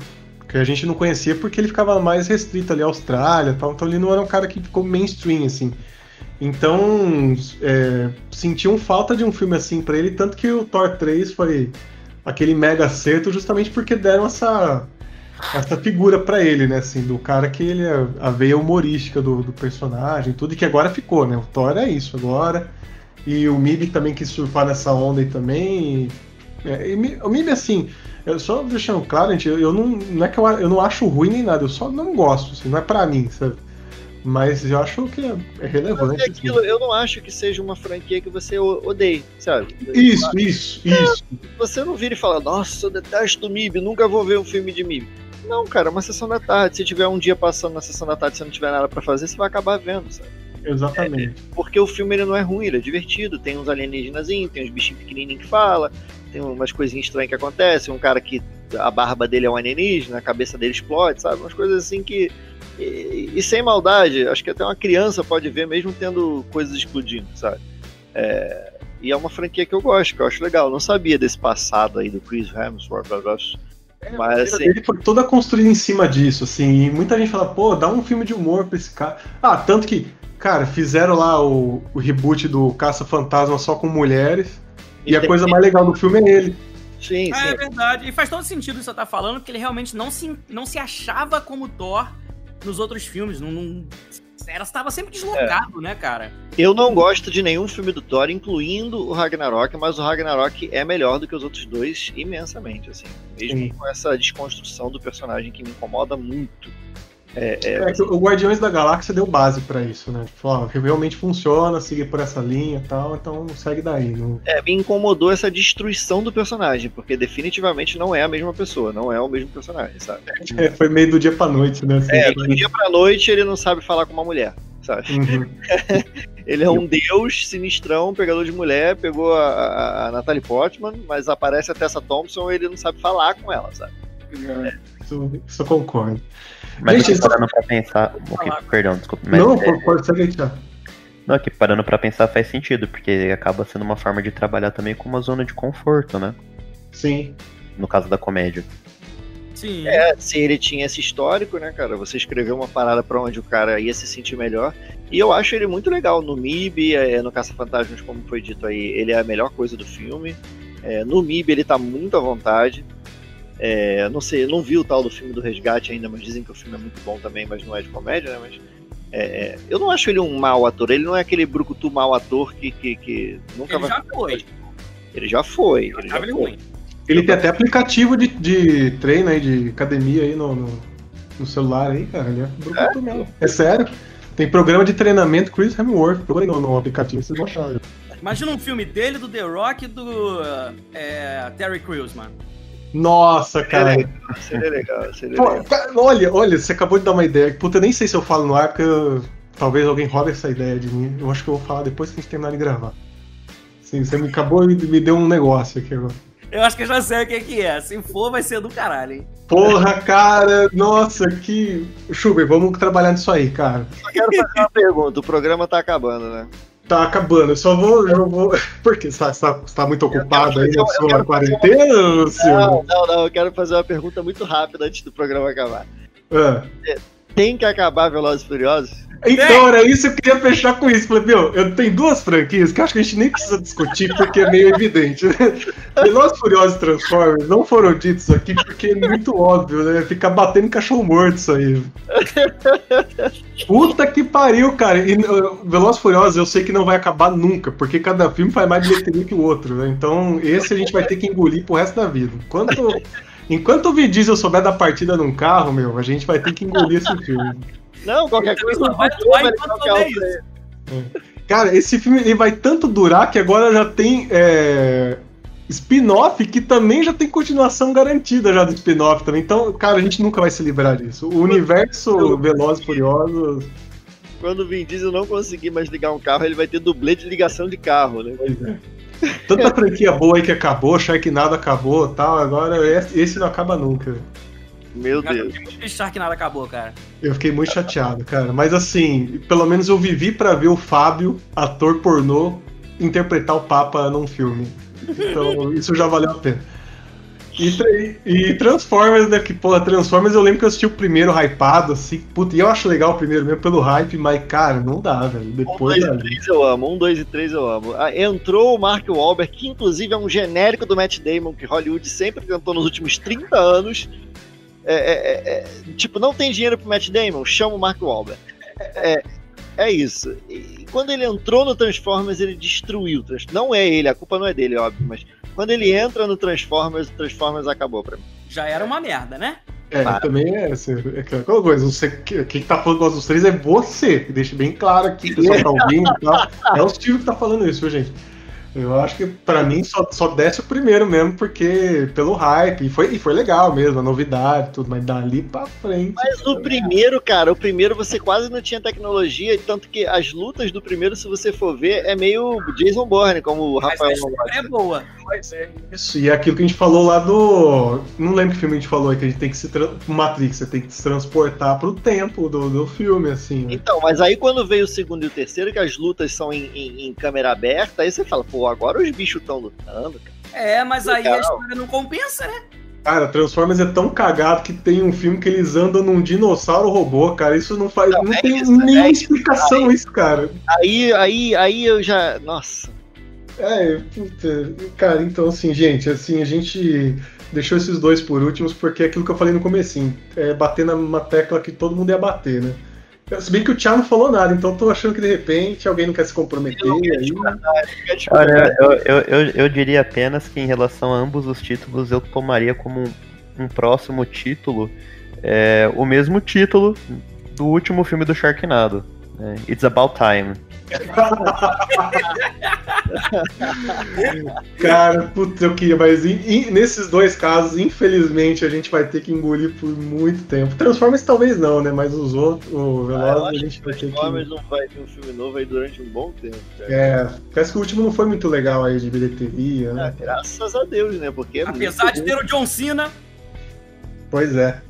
S2: que a gente não conhecia porque ele ficava mais restrito ali à Austrália, tal, então ele não era um cara que ficou mainstream, assim. Então, é, sentiam falta de um filme assim pra ele, tanto que o Thor 3 foi aquele mega acerto justamente porque deram essa essa figura pra ele, né, assim, do cara que ele é a veia humorística do, do personagem, tudo e que agora ficou, né? O Thor é isso agora. E o Mib também quis surfar nessa onda aí também. e- é, e o Mib, assim, eu só deixando claro, gente, eu, eu não, não é que eu, eu não acho ruim nem nada, eu só não gosto, assim, não é pra mim, sabe? Mas eu acho que é, é
S1: Mas
S2: relevante.
S1: é
S2: assim.
S1: aquilo, eu não acho que seja uma franquia que você odeie, sabe?
S2: Isso, isso, isso.
S1: Você não vira e fala, nossa, eu detesto o MIB, nunca vou ver um filme de MIB. Não, cara, é uma sessão da tarde. Se tiver um dia passando na sessão da tarde e você não tiver nada pra fazer, você vai acabar vendo, sabe?
S2: Exatamente.
S1: Porque o filme ele não é ruim, ele é divertido. Tem uns alienígenas, tem uns bichinhos pequenininhos que fala, tem umas coisinhas estranhas que acontecem. Um cara que a barba dele é um alienígena, a cabeça dele explode, sabe? Umas coisas assim que. E, e sem maldade, acho que até uma criança pode ver, mesmo tendo coisas explodindo, sabe? É, e é uma franquia que eu gosto, que eu acho legal. Eu não sabia desse passado aí do Chris Hemsworth, blá, blá, mas assim,
S2: Ele foi toda construída em cima disso, assim, e muita gente fala, pô, dá um filme de humor pra esse cara. Ah, tanto que, cara, fizeram lá o, o reboot do Caça Fantasma só com mulheres, e, a
S1: tem-
S2: coisa mais legal do filme é ele.
S1: sim,
S3: Ah, é verdade. E faz todo sentido isso que você tá falando, porque ele realmente não se, não se achava como Thor nos outros filmes. Não, não, era, estava sempre deslocado, né, cara?
S1: Eu não gosto de nenhum filme do Thor, incluindo o Ragnarok, mas o Ragnarok é melhor do que os outros dois imensamente, assim. Mesmo
S2: Sim.
S1: com essa desconstrução do personagem que me incomoda muito. É, é,
S2: É, o Guardiões da Galáxia deu base pra isso, né? Tipo, ó, realmente funciona, seguir por essa linha e tal, então segue daí. Não...
S1: é, me incomodou essa destruição do personagem, porque definitivamente não é a mesma pessoa, não é o mesmo personagem, sabe?
S2: É, foi meio do dia pra noite, né? assim,
S1: É, do dia pra noite ele não sabe falar com uma mulher, sabe?
S2: uhum. [LAUGHS]
S1: Ele é um deus sinistrão, pegador de mulher, pegou a, a, a Natalie Portman, mas aparece a Tessa Thompson e ele não sabe falar com ela, sabe?
S2: Isso, isso eu concordo.
S5: Mas
S2: Gente,
S5: aqui parando pra pensar. o que- perdão, desculpa. Mas,
S2: não,
S5: é,
S2: pode- ser Thiago.
S5: não, aqui parando pra pensar faz sentido, porque acaba sendo uma forma de trabalhar também com uma zona de conforto, né?
S2: Sim.
S5: No caso da comédia.
S3: Sim.
S1: É, se ele tinha esse histórico, né, cara? Você escreveu uma parada pra onde o cara ia se sentir melhor. E eu acho ele muito legal. No MIB, é, no Caça-Fantasmas, como foi dito aí, ele é a melhor coisa do filme. É, no MIB ele tá muito à vontade. É, não sei, eu não vi o tal do filme do Resgate ainda, mas dizem que o filme é muito bom também, mas não é de comédia, né? Mas é, é, eu não acho ele um mau ator. Ele não é aquele brucutu mau ator que, que, que nunca
S3: Ele
S1: vai.
S3: já foi.
S1: Ele já foi.
S3: Eu
S1: Ele já
S3: ele
S1: foi.
S3: ruim.
S2: Ele tem até aplicativo de, de treino aí, de academia aí no, no, no celular aí, cara. Ele é brucutu mesmo. É sério. Tem programa de treinamento Chris Hemsworth. Procura aí no, no aplicativo, vocês vão achar.
S3: Imagina um filme dele, do The Rock e do é, Terry Crews, mano.
S2: Nossa, cara.
S1: Seria legal, seria
S2: Pô,
S1: legal.
S2: cara, olha, olha, você acabou de dar uma ideia. Puta, eu nem sei se eu falo no ar, porque eu- talvez alguém roube essa ideia de mim. Eu acho que eu vou falar depois que a gente terminar de gravar. Sim, você me acabou e me deu um negócio aqui agora.
S3: Eu acho que eu já sei o que, que é. Se for, vai ser do caralho, hein?
S2: Porra, cara, nossa, que. Schubert, vamos trabalhar nisso aí, cara.
S1: Só quero fazer uma pergunta. O programa tá acabando, né?
S2: Tá acabando, eu só vou. Eu vou... [LAUGHS] Porque você tá, você tá- tá muito ocupado aí na sua quarentena, Silvio?
S1: Não, não, não. Eu quero fazer uma pergunta muito rápida antes do programa acabar.
S2: Ah.
S1: Tem que acabar Velozes e Furiosos?
S2: Então, era isso, eu queria fechar com isso. Falei, meu, eu tenho duas franquias que acho que a gente nem precisa discutir porque é meio evidente. Né? Velozes, Furiosos e Transformers não foram ditos aqui porque é muito óbvio, né? Ficar batendo cachorro morto isso aí. Puta que pariu, cara. E uh, Velozes Furiosos eu sei que não vai acabar nunca, porque cada filme faz mais bilheteria que o outro, né? Então esse a gente vai ter que engolir pro resto da vida. Enquanto, enquanto o Vin Diesel souber da partida num carro, meu, a gente vai ter que engolir esse filme.
S1: Não, qualquer
S3: Ele
S1: coisa.
S3: vai
S1: eu
S3: atuar
S1: vou
S3: enquanto
S1: ligar o carro
S3: souber
S1: pra
S3: isso.
S2: Cara, esse filme ele vai tanto durar que agora já tem é, spin-off que também já tem continuação garantida já do spin-off também. Então, cara, a gente nunca vai se livrar disso. O universo Velozes e Furiosos.
S1: Quando o Vin Diesel não conseguir mais ligar um carro, ele vai ter dublê de ligação de carro, né?
S2: Tanta [LAUGHS] franquia boa aí que acabou, Sharknado acabou e tal. Agora esse não acaba nunca.
S1: Meu
S3: Cara, eu
S1: Deus.
S3: fiquei muito triste que nada acabou, cara.
S2: Eu fiquei muito chateado, cara. Mas assim, pelo menos eu vivi pra ver o Fábio, ator pornô, interpretar o Papa num filme. Então, [LAUGHS] isso já valeu a pena. E, e Transformers, né? Que, porra, Transformers eu lembro que eu assisti o primeiro hypado, assim. Puta, e eu acho legal o primeiro mesmo pelo hype, mas, cara, não dá, velho.
S1: Um,
S2: Depois.
S1: dois e três eu amo. Um, dois e três eu amo. Ah, entrou o Mark Wahlberg, que inclusive é um genérico do Matt Damon, que Hollywood sempre tentou nos últimos 30 anos. É, é, é, é, tipo, não tem dinheiro pro Matt Damon, chama o Mark Wahlberg. É, é isso. E quando ele entrou no Transformers, ele destruiu. o Trans- Não é ele, a culpa não é dele, óbvio, mas quando ele entra no Transformers, o Transformers acabou pra mim.
S3: Já era uma merda, né?
S2: É,
S1: Para.
S2: também é, assim, é aquela coisa. Você, que- quem tá falando gosta dos três é você. Deixa bem claro aqui, o pessoal [LAUGHS] tá ouvindo e tal. É o Steve que tá falando isso, viu, gente? Eu acho que pra mim só, só desce o primeiro mesmo, porque pelo hype. E foi, e foi legal mesmo, a novidade, tudo, mas dali pra frente.
S1: Mas o primeiro, cara, o primeiro você quase não tinha tecnologia, tanto que as lutas do primeiro, se você for ver, é meio Jason Bourne, como o
S3: Mas
S1: Rafael gosta.
S3: é boa.
S2: Mas é isso. E é aquilo que a gente falou lá do. Não lembro que filme a gente falou que a gente tem que se. Tra... Matrix, você tem que se transportar pro tempo do, do filme, assim. né?
S1: Então, mas aí quando veio o segundo e o terceiro, que as lutas são em, em- em câmera aberta, aí você fala, pô, agora os bichos estão lutando, cara.
S3: É, mas aí a história não compensa, né?
S2: Cara, Transformers é tão cagado que tem um filme que eles andam num dinossauro robô, cara. Isso não faz.
S1: Não,
S2: Não,
S1: é
S2: tem
S1: isso,
S2: nenhuma
S1: é isso.
S2: explicação isso, cara.
S1: Aí, aí, aí eu já. Nossa.
S2: É, puta, cara, então assim, gente, assim, a gente deixou esses dois por últimos porque é aquilo que eu falei no comecinho, é bater numa tecla que todo mundo ia bater, né? Se bem que o Thiago não falou nada, então eu tô achando que de repente alguém não quer se comprometer aí.
S5: Olha, eu, eu, eu, eu diria apenas que em relação a ambos os títulos, eu tomaria como um, um próximo título é, o mesmo título do último filme do Sharknado. né? It's About Time.
S2: Cara, putz, eu queria, mas in- in- nesses dois casos, infelizmente, a gente vai ter que engolir por muito tempo. Transformers talvez não, né? Mas os outros, o
S1: Ah,
S2: Velozes, a
S1: acho
S2: gente
S1: que
S2: vai ter
S1: Transformers
S2: que.
S1: não vai ter um filme novo aí durante um bom tempo. cara.
S2: É, parece que o último não foi muito legal aí de bilheteria,
S1: Ah,
S2: né?
S1: graças a Deus, né? Porque. é
S3: Apesar de ter o John Cena,
S2: Pois é.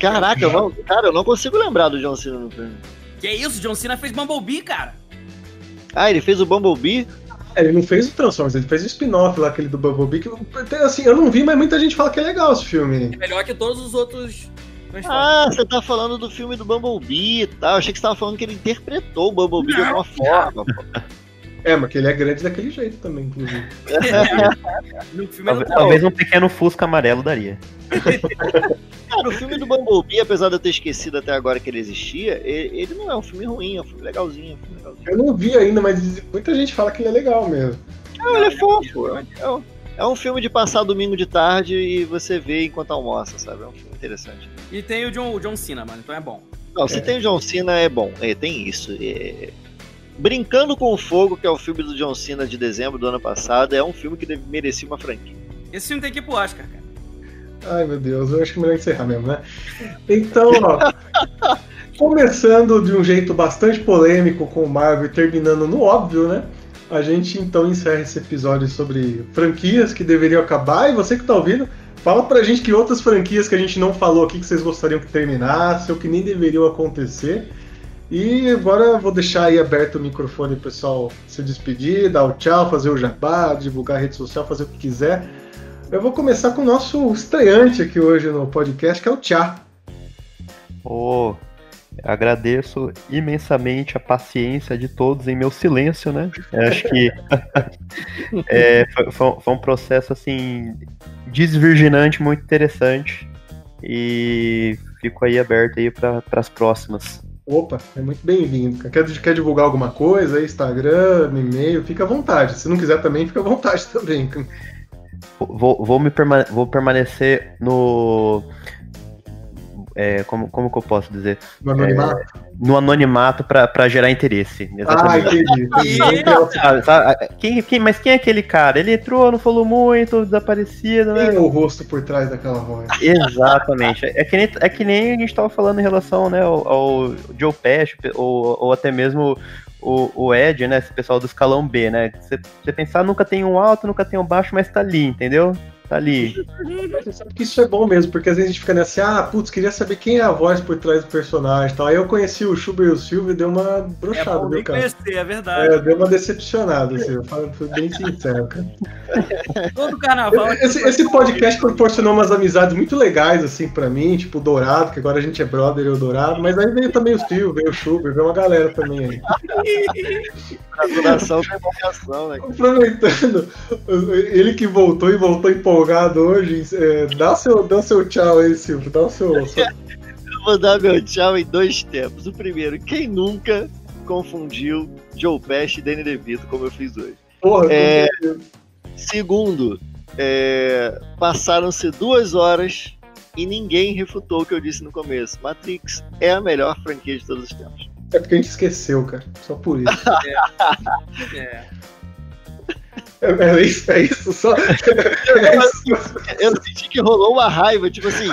S1: Caraca, eu não, cara, eu não consigo lembrar do John Cena no filme.
S3: que é isso, John Cena fez Bumblebee, cara.
S1: Ah, ele fez o Bumblebee?
S2: É, ele não fez o Transformers, ele fez o spin-off lá, aquele do Bumblebee, que assim, eu não vi, mas muita gente fala que é legal esse filme.
S3: É melhor que todos os outros.
S1: Ah, você tá falando do filme do Bumblebee e tal. Achei que você tava falando que ele interpretou o Bumblebee de
S3: Não,
S1: alguma forma. [LAUGHS]
S2: É, mas que ele é grande daquele jeito também, inclusive. [LAUGHS]
S3: no filme é
S5: Talvez, talvez um pequeno Fusca amarelo daria.
S1: Cara, o filme do Bumblebee, apesar de eu ter esquecido até agora que ele existia, ele, ele não é um filme ruim, é um filme legalzinho. é um filme legalzinho.
S2: Eu não vi ainda, mas muita gente fala que ele é legal mesmo.
S1: Não, ele é fofo. É um, é um filme de passar domingo de tarde e você vê enquanto almoça, sabe? É um filme interessante.
S3: E tem o John, o John Cena, mano, então é bom.
S1: Não, se tem o John Cena é bom. É, tem isso. É... Brincando com o Fogo, que é o filme do John Cena de dezembro do ano passado, é um filme que deve- merecia uma franquia.
S3: Esse filme tem que ir pro Oscar, cara.
S2: Ai, meu Deus, eu acho que é melhor encerrar mesmo, né? Então, ó. [LAUGHS] começando de um jeito bastante polêmico com o Marvel e terminando no óbvio, né? A gente então encerra esse episódio sobre franquias que deveriam acabar. E você que tá ouvindo, fala pra gente que outras franquias que a gente não falou aqui que vocês gostariam que terminasse ou que nem deveriam acontecer. E agora vou deixar aí aberto o microfone pro pessoal se despedir, dar o tchau, fazer o jabá, divulgar a rede social, fazer o que quiser. Eu vou começar com o nosso estreante aqui hoje no podcast, que é o Tchá.
S5: Ô, agradeço imensamente a paciência de todos em meu silêncio, né? Eu acho que [LAUGHS] é, foi, foi- foi um processo assim desvirginante, muito interessante. E fico aí aberto aí para as próximas.
S2: Opa, é muito bem-vindo. Quer, quer divulgar alguma coisa Instagram, e-mail, fica à vontade. Se não quiser também, fica à vontade [LAUGHS] também.
S5: Vou, vou, me perma- vou permanecer no. É, como, como que eu posso dizer?
S2: No anonimato.
S5: No anonimato para gerar interesse.
S2: ah,
S5: Exatamente.
S2: entendi. [LAUGHS] entendi.
S5: Sabe, sabe, quem, quem, mas quem é aquele cara? Ele entrou, não falou muito, desaparecido,
S2: Quem
S5: né?
S2: é o rosto por trás daquela voz?
S5: Exatamente. É que, nem, é que nem a gente tava falando em relação né, ao, ao Joe Pesci, ou, ou até mesmo o, o Ed, né? Esse pessoal do escalão B, né? Você você pensar, nunca tem um alto, nunca tem um baixo, mas tá ali, entendeu? Tá ali.
S2: Você sabe que isso é bom mesmo, porque às vezes a gente fica nessa, ah, putz, queria saber quem é a voz por trás do personagem e tal. Aí eu conheci o Schubert e o Silvio e deu uma
S3: É
S2: brochada,
S3: bom
S2: viu,
S3: nem
S2: cara?
S3: conhecer, é verdade.
S2: É, deu uma decepcionada, assim, eu falo, fui bem sincero, cara. [LAUGHS]
S3: Todo carnaval.
S2: Esse, esse podcast proporcionou umas amizades muito legais, assim, pra mim, tipo o Dourado, que agora a gente é brother e o Dourado, mas aí veio também o Silvio, veio o Schubert, veio uma galera também aí. [LAUGHS]
S1: Emoção, né?
S2: Aproveitando, ele que voltou e voltou empolgado hoje, é, dá, seu, dá seu tchau aí, Silvio, dá o seu. seu-
S1: Eu vou dar meu tchau em dois tempos. O primeiro, quem nunca confundiu Joe Pesci e Danny DeVito como eu fiz hoje?
S2: Porra,
S1: É. Segundo, é, passaram-se duas horas e ninguém refutou o que eu disse no começo. Matrix é a melhor franquia de todos os tempos.
S2: É porque a gente esqueceu, cara, só por isso. [LAUGHS]
S3: É.
S2: É, é isso, é isso só. [LAUGHS] É isso.
S1: Eu senti que rolou uma raiva, tipo assim,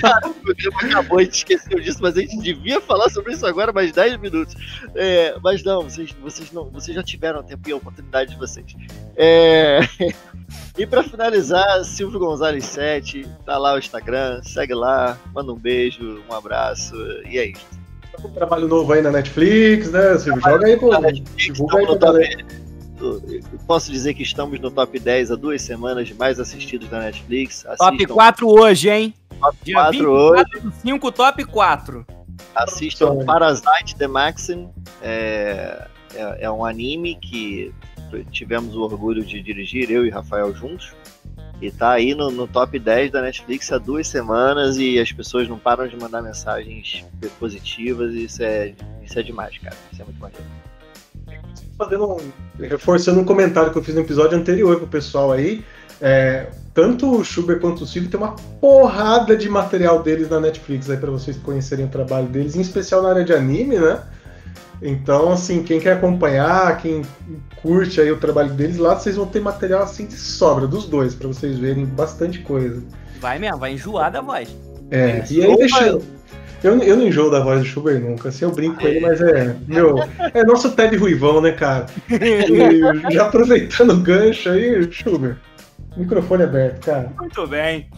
S1: cara, o programa acabou, a gente esqueceu disso, mas a gente devia falar sobre isso agora mais 10 minutos. É, mas não, vocês, vocês não, vocês já tiveram tempo e a oportunidade de vocês. É, [LAUGHS] e pra finalizar, Silvio Gonzalez 7, tá lá o Instagram, segue lá, manda um beijo, um abraço, e é isso.
S2: Um trabalho novo aí na Netflix, né, Silvio? Joga aí, pô. Divulga aí
S1: no
S2: galera.
S1: top- eu Posso dizer que estamos no top 10 há duas semanas de mais assistidos da Netflix.
S3: Top
S1: Assistam
S3: 4 hoje, hein? Dia
S1: 4
S3: 24 do 5, top 4.
S1: Assistam
S2: Então-
S1: Parasite The Maxim. É, é, é um anime que tivemos o orgulho de dirigir, eu e Rafael juntos. E tá aí no, no top 10 da Netflix há duas semanas e as pessoas não param de mandar mensagens positivas e isso é, isso é demais, cara. Isso é muito maneiro.
S2: fazendo um, reforçando um comentário que eu fiz no episódio anterior pro pessoal aí. É, tanto o Schubert quanto o Silvio tem uma porrada de material deles na Netflix aí para vocês conhecerem o trabalho deles, em especial na área de anime, né? Então, assim, quem quer acompanhar, quem curte aí o trabalho deles, lá vocês vão ter material assim de sobra dos dois, para vocês verem bastante coisa.
S3: Vai mesmo, vai enjoar da voz.
S2: É,
S1: É,
S2: e aí deixa. Eu, eu não enjoo da voz do Schubert nunca, assim, eu brinco com ele, mas é. Meu, é nosso Ted Ruivão, né, cara? E já aproveitando o gancho aí, Schubert, microfone aberto, cara.
S3: Muito bem.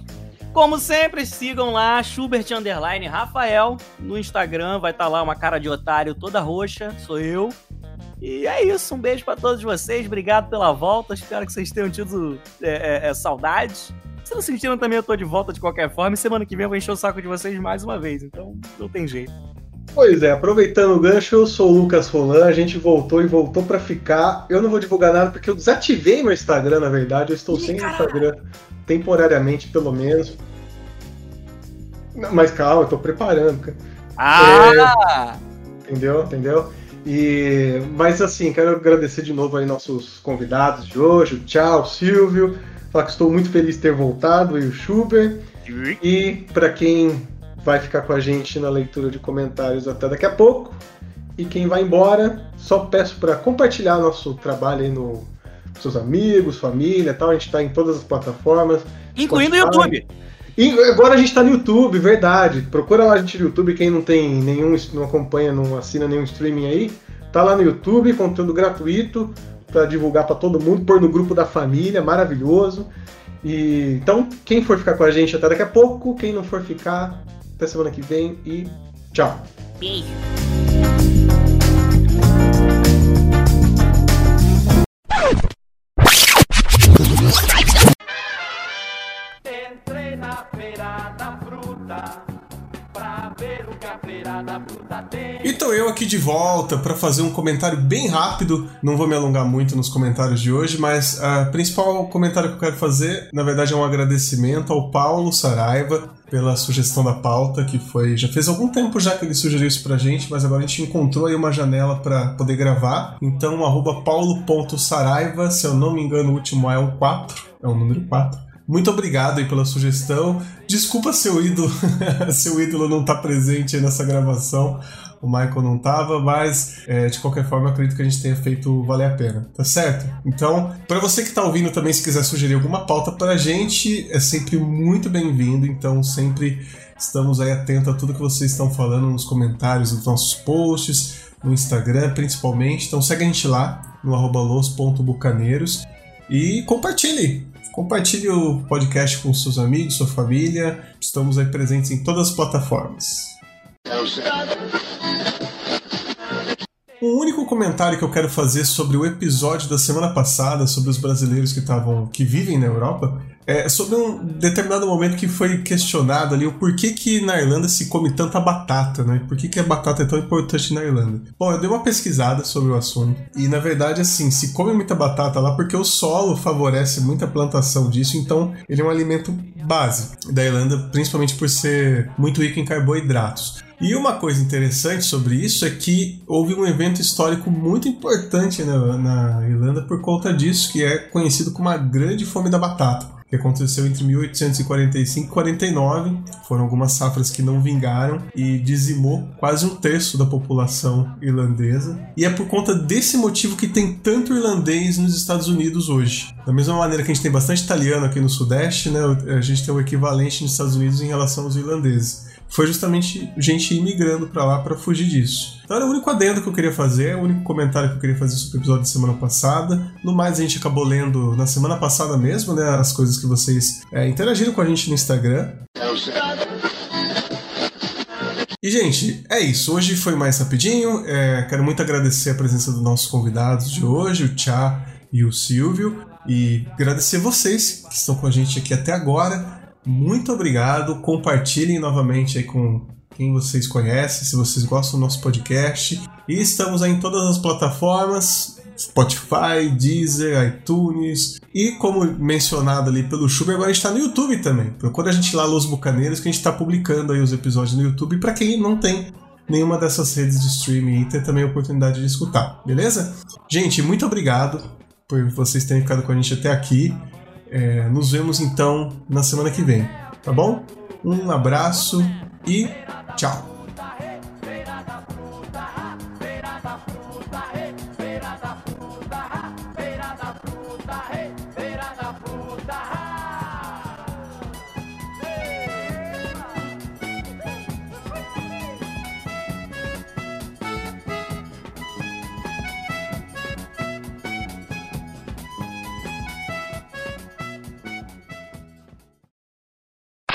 S3: Como sempre, sigam lá, Schubert Underline Rafael. No Instagram vai estar lá uma cara de otário toda roxa, sou eu. E é isso, um beijo pra todos vocês, obrigado pela volta, espero que vocês tenham tido é, é, é, saudades. Se não sentiram também, eu tô de volta de qualquer forma, e semana que vem eu vou encher o saco de vocês mais uma vez, então não tem jeito.
S2: Pois é, aproveitando o gancho, eu sou o Lucas Rolan, a gente voltou e voltou pra ficar. Eu não vou divulgar nada porque eu desativei meu Instagram, na verdade, eu estou
S3: Ih,
S2: sem
S3: caralho.
S2: Instagram, temporariamente, pelo menos. Não, Mas calma, eu tô preparando, cara.
S3: Ah!
S2: Entendeu? Entendeu? E, mas assim, quero agradecer de novo aí nossos convidados de hoje, Tchau, Silvio. Falar que estou muito feliz de ter voltado e o Schubert. E para quem vai ficar com a gente na leitura de comentários até daqui a pouco. E quem vai embora, só peço para compartilhar nosso trabalho aí no com seus amigos, família, e tal. A gente está em todas as plataformas.
S3: Incluindo o. YouTube.
S2: E agora a gente tá no YouTube, verdade. Procura lá a gente no YouTube, quem não tem nenhum, não acompanha, não assina nenhum streaming aí. Tá lá no YouTube, conteúdo gratuito para divulgar para todo mundo, pôr no grupo da família, maravilhoso. E então, quem for ficar com a gente até daqui a pouco, quem não for ficar, até semana que vem e tchau.
S3: Beijo.
S9: Entrei na feira da fruta pra ver o que a feira da fruta tem.
S10: Então eu aqui de volta para fazer um comentário bem rápido. Não vou me alongar muito nos comentários de hoje, mas o principal comentário que eu quero fazer, na verdade, é um agradecimento ao Paulo Saraiva pela sugestão da pauta, que foi já fez algum tempo já que ele sugeriu isso pra gente, mas agora a gente encontrou aí uma janela para poder gravar. Então arroba paulo.saraiva, se eu não me engano, o último é o 4, é o número 4. Muito obrigado aí pela sugestão. Desculpa seu ídolo, [LAUGHS] seu ídolo não tá presente aí nessa gravação. O Michael não tava, mas é, de qualquer forma acredito que a gente tenha feito valer a pena, tá certo? Então, para você que tá ouvindo também, se quiser sugerir alguma pauta pra gente, é sempre muito bem-vindo. Então, sempre estamos aí atentos a tudo que vocês estão falando nos comentários dos nossos posts, no Instagram principalmente. Então, segue a gente lá no arroba los.bucaneiros e compartilhe. Compartilhe o podcast com seus amigos, sua família. Estamos aí presentes em todas as plataformas. Um único comentário que eu quero fazer sobre o episódio da semana passada sobre os brasileiros que estavam que vivem na Europa é sobre um determinado momento que foi questionado ali o porquê que na Irlanda se come tanta batata, né? Por que, que a batata é tão importante na Irlanda? Bom, eu dei uma pesquisada sobre o assunto e na verdade assim se come muita batata lá porque o solo favorece muita plantação disso, então ele é um alimento base da Irlanda, principalmente por ser muito rico em carboidratos. E uma coisa interessante sobre isso é que houve um evento histórico muito importante na, na, Irlanda por conta disso, que é conhecido como a Grande Fome da Batata.
S2: que aconteceu entre 1845 e 49. Foram algumas safras que não vingaram e dizimou quase um terço da população irlandesa. E é por conta desse motivo que tem tanto irlandês nos Estados Unidos hoje. Da mesma maneira que a gente tem bastante italiano aqui no Sudeste, né, a gente tem o equivalente nos Estados Unidos em relação aos irlandeses foi justamente gente imigrando para lá para fugir disso. Então era o único adendo que eu queria fazer, o único comentário que eu queria fazer sobre o episódio da semana passada. No mais, a gente acabou lendo na semana passada mesmo, né, as coisas que vocês é, interagiram com a gente no Instagram. E, gente, é isso. Hoje foi mais rapidinho. É, quero muito agradecer a presença dos nossos convidados de hoje, o Tchá e o Silvio. E agradecer vocês que estão com a gente aqui até agora muito obrigado. Compartilhem novamente aí com quem vocês conhecem, se vocês gostam do nosso podcast. E estamos aí em todas as plataformas. Spotify, Deezer, iTunes e como mencionado ali pelo Chuber, agora a gente está no YouTube também. Procura a gente lá, Los Bucaneiros, que a gente está publicando aí os episódios no YouTube para quem não tem nenhuma dessas redes de streaming e ter também a oportunidade de escutar, beleza? Gente, muito obrigado por vocês terem ficado com a gente até aqui. É, nos vemos então na semana que vem, tá bom? Um abraço e tchau!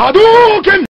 S9: Hadouken!